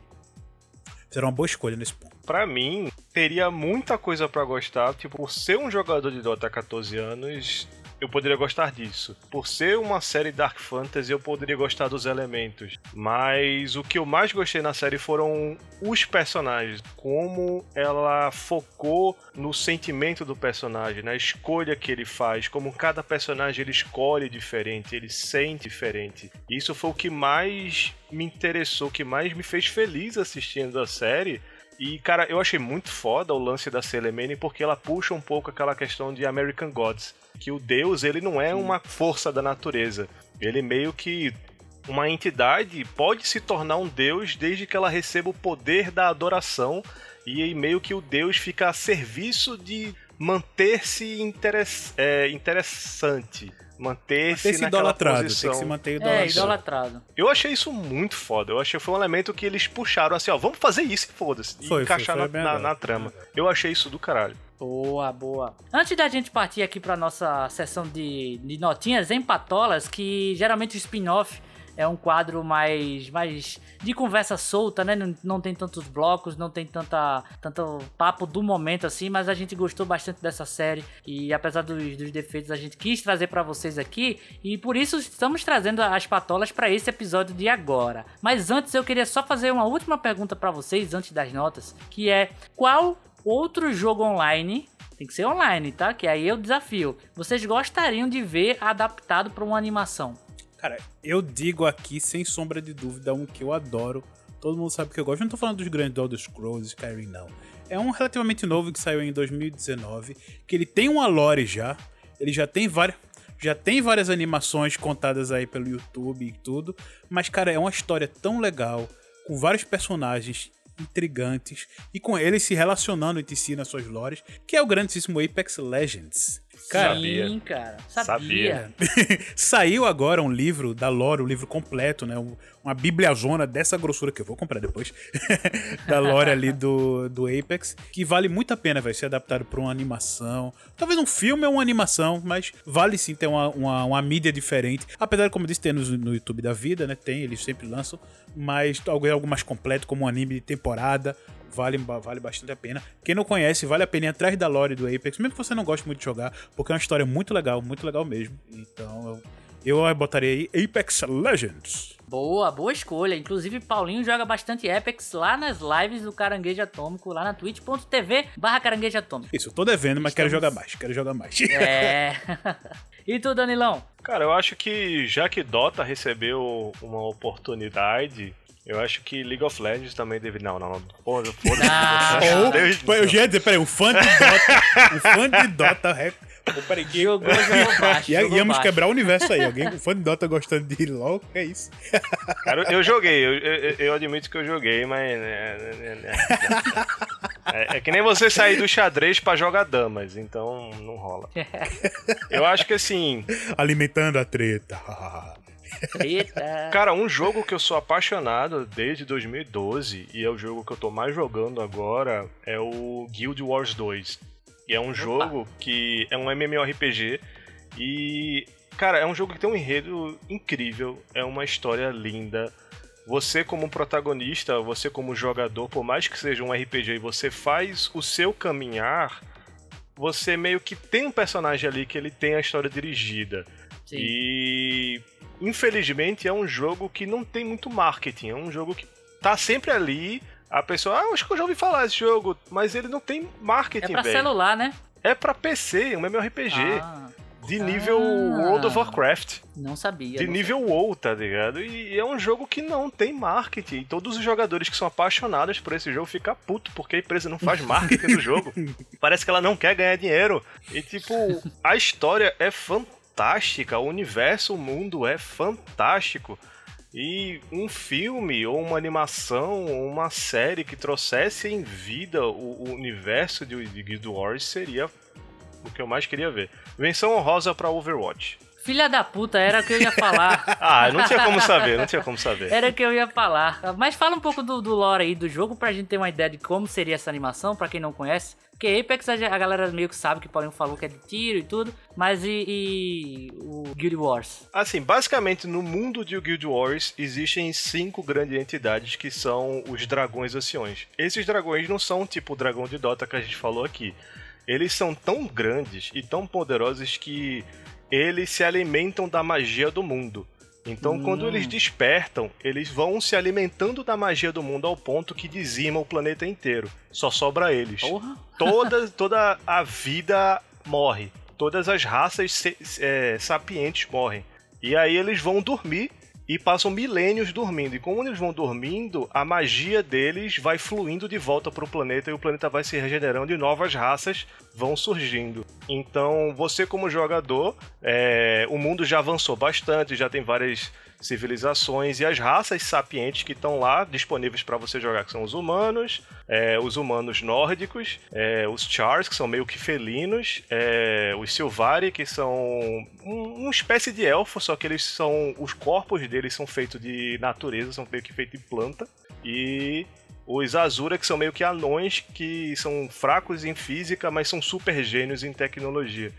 fizeram uma boa escolha nesse ponto. Pra mim, teria muita coisa pra gostar. Tipo, por ser um jogador de Dota há 14 anos, eu poderia gostar disso. Por ser uma série Dark Fantasy, eu poderia gostar dos elementos. Mas o que eu mais gostei na série foram os personagens. Como ela focou no sentimento do personagem, na escolha que ele faz. Como cada personagem ele escolhe diferente, ele sente diferente. Isso foi o que mais me interessou, que mais me fez feliz assistindo a série. E, cara, eu achei muito foda o lance da Selemene porque ela puxa um pouco aquela questão de American Gods. Que o deus, ele não é uma força da natureza. Ele meio que. Uma entidade pode se tornar um deus desde que ela receba o poder da adoração. E meio que o deus fica a serviço de manter-se interess- é, interessante. Manter-se Ter se naquela idolatrado, posição. tem que se manter É, idolatrado. idolatrado. Eu achei isso muito foda. Eu achei que foi um elemento que eles puxaram assim, ó, vamos fazer isso e foda-se. E Foi, encaixar foi, foi na, na- na trama. Eu achei isso do caralho. Boa, boa. Antes da gente partir aqui pra nossa sessão de, de notinhas em patolas, que geralmente o spin-off é um quadro mais, mais de conversa solta, né? Não, não tem tantos blocos, não tem tanta, tanto papo do momento assim, mas a gente gostou bastante dessa série e apesar dos, dos defeitos a gente quis trazer pra vocês aqui e por isso estamos trazendo as patolas pra esse episódio de agora. Mas antes eu queria só fazer uma última pergunta pra vocês antes das notas, que é qual outro jogo online tem que ser online, tá? Que aí é o desafio. Vocês gostariam de ver adaptado pra uma animação? Cara, eu digo aqui, sem sombra de dúvida, um que eu adoro. Todo mundo sabe que eu gosto. Não tô falando dos grandes Elder Scrolls, Skyrim, não. É um relativamente novo que saiu em 2019, que ele tem uma lore já. Ele já tem várias... já tem várias animações contadas aí pelo YouTube e tudo, mas cara, é uma história tão legal, com vários personagens intrigantes e com eles se relacionando entre si nas suas lores, que é o grandíssimo Apex Legends. Cara, Sim, cara. Sabia. [laughs] Saiu agora um livro da lore, um livro completo, né? Um- uma bibliazona dessa grossura que eu vou comprar depois, [laughs] da lore ali do, do Apex, que vale muito a pena, vai ser adaptado pra uma animação. Talvez um filme ou uma animação, mas vale sim ter uma, uma, uma mídia diferente. Apesar de, como eu disse, ter no, no YouTube da vida, né? Tem, eles sempre lançam, mas algo, algo mais completo, como um anime de temporada, vale, vale bastante a pena. Quem não conhece, vale a pena ir atrás da lore do Apex, mesmo que você não goste muito de jogar, porque é uma história muito legal, muito legal mesmo. Então eu, eu botaria aí Apex Legends. Boa, boa escolha. Inclusive, Paulinho joga bastante Apex lá nas lives do Caranguejo Atômico, lá na twitch.tv barra Caranguejo Atômico. Isso, eu tô devendo, mas quero jogar mais, quero jogar mais. É. [laughs] e tu, Danilão? Cara, eu acho que já que Dota recebeu uma oportunidade, eu acho que League of Legends também deve. Não, não, não. Porra, foda-se. Não. Ou, Deus do eu já ia dizer, peraí, um fã de Dota, [laughs] um fã de Dota, rec... Pô, peraí, que... Jogou, jogou baixo. [laughs] Ia- jogou íamos baixo. quebrar o universo aí, alguém, um fã de Dota gostando de LoL, é isso. [laughs] Cara, eu joguei, eu, eu, eu admito que eu joguei, mas. né, né, né, É, é que nem você sair do xadrez pra jogar damas, então não rola. Eu acho que assim, Alimentando a treta. Cara, um jogo que eu sou apaixonado desde 2012 e é o jogo que eu tô mais jogando agora é o Guild Wars 2. E é um jogo que é um MMORPG e, cara, é um jogo que tem um enredo incrível, é uma história linda. Você como protagonista, você como jogador, por mais que seja um RPG e você faz o seu caminhar, você meio que tem um personagem ali que ele tem a história dirigida. Sim. E infelizmente é um jogo que não tem muito marketing, é um jogo que tá sempre ali. A pessoa, ah, acho que eu já ouvi falar desse jogo, mas ele não tem É marketing, pra velho. celular, né? É pra PC, um MMORPG. Ah, De nível Ah. World of Warcraft. não sabia. De não nível WoW, tá ligado? E é um jogo que não tem marketing. E todos os jogadores que são apaixonados por esse jogo ficam putos porque a empresa não faz marketing do jogo. [laughs] Parece que ela não quer ganhar dinheiro. E tipo, a história é fantástica, o universo, o mundo é fantástico. E um filme, ou uma animação, ou uma série que trouxesse em vida o, o universo de, de Guild Wars seria o que eu mais queria ver. Menção honrosa pra Overwatch. Filha da puta, era o que eu ia falar. [laughs] Ah, não tinha como saber, não tinha como saber. Era o que eu ia falar. Mas fala um pouco do, do lore aí do jogo pra gente ter uma ideia de como seria essa animação, pra quem não conhece. Porque Apex a, a galera meio que sabe que o Paulinho falou que é de tiro e tudo. Mas e, e o Guild Wars? Assim, basicamente no mundo de Guild Wars existem cinco grandes entidades que são os dragões anciões. Esses dragões não são tipo o dragão de Dota que a gente falou aqui. Eles são tão grandes e tão poderosos que eles se alimentam da magia do mundo. Então, quando eles despertam, eles vão se alimentando da magia do mundo ao ponto que dizima o planeta inteiro. Só sobra eles. Porra. Toda, [laughs] toda a vida morre. Todas as raças é, sapientes morrem. E aí eles vão dormir e passam milênios dormindo. E como eles vão dormindo, a magia deles vai fluindo de volta para o planeta e o planeta vai se regenerando e novas raças vão surgindo. Então, você como jogador, é, o mundo já avançou bastante, já tem várias civilizações e as raças sapientes que estão lá disponíveis para você jogar, que são os humanos, é, os humanos nórdicos, é, os Chars, que são meio que felinos, é, os Silvari, que são um- uma espécie de elfo, só que eles são. Os corpos deles são feitos de natureza, são meio que feitos de planta. E os Azura, que são meio que anões, que são fracos em física, mas são super gênios em tecnologia.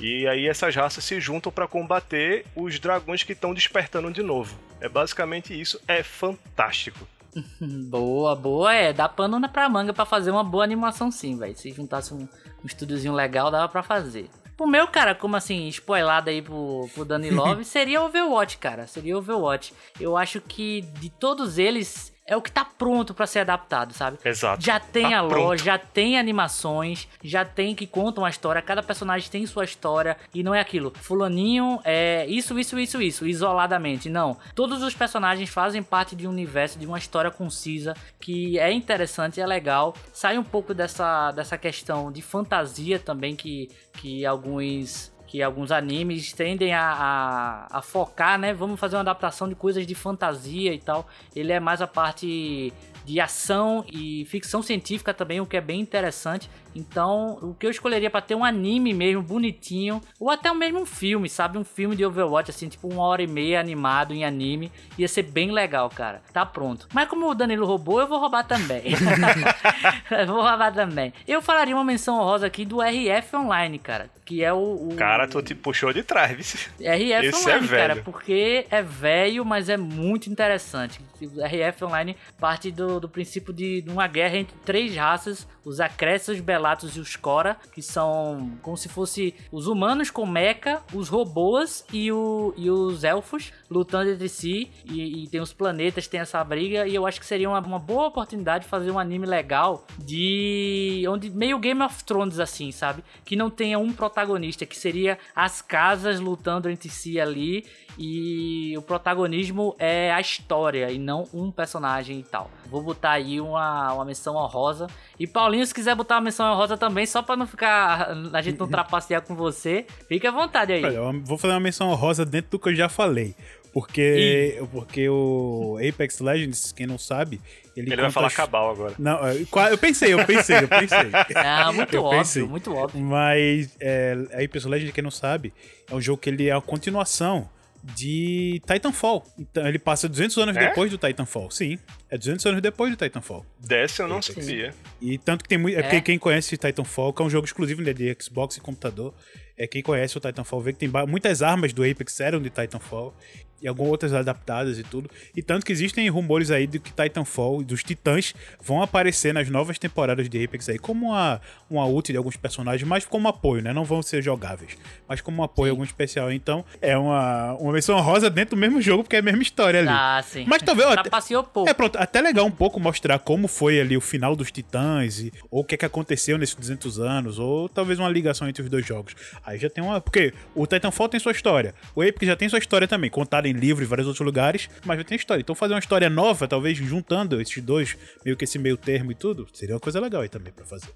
E aí essas raças se juntam para combater os dragões que estão despertando de novo. É basicamente isso, é fantástico. [laughs] Boa, boa. É, dá pano pra manga pra fazer uma boa animação sim, velho. Se juntasse um, um estúdiozinho legal, dava pra fazer. O meu, cara, como assim, spoilado aí pro, pro Dani [laughs] Love, seria Overwatch, cara. Seria Overwatch. Eu acho que de todos eles, é o que tá pronto pra ser adaptado, sabe? Exato. Já tem Tá a pronto. lore, já tem animações, já tem que contam a história, cada personagem tem sua história e não é aquilo. Fulaninho é isso, isso, isso, isso, isoladamente. Não. Todos os personagens fazem parte de um universo, de uma história concisa que é interessante, é legal. Sai um pouco dessa, dessa questão de fantasia também que, que alguns que alguns animes tendem a, a, a, focar, né? Vamos fazer uma adaptação de coisas de fantasia e tal. Ele é mais a parte de ação e ficção científica também, o que é bem interessante. Então, o que eu escolheria para ter um anime mesmo, bonitinho, ou até mesmo um filme, sabe? Um filme de Overwatch, assim, tipo uma hora e meia animado em anime, ia ser bem legal, cara. Tá pronto. Mas como o Danilo roubou, eu vou roubar também. [laughs] [laughs] vou roubar também. Eu falaria uma menção honrosa aqui do RF Online, cara, que é o... o... Cara, tu te puxou de trás? RF Esse é Online, é cara, porque é velho, mas é muito interessante. RF Online parte do, do princípio de uma guerra entre três raças, os Acressos, Belatos e os Cora, que são como se fosse os humanos com mecha, os robôs e, o, e os elfos lutando entre si. E, e, tem os planetas, tem essa briga. E eu acho que seria uma, uma boa oportunidade de fazer um anime legal de. onde meio Game of Thrones, assim, sabe? Que não tenha um protagonista, que seria as casas lutando entre si ali e o protagonismo é a história e não um personagem e tal. Vou botar aí uma, uma menção honrosa. E Paulinho, se quiser botar uma menção honrosa também, só pra não ficar. a gente não trapacear com você, fique à vontade aí. Olha, eu vou fazer uma menção honrosa dentro do que eu já falei. Porque, porque o Apex Legends, quem não sabe, ele, ele vai falar cabal agora. Não, eu pensei, eu pensei, eu pensei. [laughs] Ah, muito eu óbvio, pensei. muito óbvio. Mas é, Apex Legends, quem não sabe, é um jogo que ele é a continuação de Titanfall. Então ele passa 200 anos é? depois do Titanfall. Sim, é 200 anos depois do Titanfall. Desse eu não sabia. E tanto que tem muito. É, é porque quem conhece Titanfall, que é um jogo exclusivo né, de Xbox e computador, é quem conhece o Titanfall vê que tem muitas armas do Apex eram de Titanfall e algumas outras adaptadas e tudo. E tanto que existem rumores aí de que Titanfall e dos Titãs vão aparecer nas novas temporadas de Apex aí como uma, uma ult de alguns personagens, mas como apoio, né? Não vão ser jogáveis, mas como um apoio sim. algum especial. Então, é uma, uma versão rosa dentro do mesmo jogo, porque é a mesma história ali. Ah, sim. Mas talvez... Até, pouco. É, pronto, até legal um pouco mostrar como foi ali o final dos Titãs, e, ou o que, é que aconteceu nesses 200 anos, ou talvez uma ligação entre os dois jogos. Aí já tem uma... Porque o Titanfall tem sua história, o Apex já tem sua história também, contada em livro e vários outros lugares, mas já tem história. Então fazer uma história nova, talvez juntando esses dois, meio que esse meio termo e tudo, seria uma coisa legal aí também para fazer.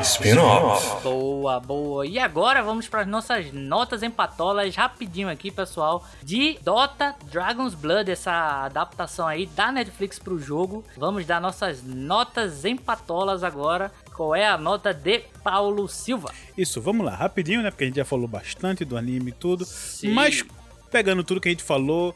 Spin-off. Boa, boa. E agora vamos para as nossas notas em patolas rapidinho aqui, pessoal, de Dota Dragon's Blood, essa adaptação aí da Netflix para o jogo. Vamos dar nossas notas em patolas agora. Qual é a nota de Paulo Silva? Isso, vamos lá, rapidinho, né? Porque a gente já falou bastante do anime e tudo. Sim. Mas pegando tudo que a gente falou,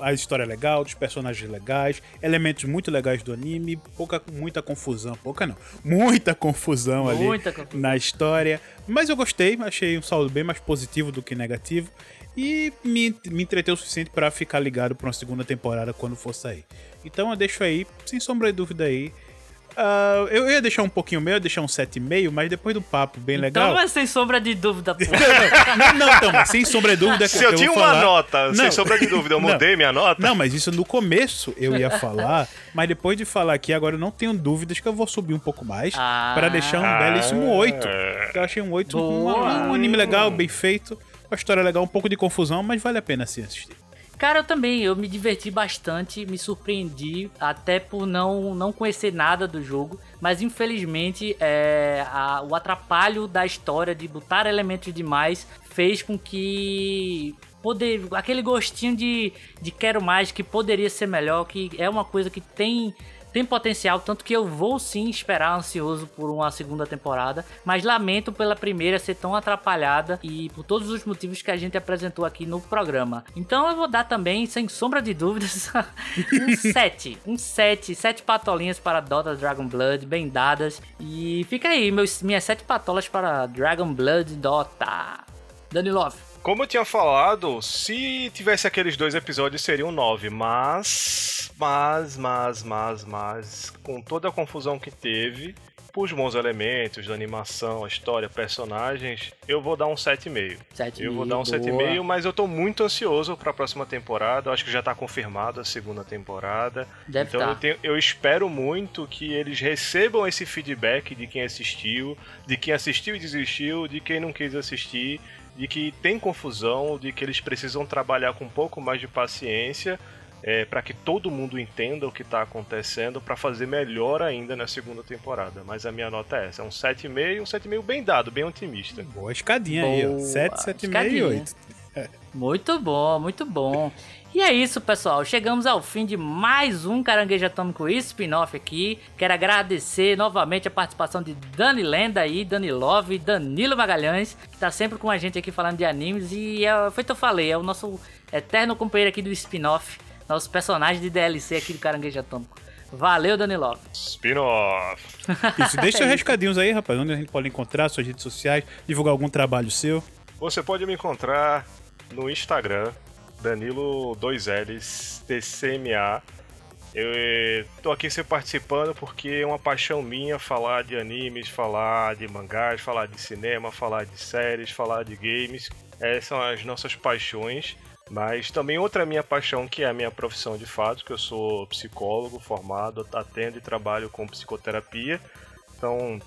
a história legal, os personagens legais, elementos muito legais do anime, pouca, muita confusão, pouca não, muita confusão muita ali confusão. na história, mas eu gostei, achei um saldo bem mais positivo do que negativo e me, me entreteu o suficiente para ficar ligado para uma segunda temporada quando for sair. Então eu deixo aí, sem sombra de dúvida aí, Uh, eu ia deixar um pouquinho meio, ia deixar um 7,5, mas depois do papo bem então, legal. Então, mas sem sombra de dúvida, pô. [laughs] não, não, então, mas sem sombra de dúvida. Se eu, eu tinha uma falar... nota, não. sem sombra de dúvida, eu mudei minha nota. Não, mas isso no começo eu ia falar, mas depois de falar aqui, agora eu não tenho dúvidas que eu vou subir um pouco mais ah. para deixar um belíssimo 8. Eu achei um 8 um, um anime legal, bem feito, uma história legal, um pouco de confusão, mas vale a pena sim assistir. Cara, eu também, eu me diverti bastante, me surpreendi, até por não, não conhecer nada do jogo, mas infelizmente é, a, o atrapalho da história de botar elementos demais fez com que poder aquele gostinho de, de quero mais que poderia ser melhor que é uma coisa que tem tem potencial, tanto que eu vou sim esperar ansioso por uma segunda temporada, mas lamento pela primeira ser tão atrapalhada e por todos os motivos que a gente apresentou aqui no programa. Então eu vou dar também, sem sombra de dúvidas, [laughs] um 7. Um 7, 7 patolinhas para Dota Dragon Blood, bem dadas. E fica aí, meus, minhas 7 patolas para Dragon Blood Dota. Danilov. Como eu tinha falado, se tivesse aqueles dois episódios seriam nove, mas. Mas, mas, mas, mas. Com toda a confusão que teve, os bons elementos da animação, a história, personagens, eu vou dar um 7,5. Eu vou dar um 7,5, mas eu tô muito ansioso para a próxima temporada. Eu acho que já tá confirmado a segunda temporada. Deve então tá. eu, tenho, eu espero muito que eles recebam esse feedback de quem assistiu, de quem assistiu e desistiu, de quem não quis assistir de que tem confusão, de que eles precisam trabalhar com um pouco mais de paciência é, para que todo mundo entenda o que está acontecendo, para fazer melhor ainda na segunda temporada. Mas a minha nota é essa, é um 7,5, um 7,5 bem dado, bem otimista. Boa escadinha aí, ó. Boa 7, 7,5 e escadinha. 8. Muito bom, muito bom. E é isso, pessoal. Chegamos ao fim de mais um Caranguejo Atômico spin-off aqui. Quero agradecer novamente a participação de Dani Lenda aí, Dani Love, Danilo Magalhães, que tá sempre com a gente aqui falando de animes. E é, foi o que eu falei, é o nosso eterno companheiro aqui do spin-off, nosso personagem de DLC aqui do Caranguejo Atômico. Valeu, Dani Love. Spin-off! [laughs] Isso, deixa seus recadinhos aí, rapaz. Onde a gente pode encontrar suas redes sociais, divulgar algum trabalho seu. Você pode me encontrar no Instagram, Danilo 2Ls TCMA. Eu eh, tô aqui sempre participando porque é uma paixão minha falar de animes, falar de mangás, falar de cinema, falar de séries, falar de games. Essas são as nossas paixões. Mas também outra minha paixão, que é a minha profissão de fato, que eu sou psicólogo formado, atendo e trabalho com psicoterapia. Então,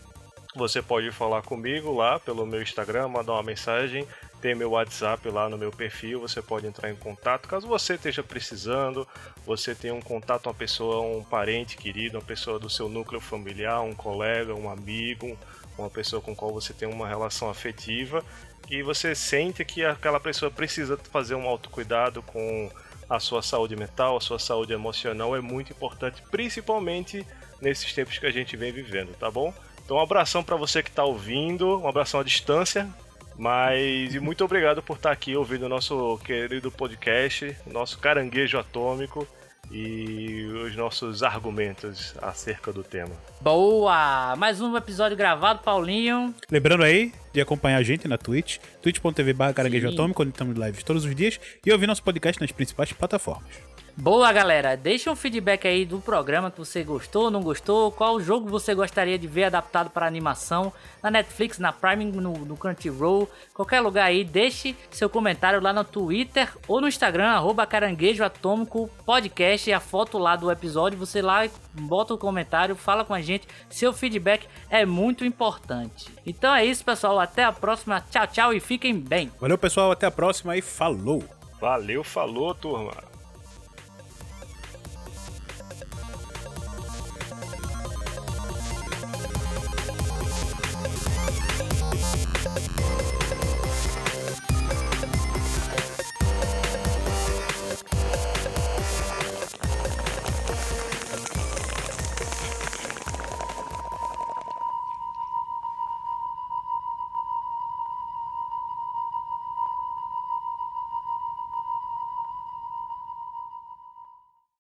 você pode falar comigo lá pelo meu Instagram, mandar uma mensagem. Tem meu WhatsApp lá no meu perfil, você pode entrar em contato. Caso você esteja precisando, você tem um contato, uma pessoa, um parente querido, uma pessoa do seu núcleo familiar, um colega, um amigo, uma pessoa com qual você tem uma relação afetiva e você sente que aquela pessoa precisa fazer um autocuidado com a sua saúde mental, a sua saúde emocional, é muito importante, principalmente nesses tempos que a gente vem vivendo, tá bom? Então um abração para você que está ouvindo, um abração à distância, mas e muito obrigado por estar aqui ouvindo o nosso querido podcast, nosso caranguejo atômico e os nossos argumentos acerca do tema. Boa! Mais um episódio gravado, Paulinho. Lembrando aí de acompanhar a gente na Twitch, twitch.tv barra caranguejo Sim. atômico, onde estamos lives todos os dias, e ouvir nosso podcast nas principais plataformas. Boa, galera. Deixa um feedback aí do programa que você gostou, não gostou, qual jogo você gostaria de ver adaptado para animação na Netflix, na Prime, no, no Crunchyroll, qualquer lugar aí. Deixe seu comentário lá no Twitter ou no Instagram, arroba caranguejo atômico podcast, e a foto lá do episódio, você lá bota o comentário, fala com a gente. Seu feedback é muito importante. Então é isso, pessoal. Até a próxima. Tchau, tchau e fiquem bem. Valeu, pessoal, até a próxima e falou! Valeu, falou, turma!